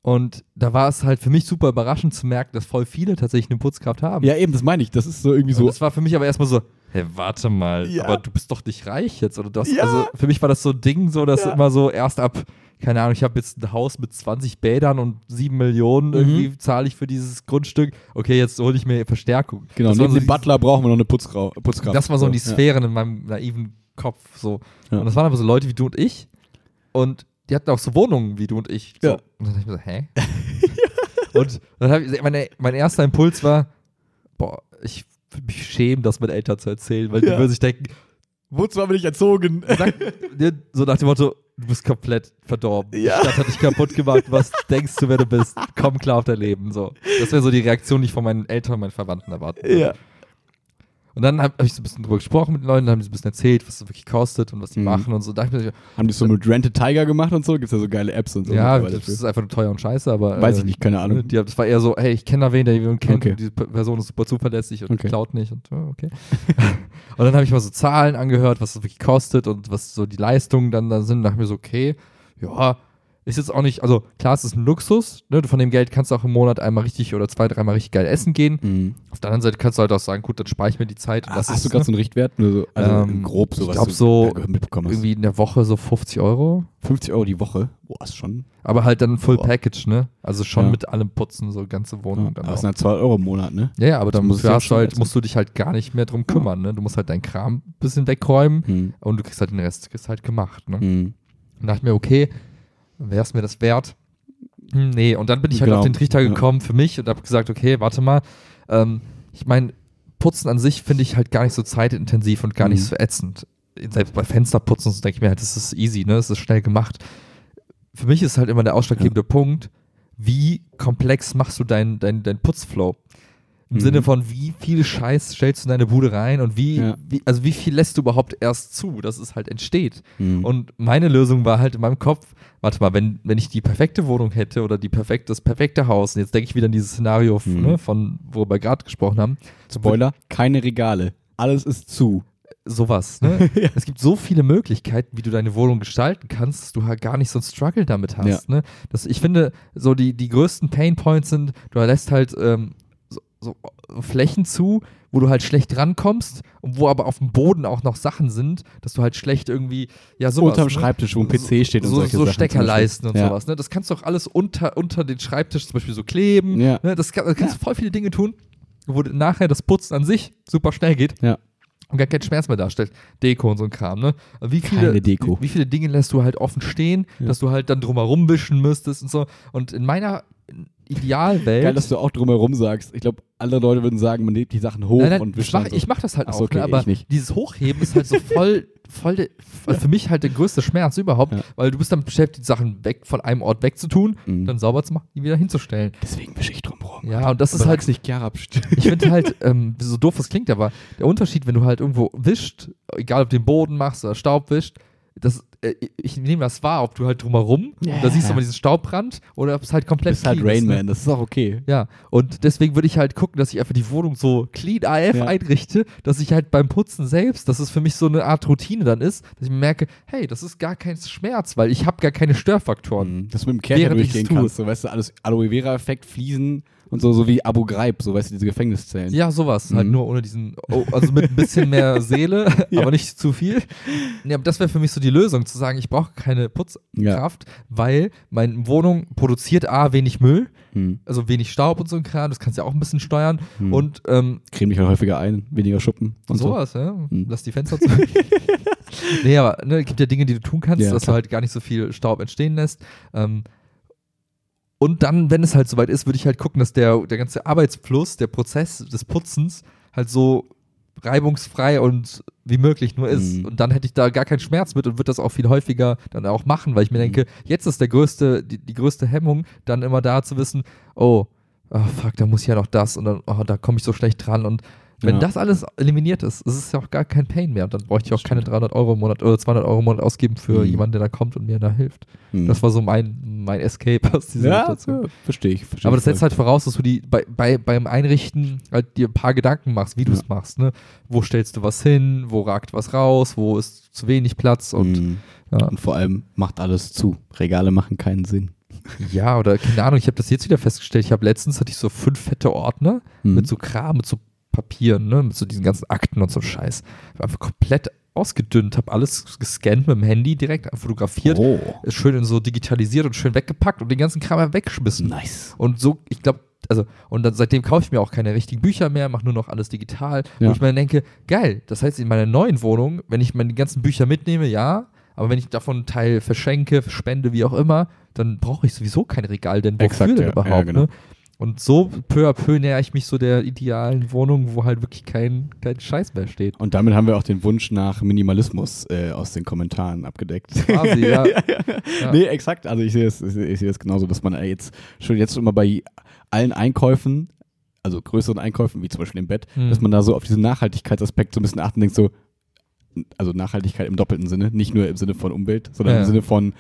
Und da war es halt für mich super überraschend zu merken, dass voll viele tatsächlich eine Putzkraft haben. Ja, eben, das meine ich. Das ist so irgendwie Und so. das war für mich aber erstmal so, hä, warte mal, Ja. aber du bist doch nicht reich jetzt. Oder das, Ja. Also für mich war das so ein Ding, so dass Ja. immer so erst ab, keine Ahnung, ich habe jetzt ein Haus mit 20 Bädern und 7 Millionen Mhm. irgendwie zahle ich für dieses Grundstück. Okay, jetzt hole ich mir Verstärkung. Genau, das neben so dem Butler brauchen wir noch eine Putzgrau Putzkraft. Das war so in die ja. Sphären in meinem naiven Kopf. So. Ja. Und das waren aber so Leute wie du und ich. Und die hatten auch so Wohnungen wie du und ich. So. Ja. Und dann dachte ich mir so, hä? und dann ich, meine, mein erster Impuls war, boah, ich würde mich schämen, das meinen Eltern zu erzählen, weil die Ja. würden sich denken, Wozu haben wir dich erzogen? sag, dir so nach dem Motto, du bist komplett verdorben. Ja. Die Stadt hat dich kaputt gemacht. Was denkst du, wer du bist? Komm klar auf dein Leben. So. Das wäre so die Reaktion, die ich von meinen Eltern und meinen Verwandten erwarten würde. ja. Und dann habe hab ich so ein bisschen drüber gesprochen mit den Leuten, dann haben die so ein bisschen erzählt, was es wirklich kostet und was die Mhm. machen und so. Da mir, Haben die so mit Rented Tiger gemacht und so? Gibt es ja so geile Apps und so. ja, das ist einfach nur teuer und scheiße, aber. Weiß äh, ich nicht, keine Ahnung. Die, das war eher so, hey, ich kenne da wen, der jemanden kennt, Okay. und diese Person ist super zuverlässig und Okay. klaut nicht und okay. und dann habe ich mal so Zahlen angehört, was es wirklich kostet und was so die Leistungen dann da sind. Da dachte ich mir so, okay, ja, ist jetzt auch nicht, also klar, es ist ein Luxus, ne? Von dem Geld kannst du auch im Monat einmal richtig oder zwei, dreimal richtig geil essen gehen. Mhm. Auf der anderen Seite kannst du halt auch sagen, gut, dann spare ich mir die Zeit. Ah, Hast du gerade ne? so einen Richtwert? So, also Ähm, grob ich sowas. glaub so mitbekommen hast. irgendwie in der Woche so 50 Euro. 50 Euro die Woche. Boah, ist schon. Aber halt dann Full Boah. Package, ne? Also schon Ja. mit allem Putzen, so ganze Wohnung. Ja, dann aber es sind halt 2 Euro im Monat, ne? ja, ja, aber dann muss musst du, ja halt, musst du dich halt gar nicht mehr drum kümmern, ne? Du musst halt deinen Kram ein bisschen wegräumen Mhm. und du kriegst halt den Rest kriegst halt gemacht, ne? Mhm. Und dachte ich mir, okay, wäre es mir das wert? Hm, nee, und dann bin ich halt Genau. auf den Trichter Ja. gekommen für mich und habe gesagt, okay, warte mal, ähm, ich meine, Putzen an sich finde ich halt gar nicht so zeitintensiv und gar nicht Mhm. so ätzend. Selbst bei Fensterputzen so denke ich mir halt, das ist easy, ne? Das ist schnell gemacht. Für mich ist halt immer der ausschlaggebende Punkt, wie komplex machst du deinen dein, dein Putzflow? Im Mhm. Sinne von, wie viel Scheiß stellst du in deine Bude rein und wie, Ja. wie, also wie viel lässt du überhaupt erst zu, dass es halt entsteht? Mhm. Und meine Lösung war halt in meinem Kopf, warte mal, wenn, wenn ich die perfekte Wohnung hätte oder die perfekt, das perfekte Haus, und jetzt denke ich wieder an dieses Szenario, f- Mhm. ne, von wo wir gerade gesprochen haben, Spoiler, keine Regale. Alles ist zu. sowas. Ne? Es gibt so viele Möglichkeiten, wie du deine Wohnung gestalten kannst, dass du halt gar nicht so einen Struggle damit hast. Ja. Ne? Das, ich finde, so die, die größten Painpoints sind, du lässt halt ähm, so, so Flächen zu, wo du halt schlecht rankommst und wo aber auf dem Boden auch noch Sachen sind, dass du halt schlecht irgendwie, ja, sowas. Unterm ne? Schreibtisch, wo ein PC steht und so, solche so Sachen Steckerleisten und Beispiel. sowas. Ne? Das kannst du auch alles unter, unter den Schreibtisch zum Beispiel so kleben. Ja. Ne? Das, kann, das kannst du voll viele Dinge tun, wo nachher das Putzen an sich super schnell geht. Ja. Und gar keinen Schmerz mehr darstellt. Deko und so ein Kram, ne? Wie viele, Keine Deko. Wie, wie viele Dinge lässt du halt offen stehen, Ja. dass du halt dann drumherum wischen müsstest und so. Und in meiner Idealwelt. Geil, dass du auch drumherum sagst. Ich glaube, andere Leute würden sagen, man nimmt die Sachen hoch Nein, nein, und wischt mach, so. ich mach das halt Ach auch, so, okay, ne? aber dieses Hochheben ist halt so voll, voll de, also für mich halt der größte Schmerz überhaupt, Ja. weil du bist dann beschäftigt, Sachen weg von einem Ort wegzutun, Mhm. dann sauber zu machen, die wieder hinzustellen. Deswegen wische ich drumherum. Ja, und das ist aber halt, sag's nicht pst. ich finde halt, ähm, so doof es klingt, aber der Unterschied, wenn du halt irgendwo wischt, egal ob du den Boden machst oder Staub wischt, das äh, ich nehme das wahr, ob du halt drumherum, Ja. da siehst du mal diesen Staubbrand oder ob es halt komplett bist halt clean Rain ist, ne? Man, das ist auch okay. Ja, und deswegen würde ich halt gucken, dass ich einfach die Wohnung so clean AF Ja. einrichte, dass ich halt beim Putzen selbst, dass es für mich so eine Art Routine dann ist, dass ich mir merke, hey, das ist gar kein Schmerz, weil ich habe gar keine Störfaktoren. Mhm. Dass du mit dem ich's durchgehen kannst, so weißt du, alles Aloe Vera-Effekt, Fliesen und so, so wie Abu Ghraib, so weißt du, diese Gefängniszellen. Ja, sowas, halt Mhm. nur ohne diesen, oh, also mit ein bisschen mehr Seele, Ja. aber nicht zu viel. Ja, aber das wäre für mich so die Lösung, zu sagen, ich brauche keine Ja. Putzkraft, weil meine Wohnung produziert A, wenig Müll, Hm. also wenig Staub und so ein Kram, das kannst du ja auch ein bisschen steuern Hm. und ähm, Creme dich halt häufiger ein, weniger Schuppen und so. sowas, ja. Hm. Lass die Fenster zu. nee, aber ne, es gibt ja Dinge, die du tun kannst, Ja, dass klar. du halt gar nicht so viel Staub entstehen lässt. Ähm, und dann, wenn es halt soweit ist, würde ich halt gucken, dass der, der ganze Arbeitsfluss, der Prozess des Putzens halt so reibungsfrei und wie möglich nur ist. Mhm. Und dann hätte ich da gar keinen Schmerz mit und würde das auch viel häufiger dann auch machen, weil ich mir Mhm. denke, jetzt ist der größte, die, die größte Hemmung, dann immer da zu wissen, oh, oh fuck, da muss ich ja noch das und dann, oh, da komme ich so schlecht dran und wenn Ja. das alles eliminiert ist, ist es ja auch gar kein Pain mehr. Und dann bräuchte ich auch keine 300 Euro im Monat oder 200 Euro im Monat ausgeben für Mhm. jemanden, der da kommt und mir da hilft. Hm. Das war so mein, mein Escape aus dieser ja, Situation. ja, verstehe ich. Versteh Aber das setzt halt voraus, dass du die bei, bei, beim Einrichten halt dir ein paar Gedanken machst, wie du es Ja. machst. Ne? Wo stellst du was hin? Wo ragt was raus? Wo ist zu wenig Platz? Und Hm. ja. Und vor allem macht alles zu. Regale machen keinen Sinn. ja, oder keine Ahnung, ich habe das jetzt wieder festgestellt. Ich habe letztens hatte ich so fünf fette Ordner Hm. mit so Kram, mit so Papieren, ne? mit so diesen ganzen Akten und so Scheiß. War einfach komplett ausgedünnt, habe alles gescannt mit dem Handy direkt fotografiert, Oh, ist schön in so digitalisiert und schön weggepackt und den ganzen Kram einfach weggeschmissen. nice. Und so, ich glaube, also, und dann, seitdem kaufe ich mir auch keine richtigen Bücher mehr, mache nur noch alles digital. Ja. Wo ich mir denke, geil, das heißt, in meiner neuen Wohnung, wenn ich meine ganzen Bücher mitnehme, ja, aber wenn ich davon einen Teil verschenke, spende, wie auch immer, dann brauche ich sowieso kein Regal, denn wofür Exakt, denn ja. überhaupt? Ja, genau. ne? Und so peu à peu näher ich mich so der idealen Wohnung, wo halt wirklich kein, kein Scheiß mehr steht. Und damit haben wir auch den Wunsch nach Minimalismus äh, aus den Kommentaren abgedeckt. Quasi, ja. Ja. Nee, exakt. Also ich sehe es, ich sehe ich sehe es genauso, dass man jetzt schon jetzt immer bei allen Einkäufen, also größeren Einkäufen, wie zum Beispiel im Bett, Hm. dass man da so auf diesen Nachhaltigkeitsaspekt so ein bisschen achten denkt, so, also Nachhaltigkeit im doppelten Sinne, nicht nur im Sinne von Umwelt, sondern Ja. im Sinne von,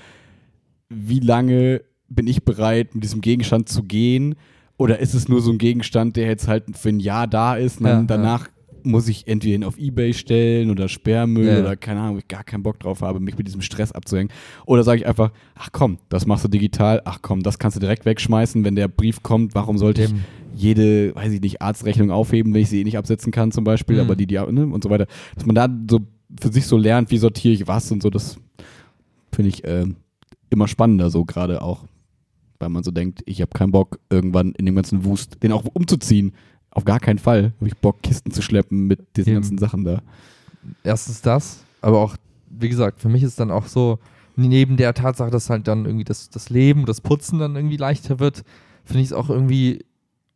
wie lange bin ich bereit, mit diesem Gegenstand zu gehen? Oder ist es nur so ein Gegenstand, der jetzt halt für ein Jahr da ist und Ja, danach muss ich entweder ihn auf Ebay stellen oder Sperrmüll Ja. oder keine Ahnung, wo ich gar keinen Bock drauf habe, mich mit diesem Stress abzuhängen. Oder sage ich einfach, ach komm, das machst du digital, ach komm, das kannst du direkt wegschmeißen, wenn der Brief kommt, warum sollte ich Dem, jede, weiß ich nicht, Arztrechnung aufheben, wenn ich sie eh nicht absetzen kann zum Beispiel, Mhm. aber die, die, ne, und so weiter. Dass man da so für sich so lernt, wie sortiere ich was und so, das finde ich ähm, immer spannender so gerade auch, weil man so denkt, ich habe keinen Bock, irgendwann in dem ganzen Wust, den auch umzuziehen. Auf gar keinen Fall habe ich Bock, Kisten zu schleppen mit diesen Dem- ganzen Sachen da. erstens das, aber auch, wie gesagt, für mich ist dann auch so, neben der Tatsache, dass halt dann irgendwie das, das Leben, das Putzen dann irgendwie leichter wird, finde ich es auch irgendwie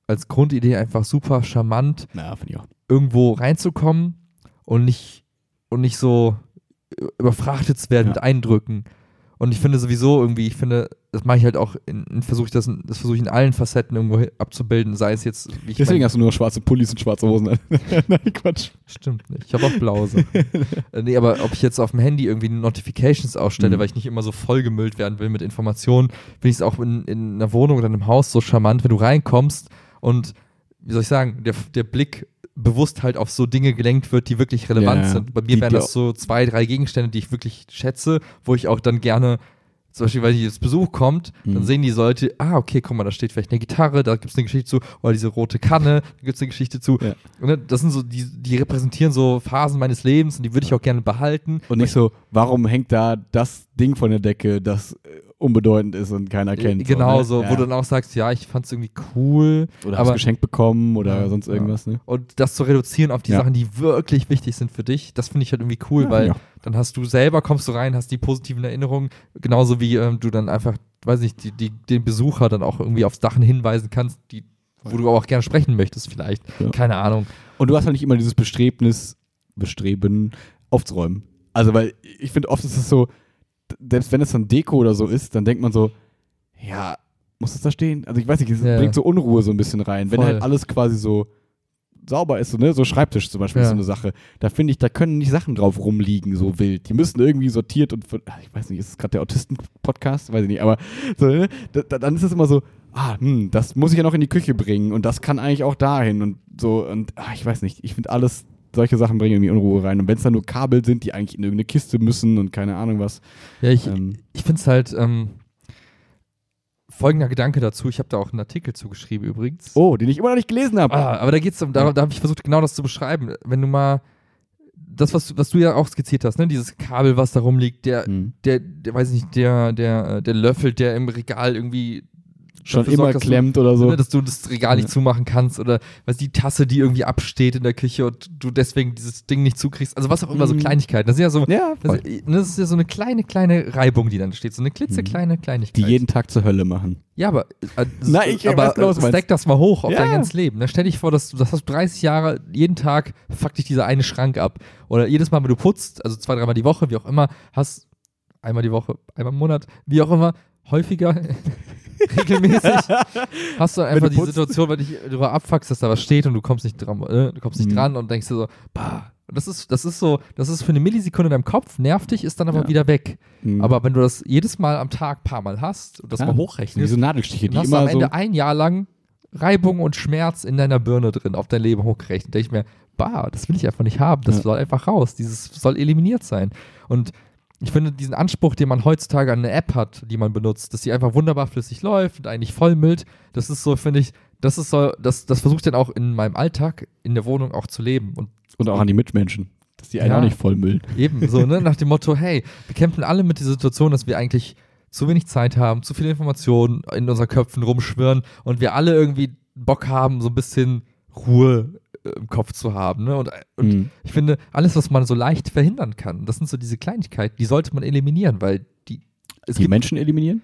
als Grundidee einfach super charmant, Na, irgendwo reinzukommen und nicht, und nicht so überfrachtet zu werden Ja. mit Eindrücken. Und ich finde sowieso irgendwie, ich finde, das mache ich halt auch, in, in versuche ich das, in- das versuche ich in allen Facetten irgendwo abzubilden, sei es jetzt, wie ich Deswegen mein- hast du nur schwarze Pullis und schwarze Hosen. Nein, Quatsch. Stimmt nicht. Ich habe auch blaue Sachen. äh, nee, aber ob ich jetzt auf dem Handy irgendwie Notifications ausstelle, Mhm. weil ich nicht immer so vollgemüllt werden will mit Informationen, finde ich es auch in, in einer Wohnung oder einem Haus so charmant, wenn du reinkommst und, wie soll ich sagen, der, der Blick bewusst halt auf so Dinge gelenkt wird, die wirklich relevant Ja, sind. Bei mir wären das so zwei, drei Gegenstände, die ich wirklich schätze, wo ich auch dann gerne zum Beispiel, weil jetzt Besuch kommt, dann Mhm. sehen die Leute, ah, okay, guck mal, da steht vielleicht eine Gitarre, da gibt es eine Geschichte zu, oder diese rote Kanne, da gibt es eine Geschichte zu. Ja. Und das sind so, die, die repräsentieren so Phasen meines Lebens und die würde ich auch gerne behalten. Und nicht so, warum hängt da das Ding von der Decke, das äh, unbedeutend ist und keiner kennt. Genau so, so, ne? wo ja. du dann auch sagst, ja, ich fand es irgendwie cool. Oder hast aber- geschenkt bekommen oder Ja, sonst irgendwas, ne? Und das zu reduzieren auf die. Sachen, die wirklich wichtig sind für dich, das finde ich halt irgendwie cool, weil dann hast du selber, kommst du rein, hast die positiven Erinnerungen, genauso wie ähm, du dann einfach, weiß nicht, die, die, den Besucher dann auch irgendwie auf Sachen hinweisen kannst, die, wo du auch gerne sprechen möchtest vielleicht. Keine Ahnung. Und du hast halt nicht immer dieses Bestrebnis, Bestreben aufzuräumen. Also, weil ich finde, oft ist es so, selbst wenn es dann Deko oder so ist, dann denkt man so, ja, muss das da stehen? Also, ich weiß nicht, es Ja. bringt so Unruhe so ein bisschen rein. Wenn Voll. halt alles quasi so sauber ist, so, ne? so Schreibtisch zum Beispiel Ja. ist so eine Sache. Da finde ich, da können nicht Sachen drauf rumliegen, so wild. Die müssen irgendwie sortiert und, ach, ich weiß nicht, ist es gerade der Autisten-Podcast? Weiß ich nicht, aber so, ne? da, da, dann ist es immer so, ah, hm, das muss ich ja noch in die Küche bringen und das kann eigentlich auch dahin und so und, ah, ich weiß nicht, ich finde alles, solche Sachen bringen irgendwie Unruhe rein. Und wenn es dann nur Kabel sind, die eigentlich in irgendeine Kiste müssen und keine Ahnung was. Ja, ich, Ähm, ich finde es halt ähm, folgender Gedanke dazu. Ich habe da auch einen Artikel zugeschrieben übrigens. oh, den ich immer noch nicht gelesen habe. Ah, aber da geht's um, da, da habe ich versucht, genau das zu beschreiben. Wenn du mal das, was, du- was du ja auch skizziert hast, ne, dieses Kabel, was da rumliegt, der, Hm. der, der weiß ich nicht, der, der, äh, der Löffel, der im Regal irgendwie Schon immer sorgt, dass du- klemmt oder so. Ne, dass du das Regal nicht Ja. zumachen kannst oder was die Tasse, die irgendwie absteht in der Küche und du deswegen dieses Ding nicht zukriegst. Also was auch immer, so Mhm. Kleinigkeiten. Das ist ja so, ja, das, ne, das ist ja so eine kleine, kleine Reibung, die dann steht. So eine klitzekleine Kleinigkeit. die jeden Tag zur Hölle machen. ja, aber, äh, Nein, ich weiß aber genau, was du äh, stack das mal hoch auf Ja. dein ganzes Leben. Ne? Stell dich vor, dass du, das hast du 30 Jahre, jeden Tag fuck dich dieser eine Schrank ab. Oder jedes Mal, wenn du putzt, also zwei, dreimal die Woche, wie auch immer, hast einmal die Woche, einmal im Monat, wie auch immer, häufiger, regelmäßig, hast du einfach du die. Situation, wenn dich darüber abfuckst, dass da was steht und du kommst nicht dran, äh, du kommst nicht Mhm. dran und denkst dir so, bah. Das ist, das ist so, das ist für eine Millisekunde in deinem Kopf, nervt dich, ist dann aber Ja. wieder weg. Mhm. Aber wenn du das jedes Mal am Tag paar Mal hast und das Ja. mal hochrechnest, diese Nadelstiche, die hast du immer am Ende so. ein Jahr lang Reibung und Schmerz in deiner Birne drin, auf dein Leben hochgerechnet. Denke ich mir, bah, das will ich einfach nicht haben. Das Ja. soll einfach raus. Dieses soll eliminiert sein. Und ich finde diesen Anspruch, den man heutzutage an eine App hat, die man benutzt, dass sie einfach wunderbar flüssig läuft und eigentlich vollmüllt, das ist so, finde ich, das ist so, das, das versuche ich dann auch in meinem Alltag, in der Wohnung auch zu leben. Und Und auch an die Mitmenschen. Dass die einen Ja. auch nicht vollmüllen. Eben, so, ne, nach dem Motto, hey, wir kämpfen alle mit der Situation, dass wir eigentlich zu wenig Zeit haben, zu viele Informationen in unseren Köpfen rumschwirren und wir alle irgendwie Bock haben, so ein bisschen Ruhe äh, im Kopf zu haben. Ne? Und, und Mhm. ich finde, alles, was man so leicht verhindern kann, das sind so diese Kleinigkeiten, die sollte man eliminieren, weil die, Die Menschen eliminieren?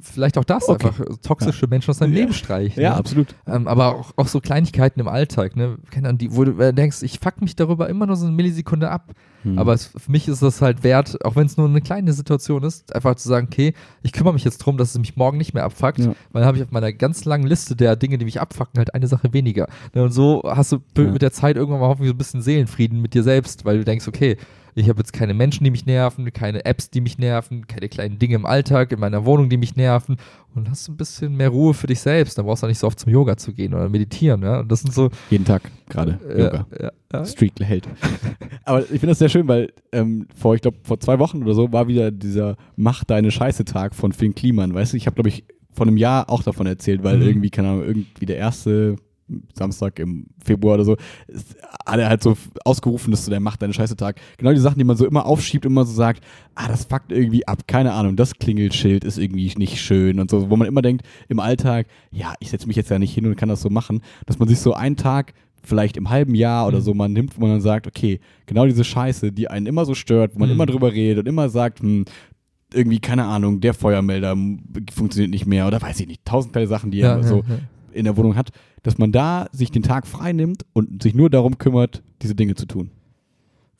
Vielleicht auch das, Okay. einfach äh, toxische Menschen aus deinem Ja. Leben streichen. Ja, ne? absolut. Ähm, aber auch, auch so Kleinigkeiten im Alltag, ne? Ahnung, die, wo du äh, denkst, ich fuck mich darüber immer nur so eine Millisekunde ab. Mhm. Aber es, für mich ist das halt wert, auch wenn es nur eine kleine Situation ist, einfach zu sagen, okay, ich kümmere mich jetzt drum, dass es mich morgen nicht mehr abfuckt, Ja. weil dann habe ich auf meiner ganz langen Liste der Dinge, die mich abfucken, halt eine Sache weniger. Ne, Und so hast du Ja. mit der Zeit irgendwann mal hoffentlich so ein bisschen Seelenfrieden mit dir selbst, weil du denkst, okay, ich habe jetzt keine Menschen, die mich nerven, keine Apps, die mich nerven, keine kleinen Dinge im Alltag, in meiner Wohnung, die mich nerven. Und hast ein bisschen mehr Ruhe für dich selbst. Dann brauchst du auch nicht so oft zum Yoga zu gehen oder meditieren. Ja? Und das sind so. Jeden Tag gerade. Äh, Yoga. ja, ja. Streak hält. Aber ich finde das sehr schön, weil ähm, vor, ich glaube, vor zwei Wochen oder so war wieder dieser Mach deine Scheiße-Tag von Finn Kliman. Weißt du, ich habe, glaube ich, vor einem Jahr auch davon erzählt, weil Mhm. irgendwie, keine Ahnung, irgendwie der erste Samstag im Februar oder so, ist- hat er halt so ausgerufen, dass so der Mach deine Scheiße-Tag. Genau die Sachen, die man so immer aufschiebt und immer so sagt, ah, das fuckt irgendwie ab, keine Ahnung, das Klingelschild ist irgendwie nicht schön und so, wo man immer denkt, im Alltag, ja, ich setze mich jetzt ja nicht hin und kann das so machen, dass man sich so einen Tag vielleicht im halben Jahr oder Mhm. so man nimmt, wo man dann sagt, okay, genau diese Scheiße, die einen immer so stört, wo man Mhm. immer drüber redet und immer sagt, hm, irgendwie, keine Ahnung, der Feuermelder funktioniert nicht mehr oder weiß ich nicht, tausend kleine Sachen, die er so ja. in der Wohnung hat, dass man da sich den Tag frei nimmt und sich nur darum kümmert, diese Dinge zu tun.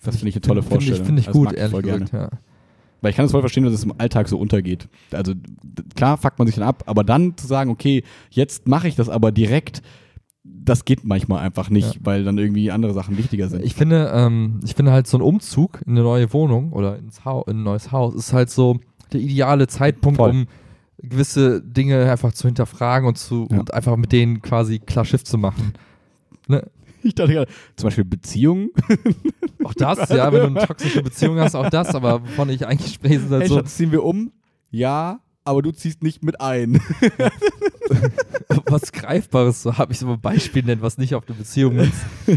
Das finde ich eine tolle Finde ich, Vorstellung. finde ich Das gut, mag ich ehrlich gesagt. Ja. Weil ich kann es voll verstehen, dass es im Alltag so untergeht. Also klar fuckt man sich dann ab, aber dann zu sagen, okay, jetzt mache ich das aber direkt, das geht manchmal einfach nicht, Ja. weil dann irgendwie andere Sachen wichtiger sind. Ich finde, ähm, ich finde halt so ein Umzug in eine neue Wohnung oder ins Hau in ein neues Haus ist halt so der ideale Zeitpunkt, Voll. um gewisse Dinge einfach zu hinterfragen und zu Ja. und einfach mit denen quasi klar Schiff zu machen. Ne? Ich dachte gerade, zum Beispiel Beziehungen. Auch das, ja, wenn du eine toxische Beziehung hast, auch das, aber wovon ich eigentlich spreche, sind halt Hey, so, Schatz, ziehen wir um? Ja, aber du ziehst nicht mit ein. was Greifbares, so habe ich so ein Beispiel nennen, was nicht auf eine Beziehung ist.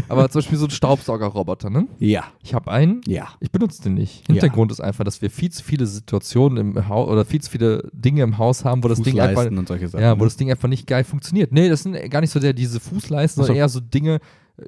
Aber zum Beispiel so ein Staubsaugerroboter, ne? ja. Ich habe einen, Ja. Ich benutze den nicht. Ja. Hintergrund ist einfach, dass wir viel zu viele Situationen im Haus oder viel zu viele Dinge im Haus haben, wo das Ding einfach, Sachen. ja, wo ne? das Ding einfach nicht geil funktioniert. Nee, das sind gar nicht so der diese Fußleisten, sondern eher so Dinge,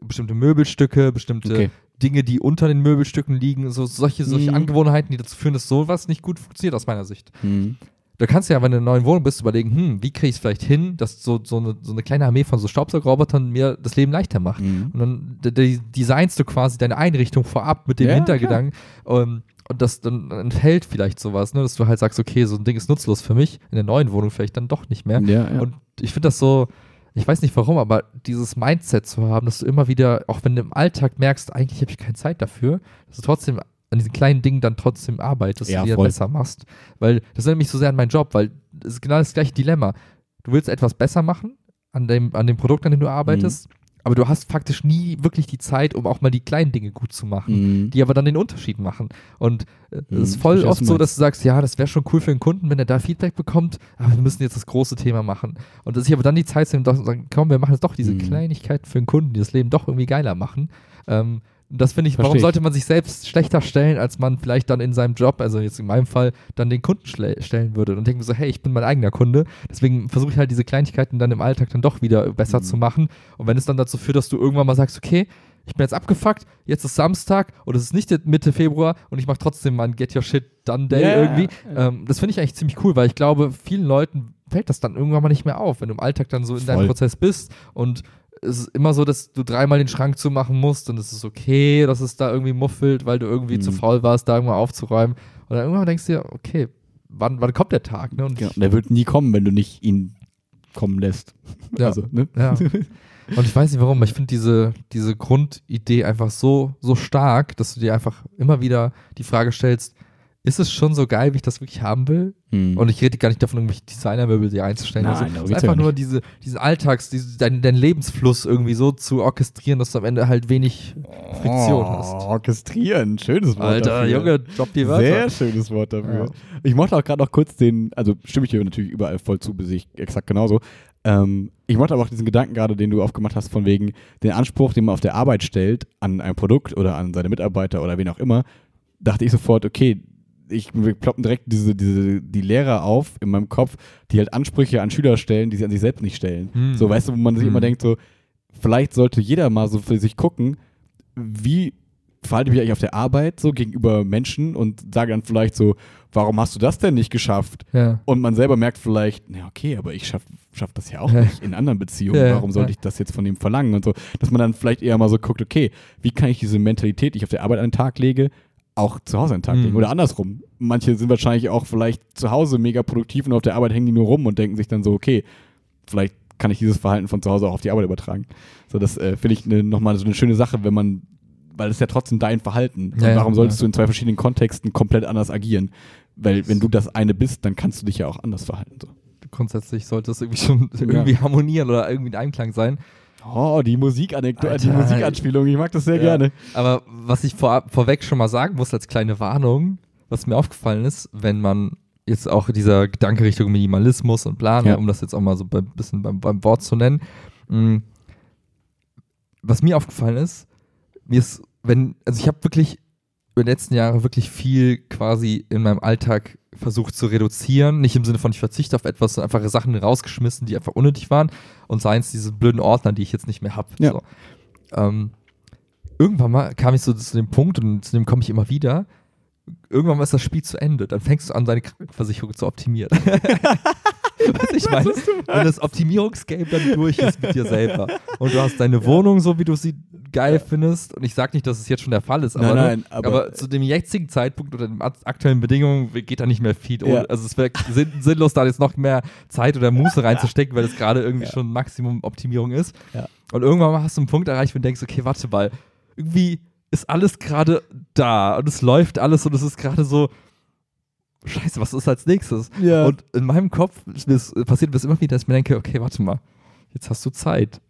bestimmte Möbelstücke, bestimmte Okay. Dinge, die unter den Möbelstücken liegen, so solche, solche Mhm. Angewohnheiten, die dazu führen, dass sowas nicht gut funktioniert aus meiner Sicht. Hm. Da kannst du ja, wenn du in einer neuen Wohnung bist, überlegen, hm, wie kriege ich es vielleicht hin, dass so, so, eine, so eine kleine Armee von so Staubsaugerrobotern mir das Leben leichter macht. Mhm. Und dann de- de- designst du quasi deine Einrichtung vorab mit dem Ja, Hintergedanken. Ähm, und das dann enthält vielleicht sowas, ne? dass du halt sagst, okay, so ein Ding ist nutzlos für mich, in der neuen Wohnung vielleicht dann doch nicht mehr. Ja, ja. Und ich finde das so, ich weiß nicht warum, aber dieses Mindset zu haben, dass du immer wieder, auch wenn du im Alltag merkst, eigentlich habe ich keine Zeit dafür, dass du trotzdem an diesen kleinen Dingen dann trotzdem arbeitest Ja, und die dann besser machst. Weil das erinnert mich so sehr an meinen Job, weil das ist genau das gleiche Dilemma. Du willst etwas besser machen an dem, an dem Produkt, an dem du arbeitest, Mhm. aber du hast faktisch nie wirklich die Zeit, um auch mal die kleinen Dinge gut zu machen Mhm. die aber dann den Unterschied machen. Und äh, es Mhm, ist voll oft so, dass du sagst, ja, das wäre schon cool für den Kunden, wenn er da Feedback bekommt, aber wir müssen jetzt das große Thema machen. Und dass ich aber dann die Zeit nehme, und sagen, komm, wir machen jetzt doch diese Mhm. Kleinigkeiten für den Kunden, die das Leben doch irgendwie geiler machen. Ähm, das finde ich, Versteh warum sollte man sich selbst schlechter stellen, als man vielleicht dann in seinem Job, also jetzt in meinem Fall, dann den Kunden stellen würde und denke mir so, hey, ich bin mein eigener Kunde, deswegen versuche ich halt diese Kleinigkeiten dann im Alltag dann doch wieder besser Mhm. zu machen. Und wenn es dann dazu führt, dass du irgendwann mal sagst, okay, ich bin jetzt abgefuckt, jetzt ist Samstag und es ist nicht Mitte Februar und ich mache trotzdem mal ein Get Your Shit Done Day Ja, irgendwie. Ähm, das finde ich eigentlich ziemlich cool, weil ich glaube, vielen Leuten fällt das dann irgendwann mal nicht mehr auf, wenn du im Alltag dann so in deinem Voll. Prozess bist und es ist immer so, dass du dreimal den Schrank zumachen musst und es ist okay, dass es da irgendwie muffelt, weil du irgendwie zu Mhm. faul warst, da irgendwann aufzuräumen. Und dann irgendwann denkst du dir, okay, wann, wann kommt der Tag? Ne? Und ich, Der wird nie kommen, wenn du nicht ihn kommen lässt. Ja. Also, ne? Ja. Und ich weiß nicht warum, aber ich finde diese, diese Grundidee einfach so, so stark, dass du dir einfach immer wieder die Frage stellst, ist es schon so geil, wie ich das wirklich haben will? Mhm. Und ich rede gar nicht davon, irgendwelche Designermöbel dir einzustellen. Nein, also, es ist einfach nur diese, diesen Alltags, diese, dein, dein Lebensfluss irgendwie so zu orchestrieren, dass du am Ende halt wenig Friktion oh, hast. Orchestrieren, schönes Wort. Alter, dafür. Junge, drop die Wörter. Sehr schönes Wort dafür. Ja. Ich mochte auch gerade noch kurz den, also stimme ich dir natürlich überall voll zu, bis ich exakt genauso. Ähm, ich mochte aber auch diesen Gedanken gerade, den du aufgemacht hast, von wegen den Anspruch, den man auf der Arbeit stellt, an ein Produkt oder an seine Mitarbeiter oder wen auch immer, dachte ich sofort, okay, ich, wir ploppen direkt diese, diese, die Lehrer auf in meinem Kopf, die halt Ansprüche an Schüler stellen, die sie an sich selbst nicht stellen. Hm. So, weißt du, wo man sich Hm. immer denkt, so, vielleicht sollte jeder mal so für sich gucken, wie verhalte ich mich eigentlich auf der Arbeit so gegenüber Menschen und sage dann vielleicht so, warum hast du das denn nicht geschafft? Ja. Und man selber merkt vielleicht, na okay, aber ich schaff, schaff das ja auch Ja. nicht in anderen Beziehungen. Ja, Warum sollte ja. ich das jetzt von ihm verlangen und so? Dass man dann vielleicht eher mal so guckt, okay, wie kann ich diese Mentalität, die ich auf der Arbeit an den Tag lege, auch zu Hause an den Tag Mhm. legen? Oder andersrum. Manche sind wahrscheinlich auch vielleicht zu Hause mega produktiv und auf der Arbeit hängen die nur rum und denken sich dann so, okay, vielleicht kann ich dieses Verhalten von zu Hause auch auf die Arbeit übertragen. So, das äh, finde ich ne, nochmal so eine schöne Sache, wenn man, weil es ist ja trotzdem dein Verhalten. Ja, warum solltest ja. du in zwei verschiedenen Kontexten komplett anders agieren? Weil wenn du das eine bist, dann kannst du dich ja auch anders verhalten. So. Grundsätzlich sollte es irgendwie schon irgendwie harmonieren oder irgendwie in Einklang sein. Oh, die Musikanekdote, die. Musikanspielung, ich mag das sehr Ja. gerne. Aber was ich vor, vorweg schon mal sagen muss als kleine Warnung, was mir aufgefallen ist, wenn man jetzt auch dieser Gedanke Richtung Minimalismus und Plan, Ja. um das jetzt auch mal so ein bisschen beim, beim Wort zu nennen, mh, was mir aufgefallen ist, mir ist, wenn, also ich habe wirklich über die letzten Jahre wirklich viel quasi in meinem Alltag versucht zu reduzieren. Nicht im Sinne von, ich verzichte auf etwas, sondern einfach Sachen rausgeschmissen, die einfach unnötig waren. Und seien es diese blöden Ordner, die ich jetzt nicht mehr habe. Ja. So. Ähm, irgendwann mal kam ich so zu dem Punkt, und zu dem komme ich immer wieder, irgendwann mal ist das Spiel zu Ende. Dann fängst du an, deine Krankenversicherung zu optimieren. Was ich meine, wenn das Optimierungsgame dann durch ist mit dir selber und du hast deine Wohnung so, wie du sie geil findest und ich sage nicht, dass es jetzt schon der Fall ist, aber, Nein, ne, nein, aber, aber- zu dem jetzigen Zeitpunkt oder den aktuellen Bedingungen geht da nicht mehr viel. Ja. Also es wäre sinn sinnlos, da jetzt noch mehr Zeit oder Muße reinzustecken, weil es gerade irgendwie schon Maximum Optimierung ist. Ja. Und irgendwann hast du einen Punkt erreicht, wo du denkst, okay, warte mal, irgendwie ist alles gerade da und es läuft alles und es ist gerade so, scheiße, was ist als nächstes? Ja. Und in meinem Kopf ist passiert das immer wieder, dass ich mir denke, okay, warte mal, jetzt hast du Zeit.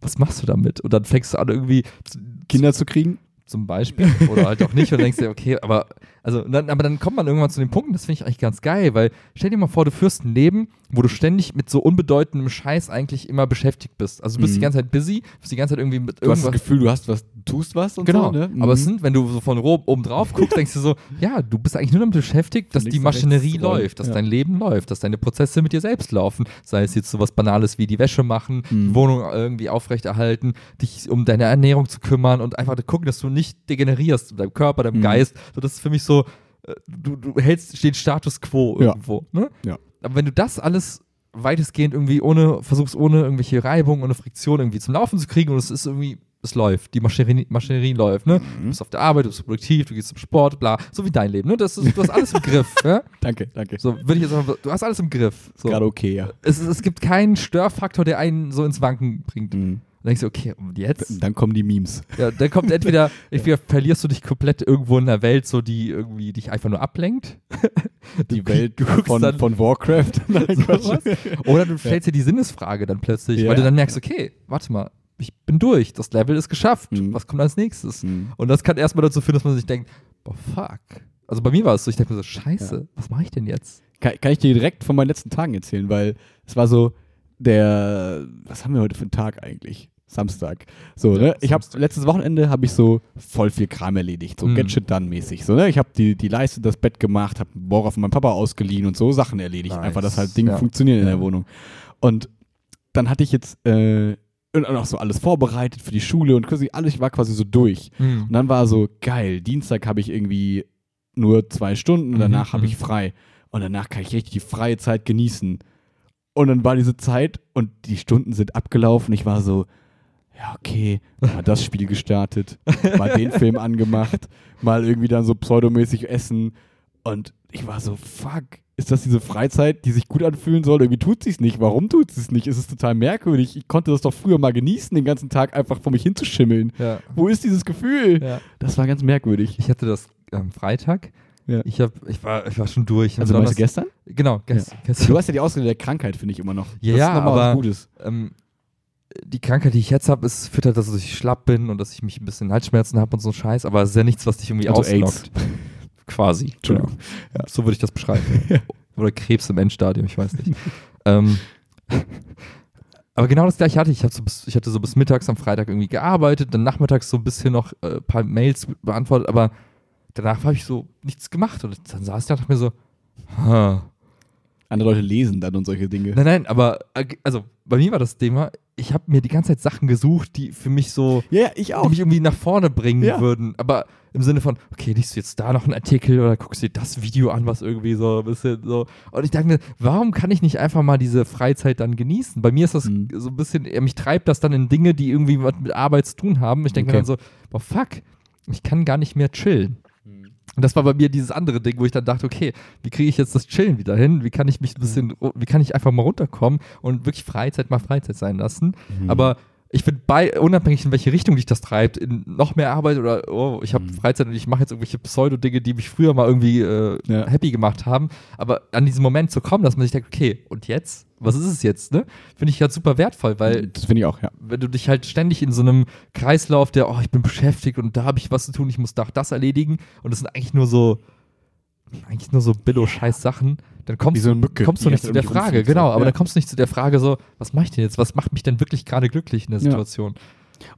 Was machst du damit? Und dann fängst du an, irgendwie zu, Kinder zu kriegen? zum Beispiel oder halt auch nicht und denkst dir, okay, aber also dann, aber dann kommt man irgendwann zu dem Punkt, und das finde ich eigentlich ganz geil, weil stell dir mal vor, du führst ein Leben, wo du ständig mit so unbedeutendem Scheiß eigentlich immer beschäftigt bist. Also du bist Mhm. die ganze Zeit busy, bist die ganze Zeit irgendwie mit Du hast das irgendwas Gefühl, du hast was, du tust was und Genau, so, ne? aber es Mhm. sind, wenn du so von oben drauf guckst, denkst du so, ja, du bist eigentlich nur damit beschäftigt, dass die Maschinerie läuft, dass Ja. dein Leben läuft, dass deine Prozesse mit dir selbst laufen. Sei es jetzt so was Banales wie die Wäsche machen, Mhm. die Wohnung irgendwie aufrechterhalten, dich um deine Ernährung zu kümmern und einfach gucken, dass du nicht degenerierst, mit deinem Körper, deinem Mhm. Geist. So, das ist für mich so, äh, du, du hältst den Status quo Ja. irgendwo. Ne? Ja. Aber wenn du das alles weitestgehend irgendwie ohne, versuchst ohne irgendwelche Reibung, ohne Friktion irgendwie zum Laufen zu kriegen und es ist irgendwie es läuft, die Maschinerie, Maschinerie läuft, ne? Mhm. Du bist auf der Arbeit, du bist produktiv, du gehst zum Sport, bla, so wie dein Leben, ne? Das ist, du hast alles im Griff, ja? Danke, danke. So, würde ich jetzt sagen, du hast alles im Griff. So. Gerade okay, ja. Es, es gibt keinen Störfaktor, der einen so ins Wanken bringt. Mhm. Dann denkst du, okay, und jetzt? Dann kommen die Memes. Ja, dann kommt entweder, entweder verlierst du dich komplett irgendwo in der Welt, so die irgendwie dich einfach nur ablenkt. Die Du- Welt du von, dann- von Warcraft. Nein. Sowas. Oder du stellst dir die Sinnesfrage dann plötzlich, Ja. weil du dann merkst, okay, warte mal, ich bin durch, das Level ist geschafft, Mhm. was kommt als nächstes? Mhm. Und das kann erstmal dazu führen, dass man sich denkt, boah, fuck. Also bei mir war es so, ich dachte mir so, scheiße, was mache ich denn jetzt? Kann, kann ich dir direkt von meinen letzten Tagen erzählen, weil es war so der, was haben wir heute für einen Tag eigentlich? Samstag. So, ne? Ich habe letztes Wochenende habe ich so voll viel Kram erledigt, so Mhm. get shit done mäßig. So, ne? Ich habe die, die Leiste, das Bett gemacht, habe einen Bohrer von meinem Papa ausgeliehen und so Sachen erledigt. Nice. Einfach, dass halt Dinge Ja. funktionieren in der Wohnung. Und dann hatte ich jetzt äh, und auch so alles vorbereitet für die Schule und quasi alles, ich war quasi so durch. Mhm. Und dann war so, geil, Dienstag habe ich irgendwie nur zwei Stunden und danach Mhm, habe ich mhm. frei. Und danach kann ich richtig die freie Zeit genießen. Und dann war diese Zeit und die Stunden sind abgelaufen. Ich war so, ja, okay, mal das Spiel gestartet, mal den Film angemacht, mal irgendwie dann so pseudomäßig essen. Und ich war so, fuck, ist das diese Freizeit, die sich gut anfühlen soll? Irgendwie tut sie es nicht. Warum tut sie es nicht? Es ist total merkwürdig. Ich konnte das doch früher mal genießen, den ganzen Tag einfach vor mich hinzuschimmeln. Ja. Wo ist dieses Gefühl? ja. Das war ganz merkwürdig. Ich hatte das am Freitag. Ja. Ich, hab, ich, war, ich war schon durch. Also meinst du gestern? Genau, gest, gestern. Du hast ja die Ausrede der Krankheit, finde ich immer noch. Ja, das ja, ist nochmal was aber- Gutes. ähm, die Krankheit, die ich jetzt habe, ist führt halt, dass ich schlapp bin und dass ich mich ein bisschen Halsschmerzen habe und so ein Scheiß, aber es ist ja nichts, was dich irgendwie Also auslockt. Quasi. Entschuldigung. Ja. So würde ich das beschreiben. Oder Krebs im Endstadium, ich weiß nicht. ähm, aber genau das gleiche hatte ich. Ich, so bis, ich hatte so bis mittags am Freitag irgendwie gearbeitet, dann nachmittags so ein bisschen noch äh, ein paar Mails beantwortet, aber danach habe ich so nichts gemacht. Und dann saß ich da und dachte mir so, ha. Andere Leute lesen dann und solche Dinge. Nein, nein, aber äh, also bei mir war das Thema, ich habe mir die ganze Zeit Sachen gesucht, die für mich so, Ja, ich die auch. mich irgendwie nach vorne bringen Ja. würden. Aber im Sinne von, okay, liest du jetzt da noch einen Artikel oder guckst dir das Video an, was irgendwie so ein bisschen so. Und ich dachte mir, warum kann ich nicht einfach mal diese Freizeit dann genießen? Bei mir ist das Mhm. so ein bisschen, mich treibt das dann in Dinge, die irgendwie was mit Arbeit zu tun haben. Ich denke Okay. mir dann so, boah, fuck, ich kann gar nicht mehr chillen. Mhm. Und das war bei mir dieses andere Ding, wo ich dann dachte, okay, wie kriege ich jetzt das Chillen wieder hin? Wie kann ich mich ein bisschen, wie kann ich einfach mal runterkommen und wirklich Freizeit mal Freizeit sein lassen? Mhm. Aber ich finde, bei, unabhängig in welche Richtung dich das treibt, in noch mehr Arbeit oder oh, ich habe Mhm. Freizeit und ich mache jetzt irgendwelche Pseudo-Dinge, die mich früher mal irgendwie äh, Ja. happy gemacht haben, aber an diesen Moment zu kommen, dass man sich denkt, okay, und jetzt? Was ist es jetzt? Ne? Finde ich halt super wertvoll, weil das finde ich auch, ja. wenn du dich halt ständig in so einem Kreislauf, der, oh, ich bin beschäftigt und da habe ich was zu tun, ich muss da das erledigen und das sind eigentlich nur so, eigentlich nur so Billo-Scheiß-Sachen, dann kommst, so Mücke, kommst du nicht zu der Frage, rumfliegt, genau, aber Ja. dann kommst du nicht zu der Frage so, was mache ich denn jetzt, was macht mich denn wirklich gerade glücklich in der Ja. Situation?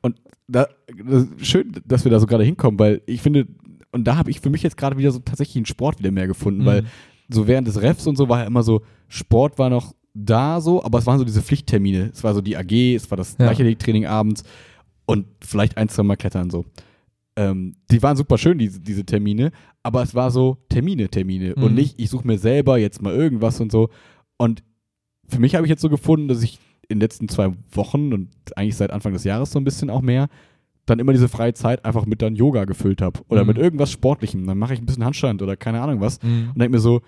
Und da, das schön, dass wir da so gerade hinkommen, weil ich finde, und da habe ich für mich jetzt gerade wieder so tatsächlich einen Sport wieder mehr gefunden, Mhm. weil so während des Refs und so war ja immer so, Sport war noch da so, aber es waren so diese Pflichttermine. Es war so die AG, es war das Ja. Leichtathletiktraining abends und vielleicht ein, zwei Mal klettern so. Ähm, die waren super schön, diese, diese Termine, aber es war so Termine, Termine und Mhm. nicht, ich suche mir selber jetzt mal irgendwas und so. Und für mich habe ich jetzt so gefunden, dass ich in den letzten zwei Wochen und eigentlich seit Anfang des Jahres so ein bisschen auch mehr, dann immer diese freie Zeit einfach mit dann Yoga gefüllt habe oder Mhm. mit irgendwas Sportlichem. Dann mache ich ein bisschen Handstand oder keine Ahnung was Mhm. und denke mir so,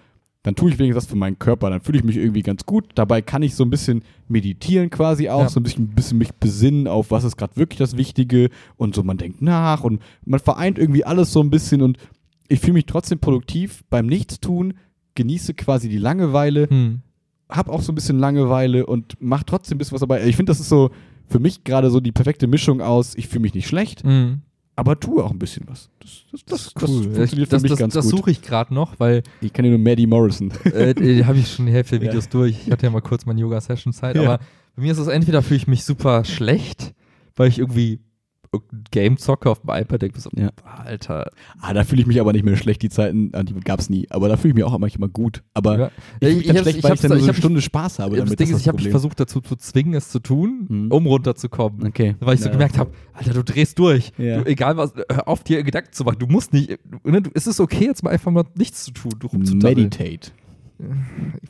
dann tue ich wenigstens was für meinen Körper, dann fühle ich mich irgendwie ganz gut. Dabei kann ich so ein bisschen meditieren quasi auch, Ja. so ein bisschen, ein bisschen mich besinnen auf, was ist gerade wirklich das Wichtige und so, man denkt nach und man vereint irgendwie alles so ein bisschen und ich fühle mich trotzdem produktiv beim Nichtstun, genieße quasi die Langeweile, Mhm. hab auch so ein bisschen Langeweile und mach trotzdem ein bisschen was dabei. Ich finde, das ist so für mich gerade so die perfekte Mischung aus, ich fühle mich nicht schlecht, Mhm. Aber tue auch ein bisschen was. Das, das, das, das Cool. funktioniert das für mich das, ganz das gut. suche ich gerade noch, weil Ich kenne nur Maddie Morrison. äh, äh, habe ich schon die Hälfte der Ja. Videos durch. Ich hatte ja mal kurz meine Yoga-Session-Zeit, Ja. aber bei mir ist es entweder fühle ich mich super schlecht, weil ich irgendwie Game zocke auf dem iPad, denke so, Ja. Alter. Ah, da fühle ich mich aber nicht mehr schlecht, die Zeiten, ah, die gab es nie. Aber da fühle ich mich auch manchmal gut. Aber Ja. ich Ich- ich schlecht, ich weil ich dann nur so eine Stunde Spaß habe. das Damit. Ding das ist, ich habe mich versucht dazu zu zwingen, es zu tun, Mhm. um runterzukommen. Okay. Weil ich so Ja. gemerkt habe, Alter, du drehst durch. Du, egal was, hör auf dir Gedanken zu machen. Du musst nicht, ne, du, es ist okay, jetzt mal einfach mal nichts zu tun, du. Meditate.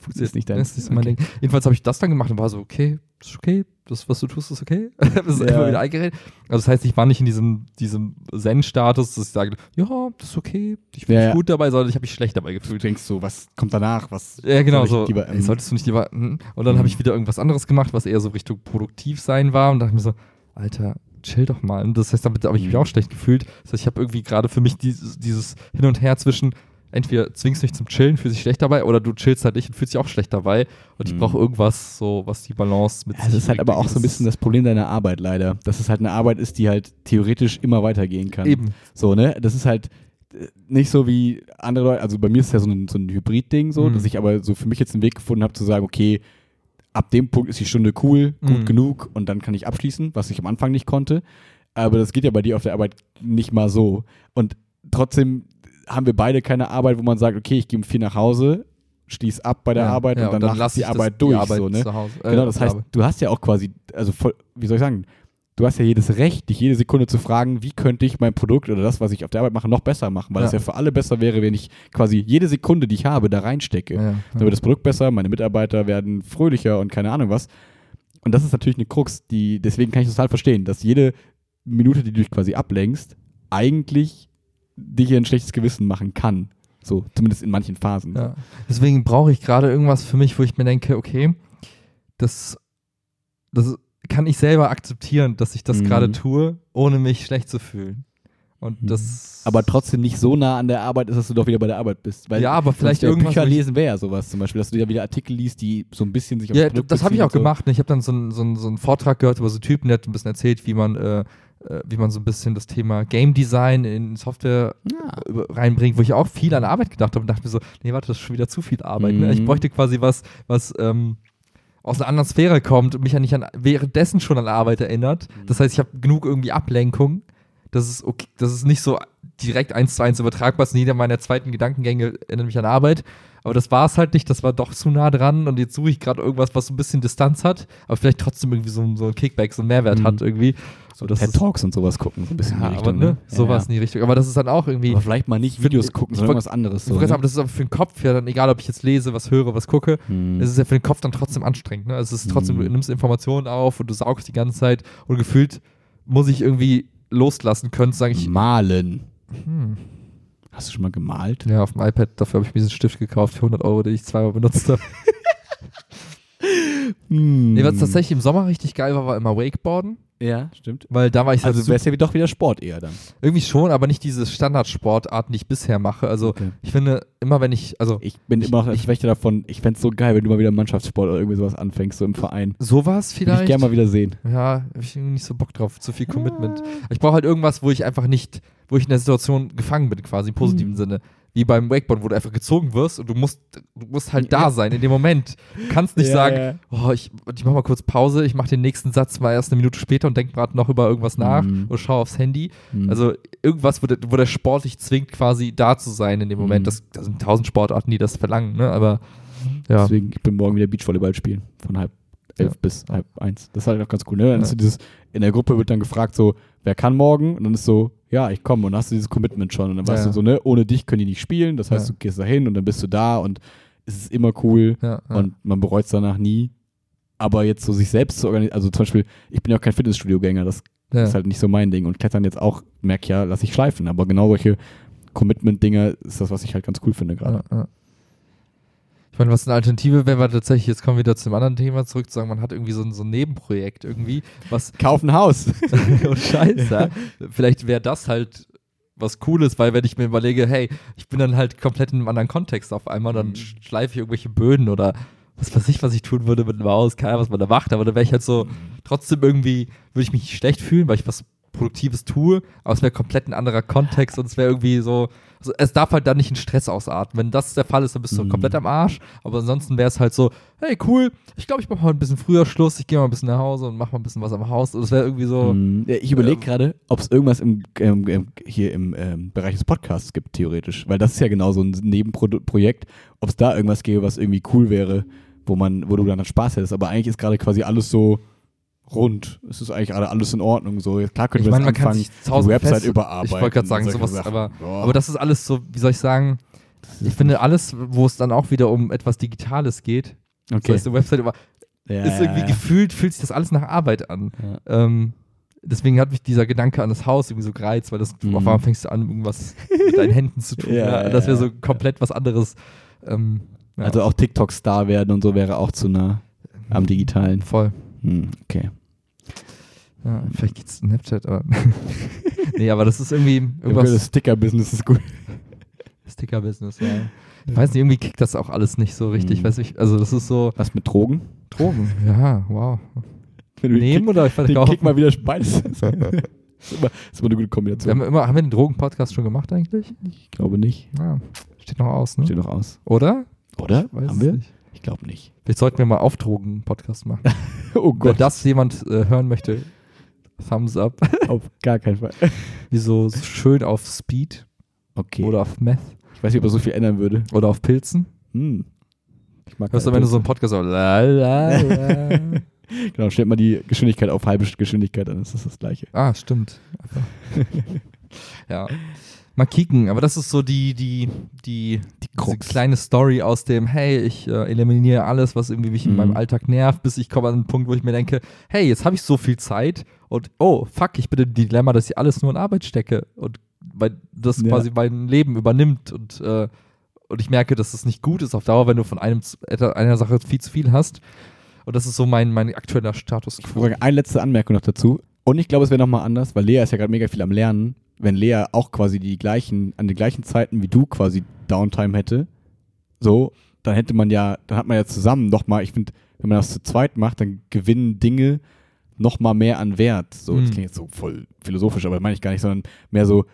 Funktioniert Ist nicht dein- Das ist mein okay. Ding. Jedenfalls habe ich das dann gemacht und war so, okay, ist okay, das, was du tust, ist okay. das ist Ja. immer wieder eingeredet. Also das heißt, ich war nicht in diesem, diesem Zen-Status, dass ich sage, ja, das ist okay, ich fühle Ja, mich gut dabei, sondern ich habe mich schlecht dabei Du gefühlt. denkst so, was kommt danach? Was Ja, genau, ich so. lieber, ähm, solltest du nicht lieber. hm? Und dann Mhm. habe ich wieder irgendwas anderes gemacht, was eher so Richtung produktiv sein war und dachte mir so, Alter, chill doch mal. Und das heißt, damit habe ich mich Mhm. auch schlecht gefühlt. Das heißt, ich habe irgendwie gerade für mich dieses, dieses Hin und Her zwischen, entweder zwingst du mich zum Chillen, fühlst dich schlecht dabei, oder du chillst halt nicht und fühlst dich auch schlecht dabei. Und ich Mhm. brauche irgendwas, so, was die Balance mit Ja, das ist halt aber auch so ein bisschen das Problem deiner Arbeit leider, dass es halt eine Arbeit ist, die halt theoretisch immer weitergehen kann. Eben. So, ne? Das ist halt äh, nicht so wie andere Leute, also bei mir ist es ja so ein, so ein Hybrid-Ding so, Mhm. dass ich aber so für mich jetzt einen Weg gefunden habe zu sagen, okay, ab dem Punkt ist die Stunde cool, gut Mhm. genug und dann kann ich abschließen, was ich am Anfang nicht konnte. Aber das geht ja bei dir auf der Arbeit nicht mal so. Und trotzdem haben wir beide keine Arbeit, wo man sagt, okay, ich gehe um vier nach Hause, schließ ab bei der Ja, Arbeit ja, und danach lass ist die Arbeit durch. Arbeit so, ne? Äh, Genau, das heißt, Arbeit. du hast ja auch quasi, also voll, wie soll ich sagen, du hast ja jedes Recht, dich jede Sekunde zu fragen, wie könnte ich mein Produkt oder das, was ich auf der Arbeit mache, noch besser machen, weil Ja. es ja für alle besser wäre, wenn ich quasi jede Sekunde, die ich habe, da reinstecke. Ja. Dann wird das Produkt besser, meine Mitarbeiter werden fröhlicher und keine Ahnung was. Und das ist natürlich eine Krux, die, deswegen kann ich das total verstehen, dass jede Minute, die du dich quasi ablenkst, eigentlich dich ein schlechtes Gewissen machen kann. So, zumindest in manchen Phasen. Ja. Deswegen brauche ich gerade irgendwas für mich, wo ich mir denke, okay, das, das kann ich selber akzeptieren, dass ich das Mhm. gerade tue, ohne mich schlecht zu fühlen. Und das. Aber trotzdem nicht so nah an der Arbeit ist, dass du doch wieder bei der Arbeit bist. Weil ja, aber vielleicht irgendwas. Bücher lesen wäre ja sowas zum Beispiel, dass du dir wieder Artikel liest, die so ein bisschen sich auf Ja, das habe ich auch so. gemacht. Ne? Ich habe dann so einen so so einen Vortrag gehört über so einen Typen, der hat ein bisschen erzählt, wie man, äh, äh, wie man so ein bisschen das Thema Game Design in Software Ja. reinbringt, wo ich auch viel an Arbeit gedacht habe und dachte mir so, nee, warte, das ist schon wieder zu viel Arbeit. Ne? Ich Mhm. bräuchte quasi was, was ähm, aus einer anderen Sphäre kommt und mich ja nicht an, währenddessen schon an Arbeit erinnert. Mhm. Das heißt, ich habe genug irgendwie Ablenkung. Das ist okay, das ist nicht so direkt eins zu eins übertragbar ist. Jeder meiner zweiten Gedankengänge erinnert mich an Arbeit. Aber das war es halt nicht, das war doch zu nah dran und jetzt suche ich gerade irgendwas, was so ein bisschen Distanz hat, aber vielleicht trotzdem irgendwie so, ein- so ein Kickback, so einen Mehrwert Mhm. hat irgendwie. So das TED Talks und sowas gucken, so ein bisschen Ja, in die aber, Richtung. ne? ne? Sowas ja, in die Richtung. Aber das ist dann auch irgendwie. ja. Aber vielleicht mal nicht Videos gucken, ich sondern was anderes. So, ne? aber das ist aber für den Kopf ja dann, egal ob ich jetzt lese, was höre, was gucke, Hm. es ist ja für den Kopf dann trotzdem anstrengend. Ne? Also es ist trotzdem, Mhm. du nimmst Informationen auf und du saugst die ganze Zeit und gefühlt muss ich irgendwie loslassen können, sage ich, Malen. hm, Hast du schon mal gemalt? ja, auf dem iPad, dafür habe ich mir diesen Stift gekauft für 100 Euro, den ich zweimal benutzt habe. Hm. Nee, was tatsächlich im Sommer richtig geil war, war immer Wakeboarden, Ja, stimmt. weil da war ich Also wäre es ja doch wieder Sport eher dann. irgendwie schon, aber nicht diese Standardsportarten, die ich bisher mache. Also Okay. ich finde, immer wenn ich, also Ich bin immer noch ein Schwäche davon. Ich fände es so geil, wenn du mal wieder Mannschaftssport oder irgendwie sowas anfängst, so im Verein. sowas Würde ich vielleicht. gerne mal wieder sehen. Ja, habe ich irgendwie nicht so Bock drauf, zu viel Commitment. Ich brauche halt irgendwas, wo ich einfach nicht, wo ich in der Situation gefangen bin, quasi im positiven Mhm. Sinne. Wie beim Wakeboard, wo du einfach gezogen wirst und du musst, du musst halt da sein in dem Moment. Du kannst nicht Ja, sagen, ja. oh, ich, ich mach mal kurz Pause, ich mache den nächsten Satz mal erst eine Minute später und denk gerade noch über irgendwas nach Mhm. oder schau aufs Handy. Hm. Also irgendwas, wo der, wo der Sport dich zwingt, quasi da zu sein in dem Moment. Mhm. Das, das sind tausend Sportarten, die das verlangen, ne? Aber ja. Deswegen, ich bin morgen wieder Beachvolleyball spielen. Von halb elf Ja. bis halb eins. Das ist halt auch ganz cool, ne? Dann Ja. ist so dieses, in der Gruppe wird dann gefragt, so, wer kann morgen? Und dann ist so, ja, ich komme. Und hast du dieses Commitment schon. Und dann weißt Ja. du so, ne, ohne dich können die nicht spielen. Das heißt, Ja. du gehst da hin und dann bist du da und es ist immer cool Ja, und man bereut es danach nie. Aber jetzt so sich selbst zu organisieren, also zum Beispiel, ich bin ja auch kein Fitnessstudio-Gänger, das ist halt nicht so mein Ding. Und Klettern jetzt auch, merke ich ja, lasse ich schleifen. Aber genau solche Commitment-Dinger ist das, was ich halt ganz cool finde gerade. Ich meine, was eine Alternative wäre, war tatsächlich, jetzt kommen wir wieder zum anderen Thema zurück, zu sagen, man hat irgendwie so ein, so ein Nebenprojekt irgendwie, was, Kauf ein Haus. oh Scheiße, ja. vielleicht wäre das halt was Cooles, weil wenn ich mir überlege, hey, ich bin dann halt komplett in einem anderen Kontext auf einmal, dann Mhm. schleife ich irgendwelche Böden oder was weiß ich, was ich tun würde mit einem Haus, keine Ahnung, was man da macht, aber dann wäre ich halt so, trotzdem irgendwie, würde ich mich nicht schlecht fühlen, weil ich was Produktives tue, aber es wäre komplett ein anderer Kontext und es wäre irgendwie so, also es darf halt dann nicht in Stress ausarten. Wenn das der Fall ist, dann bist du Mhm. komplett am Arsch, aber ansonsten wäre es halt so, hey cool, ich glaube, ich mache mal ein bisschen früher Schluss, ich gehe mal ein bisschen nach Hause und mache mal ein bisschen was am Haus und es wäre irgendwie so, Mm, ja, ich überlege Ähm, gerade, ob es irgendwas im, ähm, ähm, hier im ähm, Bereich des Podcasts gibt, theoretisch. Weil das ist ja genau so ein Nebenprojekt, ob es da irgendwas gäbe, was irgendwie cool wäre, wo man, wo du dann Spaß hättest. Aber eigentlich ist gerade quasi alles so rund. Es ist eigentlich alles in Ordnung. So, klar können ich wir meine, man jetzt anfangen, die Website fest- überarbeiten. Ich wollte gerade sagen, sowas, Sachen. aber, Boah. aber das ist alles so, wie soll ich sagen, Ich finde alles, wo es dann auch wieder um etwas Digitales geht, das Okay. heißt, eine Website über, Ja, ist irgendwie ja, gefühlt, fühlt sich das alles nach Arbeit an. ja. Ähm, deswegen hat mich dieser Gedanke an das Haus irgendwie so gereizt, weil das Mhm. auf einmal fängst du an, irgendwas mit deinen Händen zu tun. Ja, Ja, ja, das wäre so ja. komplett was anderes. Ähm, ja, Also auch TikTok-Star werden und so wäre auch zu nah am Digitalen. voll. Hm, okay. Ja, vielleicht geht's Snapchat, aber. nee, aber das ist irgendwie Okay, das irgendwas Sticker-Business ist gut. Sticker-Business, ja. Ich weiß nicht, irgendwie kickt das auch alles nicht so richtig. Mhm. Weiß ich, also das ist so Was mit Drogen? Drogen. Ja, wow. Wenn du Nehmen Kick, oder ich weiß den nicht. Kick mal wieder beides. ist, immer, ist immer eine gute Wir Kombination. haben, immer, haben wir den Drogen-Podcast schon gemacht eigentlich? Ich glaube nicht. Ja, steht noch aus, ne? Steht noch aus. Oder? Oder? Weiß Haben wir? Nicht. Glaube nicht. Vielleicht sollten wir mal auf Drogen-Podcast machen. Oh Wenn Gott, das jemand äh, hören möchte, Thumbs up. auf gar keinen Fall. Wie so, so schön auf Speed Okay. oder auf Meth ich weiß nicht, ob er so viel ändern würde. oder auf Pilzen. Hm. Ich mag Hörst du, wenn du so einen. Podcast so la, la, la. Genau, stellt mal die Geschwindigkeit auf halbe Geschwindigkeit, dann ist das das gleiche. Ah, stimmt. Ja. Mal kicken, aber das ist so die, die, die, Die kleine Story aus dem, hey, ich äh, eliminiere alles, was irgendwie mich in Mhm. meinem Alltag nervt, bis ich komme an einen Punkt, wo ich mir denke, hey, jetzt habe ich so viel Zeit und oh, fuck, ich bin im Dilemma, dass ich alles nur in Arbeit stecke und weil das Ja. quasi mein Leben übernimmt und, äh, und ich merke, dass es nicht gut ist auf Dauer, wenn du von einem, zu- einer Sache viel zu viel hast. Und das ist so mein, mein aktueller Status quo. eine letzte Anmerkung noch dazu. Und ich glaube, es wäre nochmal anders, weil Lea ist ja gerade mega viel am Lernen. Wenn Lea auch quasi die gleichen, an den gleichen Zeiten wie du quasi Downtime hätte, so, dann hätte man ja, dann hat man ja zusammen nochmal, ich finde, wenn man das zu zweit macht, dann gewinnen Dinge nochmal mehr an Wert. So, das Mhm. klingt jetzt so voll philosophisch, aber meine ich gar nicht, sondern mehr so,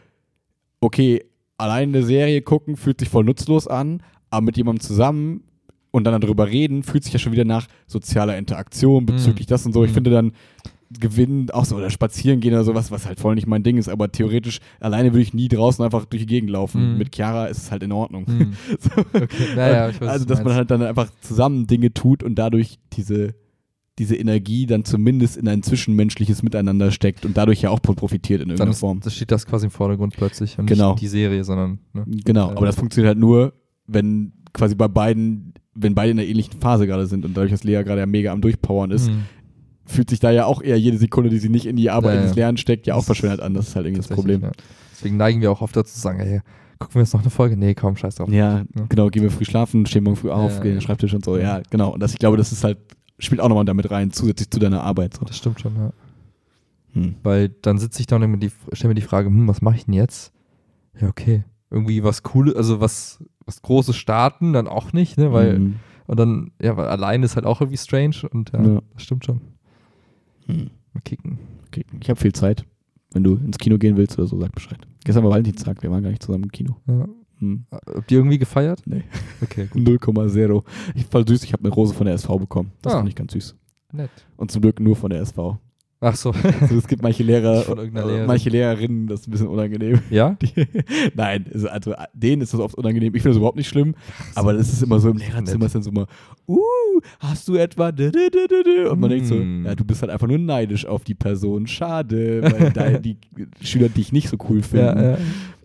okay, allein eine Serie gucken fühlt sich voll nutzlos an, aber mit jemandem zusammen und dann darüber reden, fühlt sich ja schon wieder nach sozialer Interaktion bezüglich das und so. Ich Mhm. finde dann gewinnen, auch so, oder spazieren gehen oder sowas, was halt voll nicht mein Ding ist, aber theoretisch alleine würde ich nie draußen einfach durch die Gegend laufen. Mhm. Mit Chiara ist es halt in Ordnung. Hm. So. Okay, ja, ja, ich weiß, also, dass man halt dann einfach zusammen Dinge tut und dadurch diese, diese Energie dann zumindest in ein zwischenmenschliches Miteinander steckt und dadurch ja auch profitiert in irgendeiner ist, Form. das steht das quasi im Vordergrund plötzlich und Genau. nicht die Serie, sondern ne? Genau, aber das funktioniert halt nur, wenn quasi bei beiden, wenn beide in der ähnlichen Phase gerade sind und dadurch, dass Lea gerade ja mega am Durchpowern ist, Hm. Fühlt sich da ja auch eher jede Sekunde, die sie nicht in die Arbeit, Ja, ja. ins Lernen steckt, ja auch verschwendet an. Das ist halt irgendwie das Problem. Ja. Deswegen neigen wir auch oft dazu zu sagen, hey, gucken wir jetzt noch eine Folge? Nee, komm, scheiß drauf. Ja, genau, gehen wir früh schlafen, stehen morgen früh auf, gehen in den. Schreibtisch und so. Ja, genau. Und das, ich glaube, das ist halt, spielt auch nochmal damit rein, zusätzlich zu deiner Arbeit. So. Das stimmt schon, ja. Hm. Weil dann sitze ich da und die, stelle mir die Frage, hm, was mache ich denn jetzt? Ja, okay. Irgendwie was Cooles, also was, was Großes starten, dann auch nicht, ne? Weil, Mhm. und dann, ja, weil allein ist halt auch irgendwie strange und ja, Ja. das stimmt schon. Hm. Mal kicken. Okay. Ich habe viel Zeit. Wenn du ins Kino gehen willst oder so, sag Bescheid. Gestern war Valentinstag, wir waren gar nicht zusammen im Kino. Ja. Hm. Habt ihr irgendwie gefeiert? Nee. Okay, gut. 0,0. Ich voll süß, ich habe eine Rose von der SV bekommen. Das Ah. fand ich ganz süß. Nett. Und zum Glück nur von der SV. Ach so. Also es gibt manche Lehrer, Lehrerin. manche Lehrerinnen, das ist ein bisschen unangenehm. ja? Die, nein, also, also denen ist das oft unangenehm. Ich finde das überhaupt nicht schlimm, aber das ist immer so im Lehrerzimmer ist dann so immer, uh, hast du etwa und man denkt so, Mm. ja, du bist halt einfach nur neidisch auf die Person. Schade, weil da die Schüler dich nicht so cool finden. Ja, ja.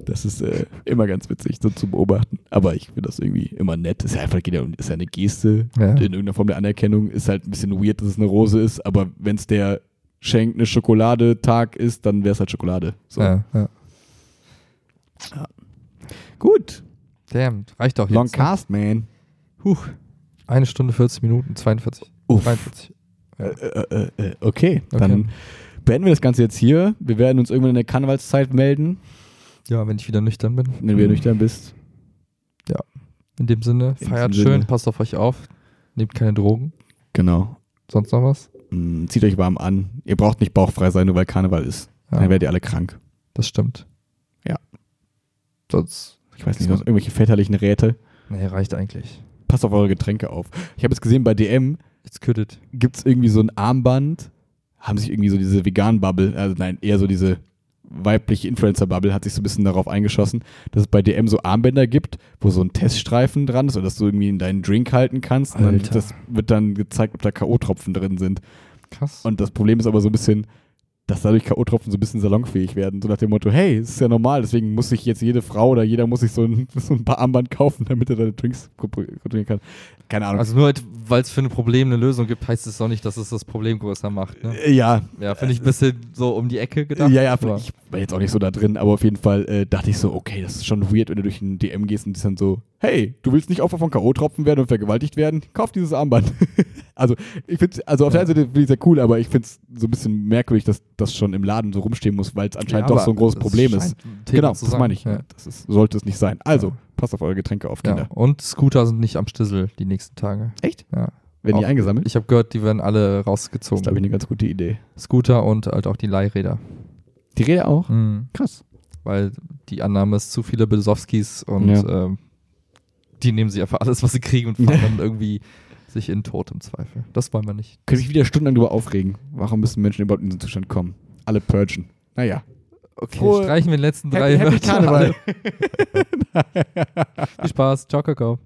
Das ist äh, immer ganz witzig, so zu beobachten. Aber ich finde das irgendwie immer nett. Ist ja einfach geht ja ist ja eine Geste in irgendeiner Form der Anerkennung. Ist halt ein bisschen weird, dass es eine Rose ist, aber wenn es der Schenk eine Schokolade-Tag ist, dann wäre es halt Schokolade. So. Ja, ja. Gut. Damn, reicht Long jetzt. ne? Cast, man. Huch. Eine Stunde 40 Minuten, 42. Uff. 43. Äh, äh, äh, äh, okay, Okay. dann beenden wir das Ganze jetzt hier. Wir werden uns irgendwann in der Karnevalszeit melden, Ja, wenn ich wieder nüchtern bin. wenn du wieder nüchtern bist. In dem Sinne, In feiert schön, Sinne. passt auf euch auf, nehmt keine Drogen. Genau. Sonst noch was? Mm, Zieht euch warm an. Ihr braucht nicht bauchfrei sein, nur weil Karneval ist. Ja, Dann werdet ihr alle krank. das stimmt. Ja. Sonst, Ich weiß nicht, sonst irgendwelche väterlichen Räte. nee, reicht eigentlich. Passt auf eure Getränke auf. Ich habe jetzt gesehen, bei DM gibt es irgendwie so ein Armband. Haben sich irgendwie so diese Vegan-Bubble, also nein, eher so diese weibliche Influencer-Bubble hat sich so ein bisschen darauf eingeschossen, dass es bei DM so Armbänder gibt, wo so ein Teststreifen dran ist und dass du irgendwie in deinen Drink halten kannst. Und dann Alter. das wird dann gezeigt, ob da K.O.-Tropfen drin sind. Krass. Und das Problem ist aber so ein bisschen, dass dadurch K.O.-Tropfen so ein bisschen salonfähig werden. So nach dem Motto, hey, es ist ja normal, deswegen muss sich jetzt jede Frau oder jeder muss sich so ein, so ein paar Armband kaufen, damit er seine Drinks kontrollieren kann. Keine Ahnung. Also nur, weil es für ein Problem eine Lösung gibt, heißt es doch nicht, dass es das Problem größer macht. Ne? Äh, ja, Ja, finde ich ein bisschen so um die Ecke gedacht. ja, ja, ich war jetzt auch nicht so da drin, aber auf jeden Fall äh, dachte ich so, okay, das ist schon weird, wenn du durch ein DM gehst und die dann so, hey, du willst nicht Opfer von K.O.-Tropfen werden und vergewaltigt werden? Kauf dieses Armband. also, ich finde also auf der einen Seite finde ich sehr cool, aber ich finde es so ein bisschen merkwürdig, dass das schon im Laden so rumstehen muss, weil es anscheinend Ja, doch so ein großes Problem ist. Genau, das meine ich. Ja. Das ist, sollte es nicht sein. Also, Ja. passt auf eure Getränke auf. Kinder. Und Scooter sind nicht am Stissel die nächsten Tage. Echt? Ja. Werden die Auch- eingesammelt? Ich habe gehört, die werden alle Das ist, rausgezogen. glaube ich, eine ganz gute Idee. Scooter und halt auch die Leihräder. Die Rede auch? Mhm. Krass. Weil die Annahme ist zu viele Besowskis und ähm, die nehmen sich einfach alles, was sie kriegen und fahren dann irgendwie sich in den Tod im Zweifel. Das wollen wir nicht. Könnte mich wieder stundenlang darüber aufregen. Warum müssen Menschen überhaupt in diesen Zustand kommen? Alle purgen. Naja. Okay, Frohe- streichen wir die letzten Happy- drei Happy Wörter Karneval. alle. Viel Spaß. Ciao, Kakao.